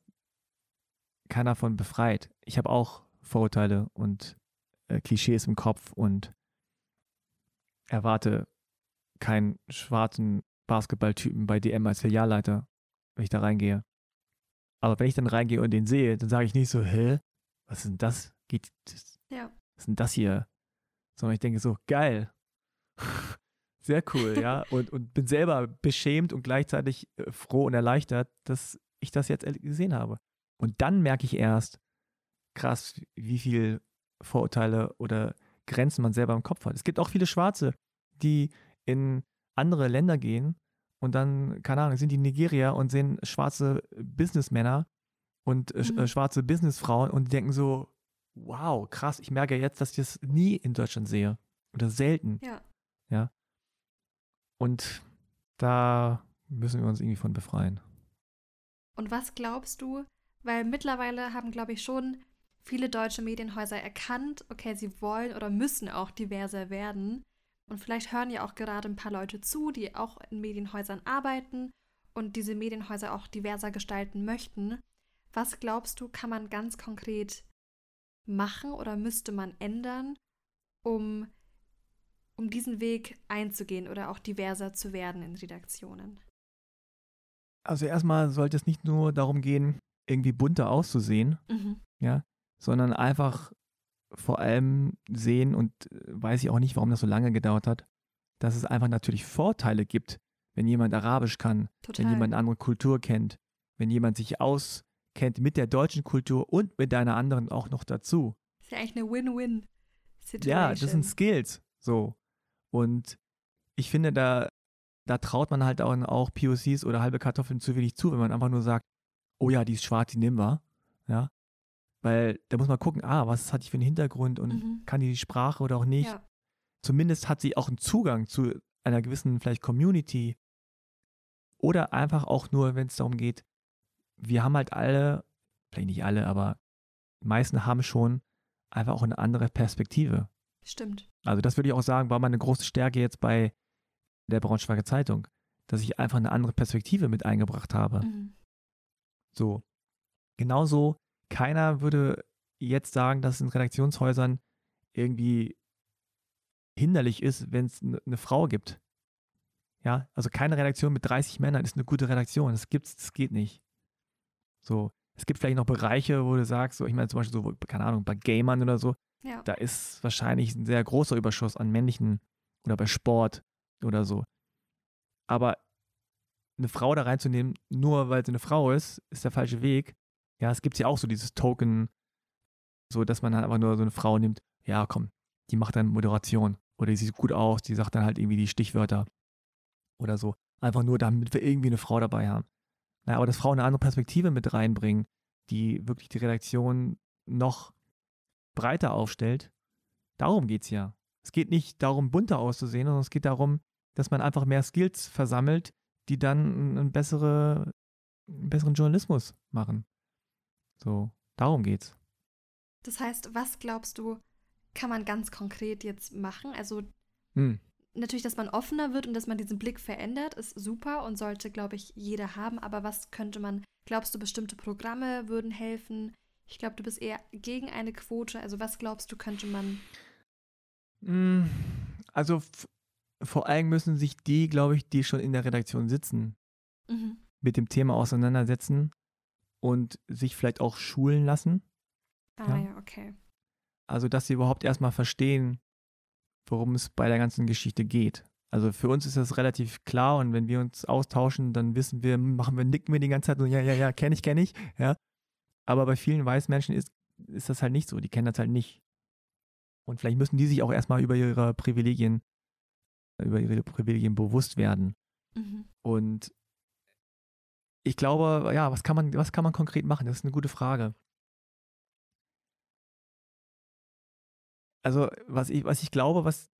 S2: keiner von befreit. Ich habe auch Vorurteile und äh, Klischees im Kopf und erwarte keinen schwarzen Basketballtypen bei DM als Filialleiter, wenn ich da reingehe. Aber wenn ich dann reingehe und den sehe, dann sage ich nicht so, hä, was ist denn das? Geht,
S1: ja.
S2: Was ist denn das hier? Sondern ich denke so, geil. Sehr cool, ja. Und, und bin selber beschämt und gleichzeitig äh, froh und erleichtert, dass ich das jetzt gesehen habe. Und dann merke ich erst, krass, wie viel Vorurteile oder Grenzen man selber im Kopf hat. Es gibt auch viele Schwarze, die in andere Länder gehen und dann, keine Ahnung, sind die in Nigeria und sehen schwarze Businessmänner und äh, mhm. schwarze Businessfrauen und die denken so, wow, krass, ich merke jetzt, dass ich das nie in Deutschland sehe. Oder selten.
S1: Ja.
S2: Ja. Und da müssen wir uns irgendwie von befreien.
S1: Und was glaubst du? Weil mittlerweile haben, glaube ich, schon viele deutsche Medienhäuser erkannt, okay, sie wollen oder müssen auch diverser werden. Und vielleicht hören ja auch gerade ein paar Leute zu, die auch in Medienhäusern arbeiten und diese Medienhäuser auch diverser gestalten möchten. Was glaubst du, kann man ganz konkret machen oder müsste man ändern, um, um diesen Weg einzugehen oder auch diverser zu werden in Redaktionen?
S2: Also erstmal sollte es nicht nur darum gehen, irgendwie bunter auszusehen, mhm. ja, sondern einfach vor allem sehen und äh, weiß ich auch nicht, warum das so lange gedauert hat, dass es einfach natürlich Vorteile gibt, wenn jemand Arabisch kann, Total. wenn jemand eine andere Kultur kennt, wenn jemand sich auskennt mit der deutschen Kultur und mit einer anderen auch noch dazu.
S1: Das ist ja eigentlich eine Win-Win-Situation.
S2: Ja, das sind Skills. So. Und ich finde, da, da traut man halt auch, auch POCs oder halbe Kartoffeln zu wenig zu, wenn man einfach nur sagt, oh ja, die ist schwarz, die nehmen wir. Ja. Weil da muss man gucken, ah, was hat die für einen Hintergrund und mhm. kann die die Sprache oder auch nicht. Ja. Zumindest hat sie auch einen Zugang zu einer gewissen vielleicht Community. Oder einfach auch nur, wenn es darum geht, wir haben halt alle, vielleicht nicht alle, aber die meisten haben schon einfach auch eine andere Perspektive.
S1: Stimmt.
S2: Also das würde ich auch sagen, war meine große Stärke jetzt bei der Braunschweiger Zeitung, dass ich einfach eine andere Perspektive mit eingebracht habe. Mhm. So. Genauso, keiner würde jetzt sagen, dass es in Redaktionshäusern irgendwie hinderlich ist, wenn es eine Frau gibt. Ja, also keine Redaktion mit 30 Männern ist eine gute Redaktion. Das gibt's, das geht nicht. So, es gibt vielleicht noch Bereiche, wo du sagst, so, ich meine zum Beispiel so, keine Ahnung, bei Gamern oder so, ja. da ist wahrscheinlich ein sehr großer Überschuss an männlichen oder bei Sport oder so. Aber eine Frau da reinzunehmen, nur weil sie eine Frau ist, ist der falsche Weg. Ja, es gibt ja auch so dieses Token, so dass man halt einfach nur so eine Frau nimmt, ja, komm, die macht dann Moderation oder die sieht gut aus, die sagt dann halt irgendwie die Stichwörter oder so. Einfach nur, damit wir irgendwie eine Frau dabei haben. Naja, aber dass Frauen eine andere Perspektive mit reinbringen, die wirklich die Redaktion noch breiter aufstellt, darum geht es ja. Es geht nicht darum, bunter auszusehen, sondern es geht darum, dass man einfach mehr Skills versammelt, die dann einen, bessere, einen besseren Journalismus machen. So, darum geht's.
S1: Das heißt, was glaubst du, kann man ganz konkret jetzt machen? Also hm. natürlich, dass man offener wird und dass man diesen Blick verändert, ist super und sollte, glaube ich, jeder haben. Aber was könnte man, glaubst du, bestimmte Programme würden helfen? Ich glaube, du bist eher gegen eine Quote. Also was glaubst du, könnte man?
S2: Hm, also vor allem müssen sich die, glaube ich, die schon in der Redaktion sitzen, mhm. mit dem Thema auseinandersetzen und sich vielleicht auch schulen lassen.
S1: Ah ja, ja okay.
S2: Also, dass sie überhaupt erstmal verstehen, worum es bei der ganzen Geschichte geht. Also für uns ist das relativ klar und wenn wir uns austauschen, dann wissen wir, machen wir, nicken wir die ganze Zeit so, ja, ja, ja, kenne ich, kenne ich, ja. Aber bei vielen Weißmenschen ist, ist das halt nicht so, die kennen das halt nicht. Und vielleicht müssen die sich auch erstmal über ihre Privilegien, über ihre Privilegien bewusst werden. Mhm. Und ich glaube, ja, was kann man, was kann man konkret machen? Das ist eine gute Frage. also was ich, was ich glaube, was,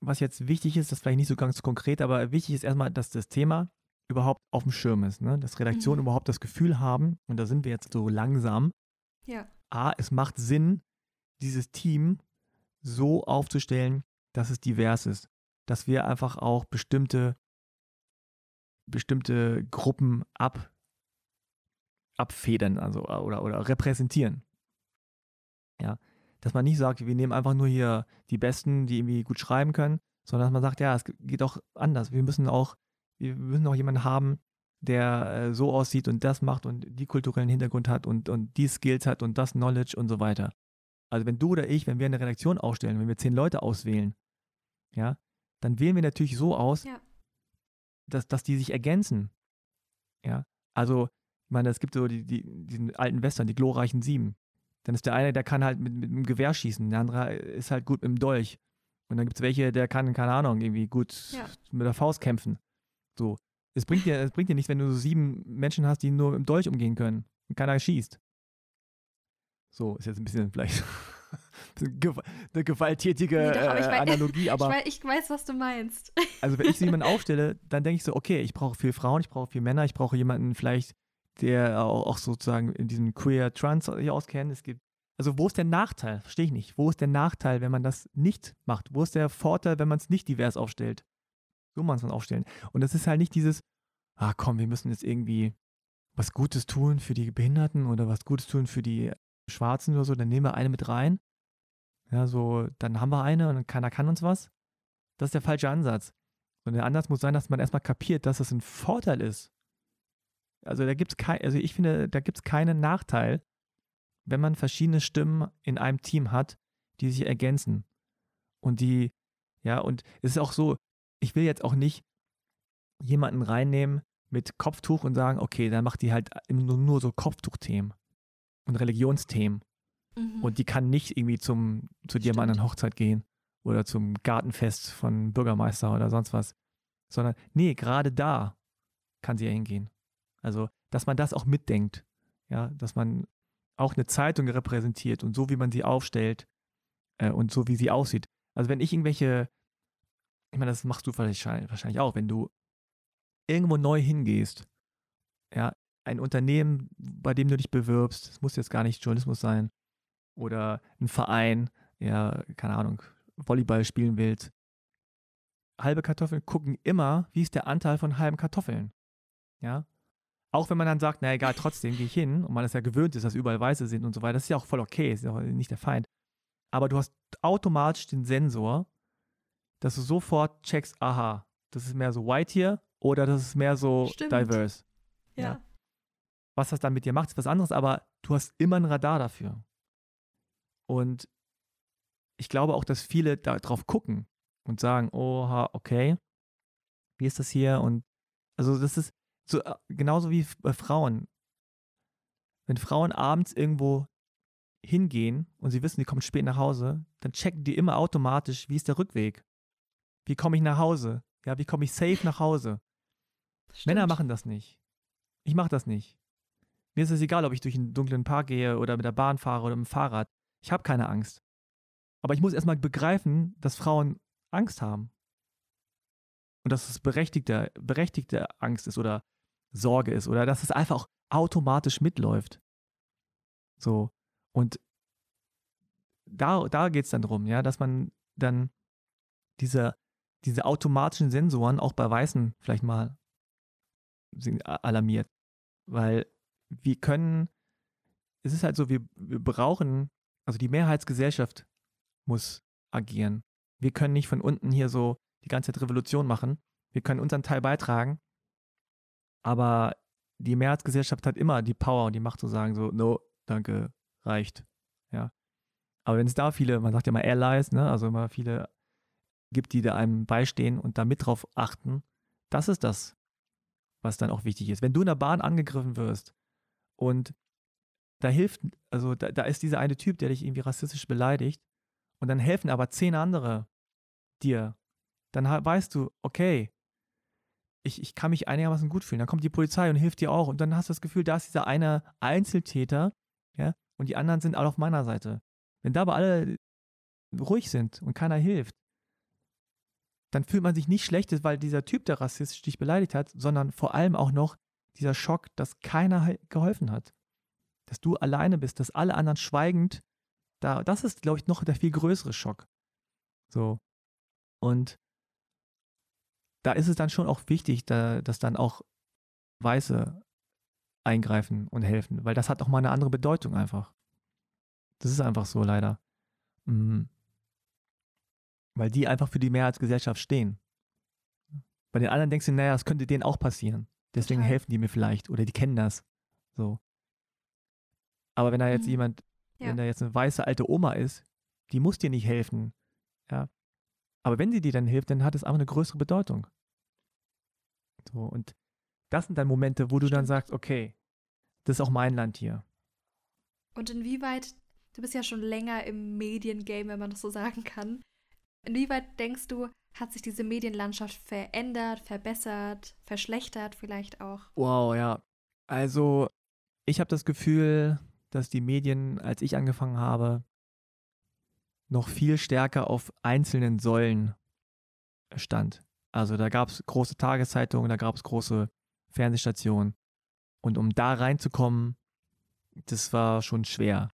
S2: was jetzt wichtig ist, das ist vielleicht nicht so ganz konkret, aber wichtig ist erstmal, dass das Thema überhaupt auf dem Schirm ist, ne? dass Redaktionen mhm. überhaupt das Gefühl haben, und da sind wir jetzt so langsam,
S1: ja.
S2: A, es macht Sinn, dieses Team so aufzustellen, dass es divers ist, dass wir einfach auch bestimmte, bestimmte Gruppen ab, abfedern, also oder, oder repräsentieren. Ja, dass man nicht sagt, wir nehmen einfach nur hier die Besten, die irgendwie gut schreiben können, sondern dass man sagt, ja, es geht auch anders. Wir müssen auch, wir müssen auch jemanden haben, der äh, so aussieht und das macht und die kulturellen Hintergrund hat und, und die Skills hat und das Knowledge und so weiter. Also wenn du oder ich, wenn wir eine Redaktion ausstellen, wenn wir zehn Leute auswählen, ja, dann wählen wir natürlich so aus, ja. dass, dass die sich ergänzen. Ja, also, ich meine, es gibt so die, die, diesen alten Western, die glorreichen Sieben. Dann ist der eine, der kann halt mit, mit einem Gewehr schießen, der andere ist halt gut mit dem Dolch. Und dann gibt es welche, der kann, keine Ahnung, irgendwie gut ja. mit der Faust kämpfen. So. Es bringt dir, es bringt dir nichts, wenn du so sieben Menschen hast, die nur mit dem Dolch umgehen können und keiner schießt. So, ist jetzt ein bisschen vielleicht eine gewalttätige nee, doch, aber äh, Analogie, aber.
S1: Ich weiß, ich weiß, was du meinst.
S2: also, wenn ich so jemanden aufstelle, dann denke ich so, okay, ich brauche viele Frauen, ich brauche viele Männer, ich brauche jemanden vielleicht, der auch sozusagen in diesem Queer Trans sich auskennt. Es gibt, also wo ist der Nachteil? Verstehe ich nicht. Wo ist der Nachteil, wenn man das nicht macht? Wo ist der Vorteil, wenn man es nicht divers aufstellt? So muss man es aufstellen. Und das ist halt nicht dieses, ah komm, wir müssen jetzt irgendwie was Gutes tun für die Behinderten oder was Gutes tun für die Schwarzen oder so, dann nehmen wir eine mit rein. Ja, so, dann haben wir eine und keiner kann uns was. Das ist der falsche Ansatz. Und der Ansatz muss sein, dass man erstmal kapiert, dass das ein Vorteil ist also da gibt es kein, also ich finde, da gibt es keinen Nachteil, wenn man verschiedene Stimmen in einem Team hat, die sich ergänzen. Und die, ja, und es ist auch so, ich will jetzt auch nicht jemanden reinnehmen mit Kopftuch und sagen, okay, dann macht die halt nur, nur so Kopftuchthemen und Religionsthemen. Mhm. Und die kann nicht irgendwie zum, zu dir mal an Hochzeit gehen oder zum Gartenfest von Bürgermeister oder sonst was. Sondern, nee, gerade da kann sie ja hingehen. Also, dass man das auch mitdenkt. Ja, dass man auch eine Zeitung repräsentiert und so, wie man sie aufstellt äh, und so, wie sie aussieht. Also, wenn ich irgendwelche, ich meine, das machst du wahrscheinlich auch, wenn du irgendwo neu hingehst, ja, ein Unternehmen, bei dem du dich bewirbst, es muss jetzt gar nicht Journalismus sein, oder ein Verein, ja, keine Ahnung, Volleyball spielen willst, halbe Kartoffeln gucken immer, wie ist der Anteil von halben Kartoffeln. Ja. Auch wenn man dann sagt, na egal, trotzdem gehe ich hin und man es ja gewöhnt ist, dass überall Weiße sind und so weiter, das ist ja auch voll okay, ist ja auch nicht der Feind. Aber du hast automatisch den Sensor, dass du sofort checkst, aha, das ist mehr so white hier oder das ist mehr so Stimmt. diverse.
S1: Ja. ja.
S2: Was das dann mit dir macht, ist was anderes, aber du hast immer ein Radar dafür. Und ich glaube auch, dass viele darauf gucken und sagen, oha, okay, wie ist das hier? Und also das ist so äh, genauso wie bei Frauen. Wenn Frauen abends irgendwo hingehen und sie wissen, die kommen spät nach Hause, dann checken die immer automatisch, wie ist der Rückweg? Wie komme ich nach Hause? Ja, wie komme ich safe nach Hause? Stimmt. Männer machen das nicht. Ich mache das nicht. Mir ist es egal, ob ich durch einen dunklen Park gehe oder mit der Bahn fahre oder mit dem Fahrrad. Ich habe keine Angst. Aber ich muss erstmal begreifen, dass Frauen Angst haben. Und dass es berechtigte, berechtigte Angst ist oder Sorge ist oder dass es einfach automatisch mitläuft. So. Und da, da geht es dann drum, ja, dass man dann diese, diese automatischen Sensoren auch bei Weißen vielleicht mal alarmiert. Weil wir können, es ist halt so, wir, wir brauchen, also die Mehrheitsgesellschaft muss agieren. Wir können nicht von unten hier so die ganze Zeit Revolution machen. Wir können unseren Teil beitragen, aber die Mehrheitsgesellschaft hat immer die Power und die Macht zu sagen so, no, danke, reicht. Ja. Aber wenn es da viele, man sagt ja mal Allies, ne, also immer viele gibt, die da einem beistehen und da mit drauf achten, das ist das, was dann auch wichtig ist. Wenn du in der Bahn angegriffen wirst und da hilft, also da, da ist dieser eine Typ, der dich irgendwie rassistisch beleidigt und dann helfen aber zehn andere dir, dann weißt du, okay, ich, ich kann mich einigermaßen gut fühlen. Dann kommt die Polizei und hilft dir auch und dann hast du das Gefühl, da ist dieser eine Einzeltäter, ja, und die anderen sind alle auf meiner Seite. Wenn da aber alle ruhig sind und keiner hilft, dann fühlt man sich nicht schlecht, weil dieser Typ, der rassistisch dich beleidigt hat, sondern vor allem auch noch dieser Schock, dass keiner geholfen hat. Dass du alleine bist, dass alle anderen schweigend da, das ist, glaube ich, noch der viel größere Schock. So. Und da ist es dann schon auch wichtig, da, dass dann auch Weiße eingreifen und helfen, weil das hat auch mal eine andere Bedeutung einfach. Das ist einfach so leider. Mhm. Weil die einfach für die Mehrheitsgesellschaft stehen. Bei den anderen denkst du, naja, das könnte denen auch passieren. Deswegen Total. helfen die mir vielleicht oder die kennen das. So. Aber wenn da jetzt mhm. jemand ja. Wenn da jetzt eine weiße alte Oma ist, die muss dir nicht helfen. Ja. Aber wenn sie dir dann hilft, dann hat es auch eine größere Bedeutung. So, und das sind dann Momente, wo du dann sagst, okay, das ist auch mein Land hier.
S1: Und inwieweit, du bist ja schon länger im Mediengame, wenn man das so sagen kann. Inwieweit denkst du, hat sich diese Medienlandschaft verändert, verbessert, verschlechtert vielleicht auch?
S2: Wow, ja. Also, ich habe das Gefühl, dass die Medien, als ich angefangen habe, noch viel stärker auf einzelnen Säulen stand. Also da gab es große Tageszeitungen, da gab es große Fernsehstationen. Und um da reinzukommen, das war schon schwer.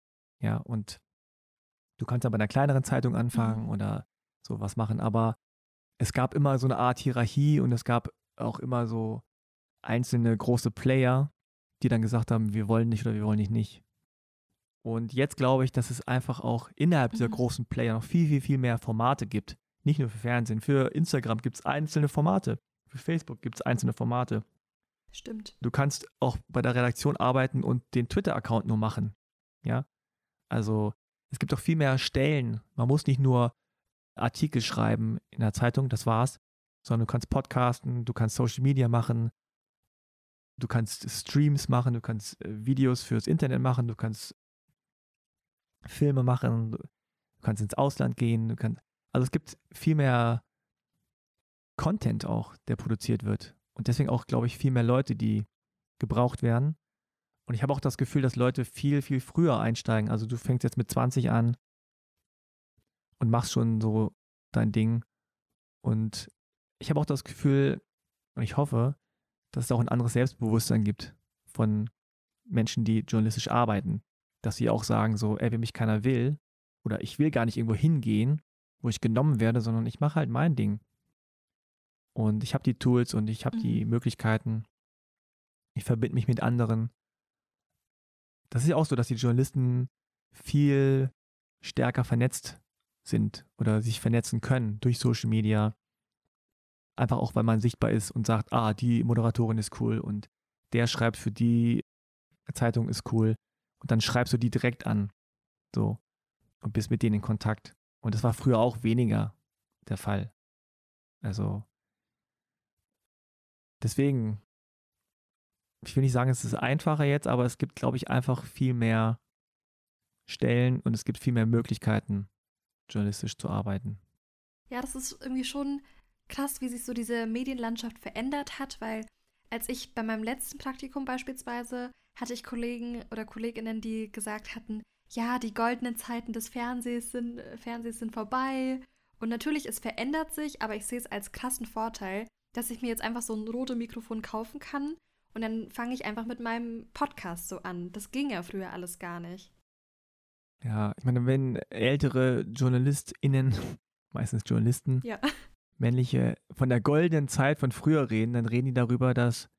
S2: Ja, und du kannst aber bei einer kleineren Zeitung anfangen mhm. oder sowas machen, aber es gab immer so eine Art Hierarchie und es gab auch immer so einzelne große Player, die dann gesagt haben, wir wollen nicht oder wir wollen nicht nicht. Und jetzt glaube ich, dass es einfach auch innerhalb dieser mhm. großen Player noch viel, viel, viel mehr Formate gibt. Nicht nur für Fernsehen. Für Instagram gibt es einzelne Formate. Für Facebook gibt es einzelne Formate.
S1: Stimmt.
S2: Du kannst auch bei der Redaktion arbeiten und den Twitter-Account nur machen. Ja. Also es gibt auch viel mehr Stellen. Man muss nicht nur Artikel schreiben in der Zeitung, das war's, sondern du kannst podcasten, du kannst Social Media machen, du kannst Streams machen, du kannst äh, Videos fürs Internet machen, du kannst Filme machen, du kannst ins Ausland gehen, du kannst, also es gibt viel mehr Content auch, der produziert wird. Und deswegen auch, glaube ich, viel mehr Leute, die gebraucht werden. Und ich habe auch das Gefühl, dass Leute viel, viel früher einsteigen. Also du fängst jetzt mit 20 an und machst schon so dein Ding. Und ich habe auch das Gefühl, und ich hoffe, dass es auch ein anderes Selbstbewusstsein gibt von Menschen, die journalistisch arbeiten. Dass sie auch sagen, so, ey, wenn mich keiner will, oder ich will gar nicht irgendwo hingehen, wo ich genommen werde, sondern ich mache halt mein Ding. Und ich habe die Tools und ich habe mhm. die Möglichkeiten. Ich verbinde mich mit anderen. Das ist ja auch so, dass die Journalisten viel stärker vernetzt sind oder sich vernetzen können durch Social Media. Einfach auch, weil man sichtbar ist und sagt, ah, die Moderatorin ist cool und der schreibt für die Zeitung ist cool. Und dann schreibst du die direkt an. So. Und bist mit denen in Kontakt. Und das war früher auch weniger der Fall. Also, deswegen, ich will nicht sagen, es ist einfacher jetzt, aber es gibt, glaube ich, einfach viel mehr Stellen und es gibt viel mehr Möglichkeiten, journalistisch zu arbeiten.
S1: Ja, das ist irgendwie schon krass, wie sich so diese Medienlandschaft verändert hat, weil als ich bei meinem letzten Praktikum beispielsweise hatte ich Kollegen oder Kolleginnen, die gesagt hatten, ja, die goldenen Zeiten des Fernsehs sind, Fernsehs sind vorbei. Und natürlich, es verändert sich, aber ich sehe es als krassen Vorteil, dass ich mir jetzt einfach so ein rotes Mikrofon kaufen kann und dann fange ich einfach mit meinem Podcast so an. Das ging ja früher alles gar nicht.
S2: Ja, ich meine, wenn ältere JournalistInnen, meistens Journalisten, ja. männliche, von der goldenen Zeit von früher reden, dann reden die darüber, dass,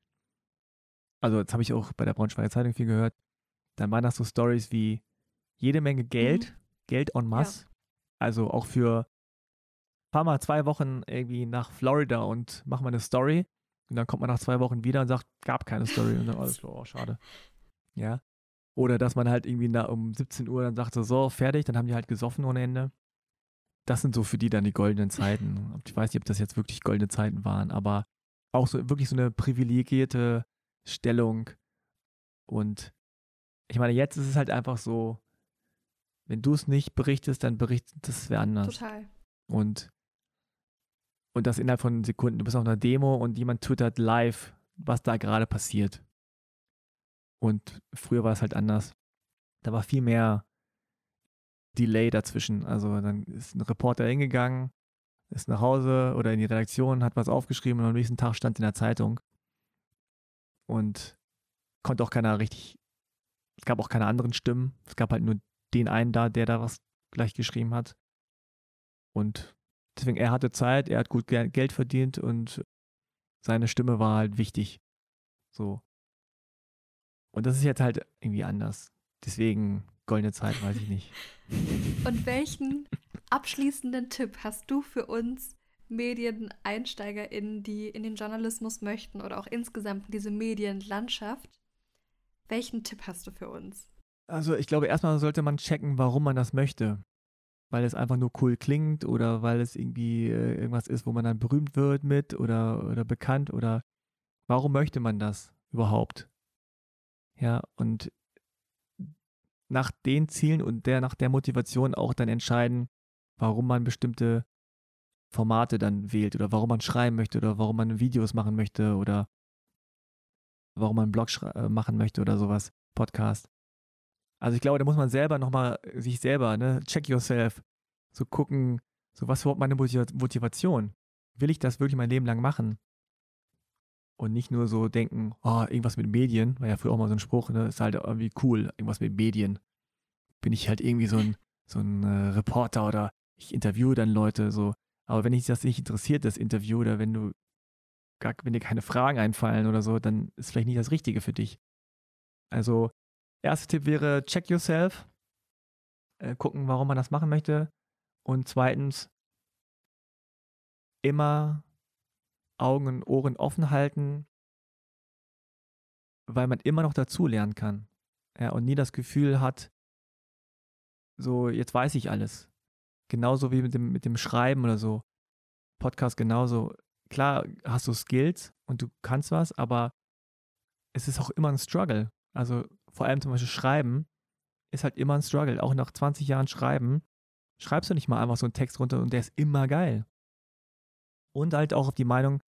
S2: also das habe ich auch bei der Braunschweiger Zeitung viel gehört, dann waren das so Stories wie jede Menge Geld, mhm. Geld en masse, ja. also auch für fahr mal zwei Wochen irgendwie nach Florida und mach mal eine Story. Und dann kommt man nach zwei Wochen wieder und sagt, gab keine Story. Und dann alles so, oh, schade. Ja. Oder dass man halt irgendwie da um 17 Uhr dann sagt, so, so, fertig, dann haben die halt gesoffen ohne Ende. Das sind so für die dann die goldenen Zeiten. Ich weiß nicht, ob das jetzt wirklich goldene Zeiten waren, aber auch so wirklich so eine privilegierte Stellung. Und ich meine, jetzt ist es halt einfach so, wenn du es nicht berichtest, dann berichtet es wer anders.
S1: Total.
S2: Und und das innerhalb von Sekunden. Du bist auf einer Demo und jemand twittert live, was da gerade passiert. Und früher war es halt anders. Da war viel mehr Delay dazwischen. Also dann ist ein Reporter hingegangen, ist nach Hause oder in die Redaktion, hat was aufgeschrieben und am nächsten Tag stand in der Zeitung. Und konnte auch keiner richtig, es gab auch keine anderen Stimmen. Es gab halt nur den einen da, der da was gleich geschrieben hat. Und Deswegen, er hatte Zeit, er hat gut Geld verdient und seine Stimme war halt wichtig. So. Und das ist jetzt halt irgendwie anders. Deswegen, goldene Zeit, weiß ich nicht.
S1: Und welchen abschließenden Tipp hast du für uns MedieneinsteigerInnen, die in den Journalismus möchten oder auch insgesamt in diese Medienlandschaft? Welchen Tipp hast du für uns?
S2: Also ich glaube, erstmal sollte man checken, warum man das möchte weil es einfach nur cool klingt oder weil es irgendwie äh, irgendwas ist, wo man dann berühmt wird mit oder, oder bekannt oder warum möchte man das überhaupt? Ja, und nach den Zielen und der, nach der Motivation auch dann entscheiden, warum man bestimmte Formate dann wählt oder warum man schreiben möchte oder warum man Videos machen möchte oder warum man einen Blog äh, machen möchte oder sowas, Podcast. Also ich glaube, da muss man selber nochmal sich selber, ne, check yourself, so gucken, so was überhaupt meine Motivation? Will ich das wirklich mein Leben lang machen? Und nicht nur so denken, oh, irgendwas mit Medien, war ja früher auch mal so ein Spruch, ne, ist halt irgendwie cool, irgendwas mit Medien. Bin ich halt irgendwie so ein, so ein äh, Reporter oder ich interviewe dann Leute so. Aber wenn dich das nicht interessiert, das Interview, oder wenn du gar, wenn dir keine Fragen einfallen oder so, dann ist vielleicht nicht das Richtige für dich. Also Erster Tipp wäre, check yourself. Äh, gucken, warum man das machen möchte. Und zweitens, immer Augen und Ohren offen halten, weil man immer noch dazulernen kann. Ja, und nie das Gefühl hat, so, jetzt weiß ich alles. Genauso wie mit dem, mit dem Schreiben oder so. Podcast genauso. klar hast du Skills und du kannst was, aber es ist auch immer ein Struggle. Also vor allem zum Beispiel Schreiben ist halt immer ein Struggle. Auch nach 20 Jahren Schreiben schreibst du nicht mal einfach so einen Text runter und der ist immer geil. Und halt auch auf die Meinung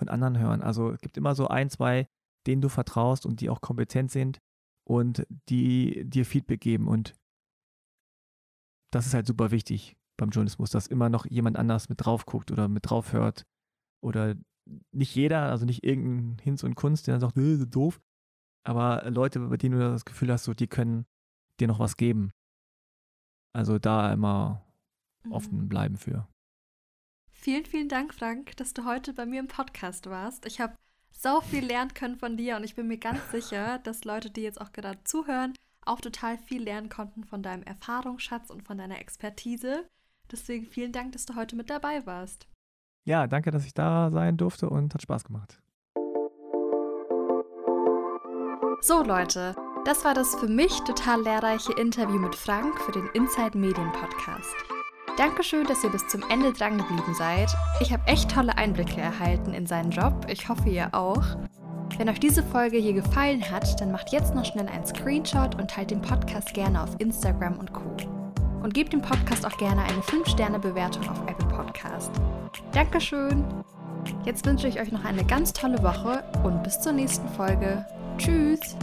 S2: von anderen hören. Also es gibt immer so ein, zwei, denen du vertraust und die auch kompetent sind und die dir Feedback geben. Und das ist halt super wichtig beim Journalismus, dass immer noch jemand anders mit drauf guckt oder mit drauf hört. Oder nicht jeder, also nicht irgendein Hinz und Kunst, der dann sagt, äh, doof. Aber Leute, bei denen du das Gefühl hast, so, die können dir noch was geben. Also da immer mhm. offen bleiben für.
S1: Vielen, vielen Dank, Frank, dass du heute bei mir im Podcast warst. Ich habe so viel lernen können von dir und ich bin mir ganz sicher, dass Leute, die jetzt auch gerade zuhören, auch total viel lernen konnten von deinem Erfahrungsschatz und von deiner Expertise. Deswegen vielen Dank, dass du heute mit dabei warst.
S2: Ja, danke, dass ich da sein durfte und hat Spaß gemacht.
S1: So Leute, das war das für mich total lehrreiche Interview mit Frank für den Inside Medien Podcast. Dankeschön, dass ihr bis zum Ende dran geblieben seid. Ich habe echt tolle Einblicke erhalten in seinen Job. Ich hoffe, ihr auch. Wenn euch diese Folge hier gefallen hat, dann macht jetzt noch schnell einen Screenshot und teilt den Podcast gerne auf Instagram und Co. Und gebt dem Podcast auch gerne eine 5-Sterne-Bewertung auf Apple Podcast. Dankeschön! Jetzt wünsche ich euch noch eine ganz tolle Woche und bis zur nächsten Folge. Tschüss!